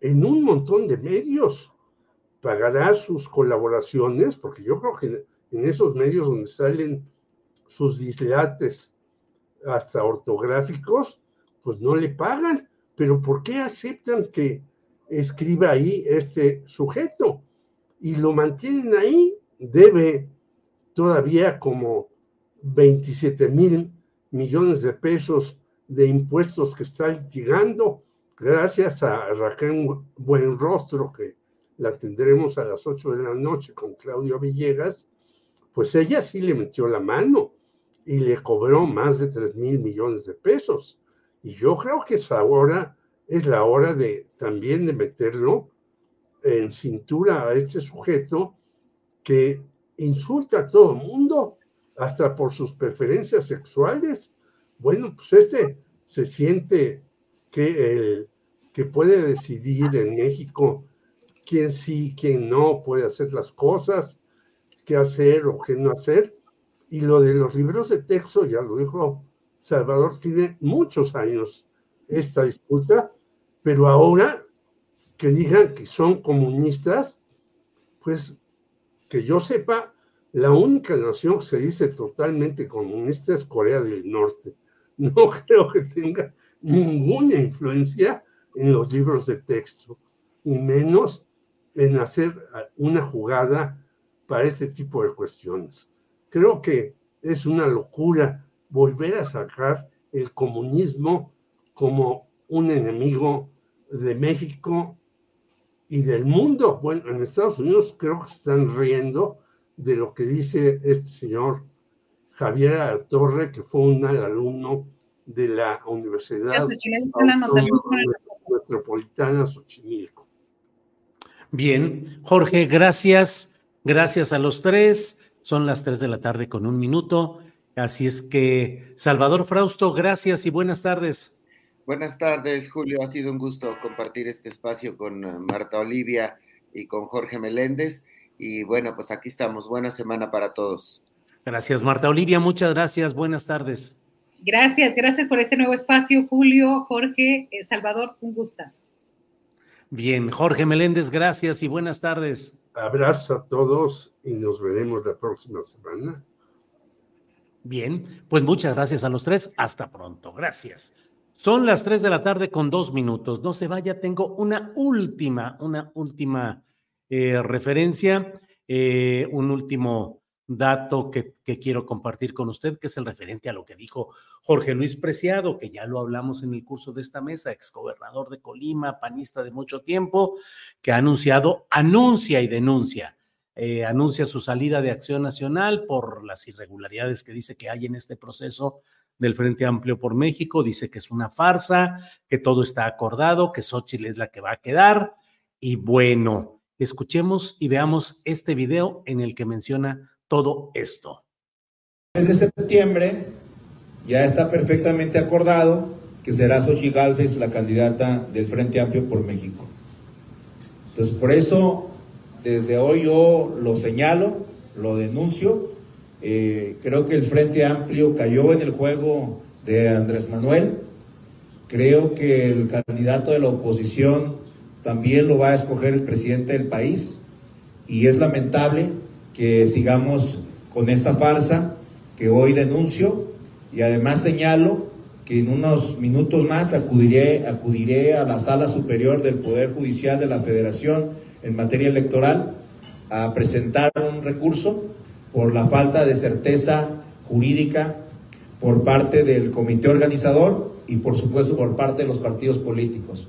en un montón de medios. Pagará sus colaboraciones, porque yo creo que en esos medios donde salen sus dislates hasta ortográficos, pues no le pagan. Pero ¿por qué aceptan que escriba ahí este sujeto? Y lo mantienen ahí, debe todavía como 27 mil millones de pesos de impuestos que está litigando, gracias a Raquel Buenrostro, que la tendremos a las 8 de la noche con Claudio Villegas, pues ella sí le metió la mano y le cobró más de 3 mil millones de pesos. Y yo creo que es ahora es la hora de también de meterlo en cintura a este sujeto que insulta a todo el mundo, hasta por sus preferencias sexuales. Bueno, pues este se siente que, el, que puede decidir en México quién sí, quién no puede hacer las cosas, qué hacer o qué no hacer. Y lo de los libros de texto, ya lo dijo Salvador, tiene muchos años esta disputa, pero ahora que digan que son comunistas, pues que yo sepa, la única nación que se dice totalmente comunista es Corea del Norte. No creo que tenga ninguna influencia en los libros de texto. y menos en hacer una jugada para este tipo de cuestiones. Creo que es una locura volver a sacar el comunismo como un enemigo de México y del mundo. Bueno, en Estados Unidos creo que están riendo de lo que dice este señor Javier Torre, que fue un alumno de la Universidad Metropolitana Xochimilco. Bien, Jorge, gracias. Gracias a los tres. Son las tres de la tarde con un minuto. Así es que, Salvador Frausto, gracias y buenas tardes. Buenas tardes, Julio. Ha sido un gusto compartir este espacio con eh, Marta Olivia y con Jorge Meléndez. Y bueno, pues aquí estamos. Buena semana para todos. Gracias, Marta Olivia. Muchas gracias. Buenas tardes. Gracias, gracias por este nuevo espacio, Julio, Jorge, eh, Salvador, un gustazo. Bien, Jorge Meléndez, gracias y buenas tardes. Abrazo a todos y nos veremos la próxima semana. Bien, pues muchas gracias a los tres. Hasta pronto. Gracias. Son las tres de la tarde con dos minutos. No se vaya, tengo una última, una última eh, referencia, eh, un último dato que, quiero compartir con usted, que es el referente a lo que dijo Jorge Luis Preciado, que ya lo hablamos en el curso de esta mesa, exgobernador de Colima, panista de mucho tiempo, que ha anunciado, anuncia y denuncia, eh, anuncia su salida de Acción Nacional por las irregularidades que dice que hay en este proceso del Frente Amplio por México, dice que es una farsa, que todo está acordado, que Xochitl es la que va a quedar, y bueno, escuchemos y veamos este video en el que menciona todo esto. Desde septiembre ya está perfectamente acordado que será Xochitl Gálvez la candidata del Frente Amplio por México. Entonces, por eso, desde hoy yo lo señalo, lo denuncio. Eh, creo que el Frente Amplio cayó en el juego de Andrés Manuel. Creo que el candidato de la oposición también lo va a escoger el presidente del país. Y es lamentable que sigamos con esta farsa que hoy denuncio y además señalo que en unos minutos más acudiré, acudiré a la Sala Superior del Poder Judicial de la Federación en materia electoral a presentar un recurso por la falta de certeza jurídica por parte del comité organizador y por supuesto por parte de los partidos políticos.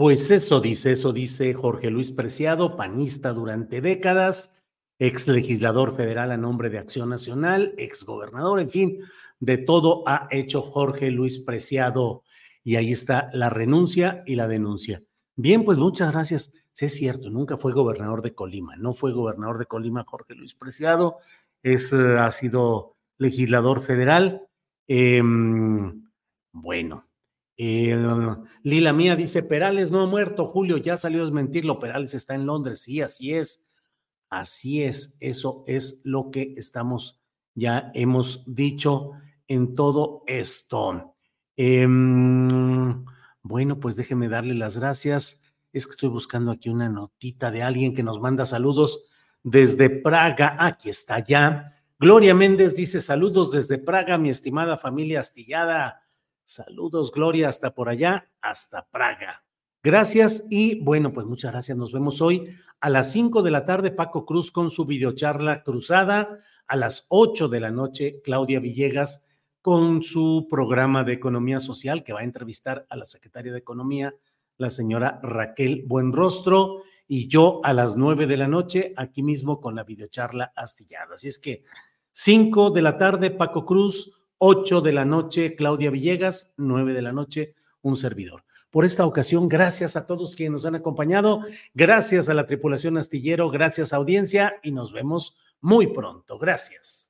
Pues eso dice, eso dice Jorge Luis Preciado, panista durante décadas, ex legislador federal a nombre de Acción Nacional, ex gobernador, en fin, de todo ha hecho Jorge Luis Preciado. Y ahí está la renuncia y la denuncia. Bien, pues muchas gracias. Sí, es cierto, nunca fue gobernador de Colima, no fue gobernador de Colima Jorge Luis Preciado, es, eh, ha sido legislador federal. Em, bueno, Lila Mía dice, Perales no ha muerto, Julio, ya salió a desmentirlo, Perales está en Londres, sí, así es, así es, eso es lo que estamos, ya hemos dicho en todo esto. Em, bueno, pues déjeme darle las gracias. Es que estoy buscando aquí una notita de alguien que nos manda saludos desde Praga. Aquí está ya. Gloria Méndez dice saludos desde Praga, mi estimada familia astillada. Saludos, Gloria, hasta por allá, hasta Praga. Gracias y bueno, pues muchas gracias. Nos vemos hoy a las 5 de la tarde, Paco Cruz con su videocharla cruzada. A las 8 de la noche, Claudia Villegas con su programa de economía social que va a entrevistar a la secretaria de Economía, la señora Raquel Buenrostro, y yo a las 9 de la noche aquí mismo con la videocharla astillada. Así es que 5 de la tarde, Paco Cruz, 8 de la noche, Claudia Villegas, 9 de la noche, un servidor. Por esta ocasión, gracias a todos quienes nos han acompañado, gracias a la tripulación astillero, gracias a audiencia y nos vemos muy pronto. Gracias.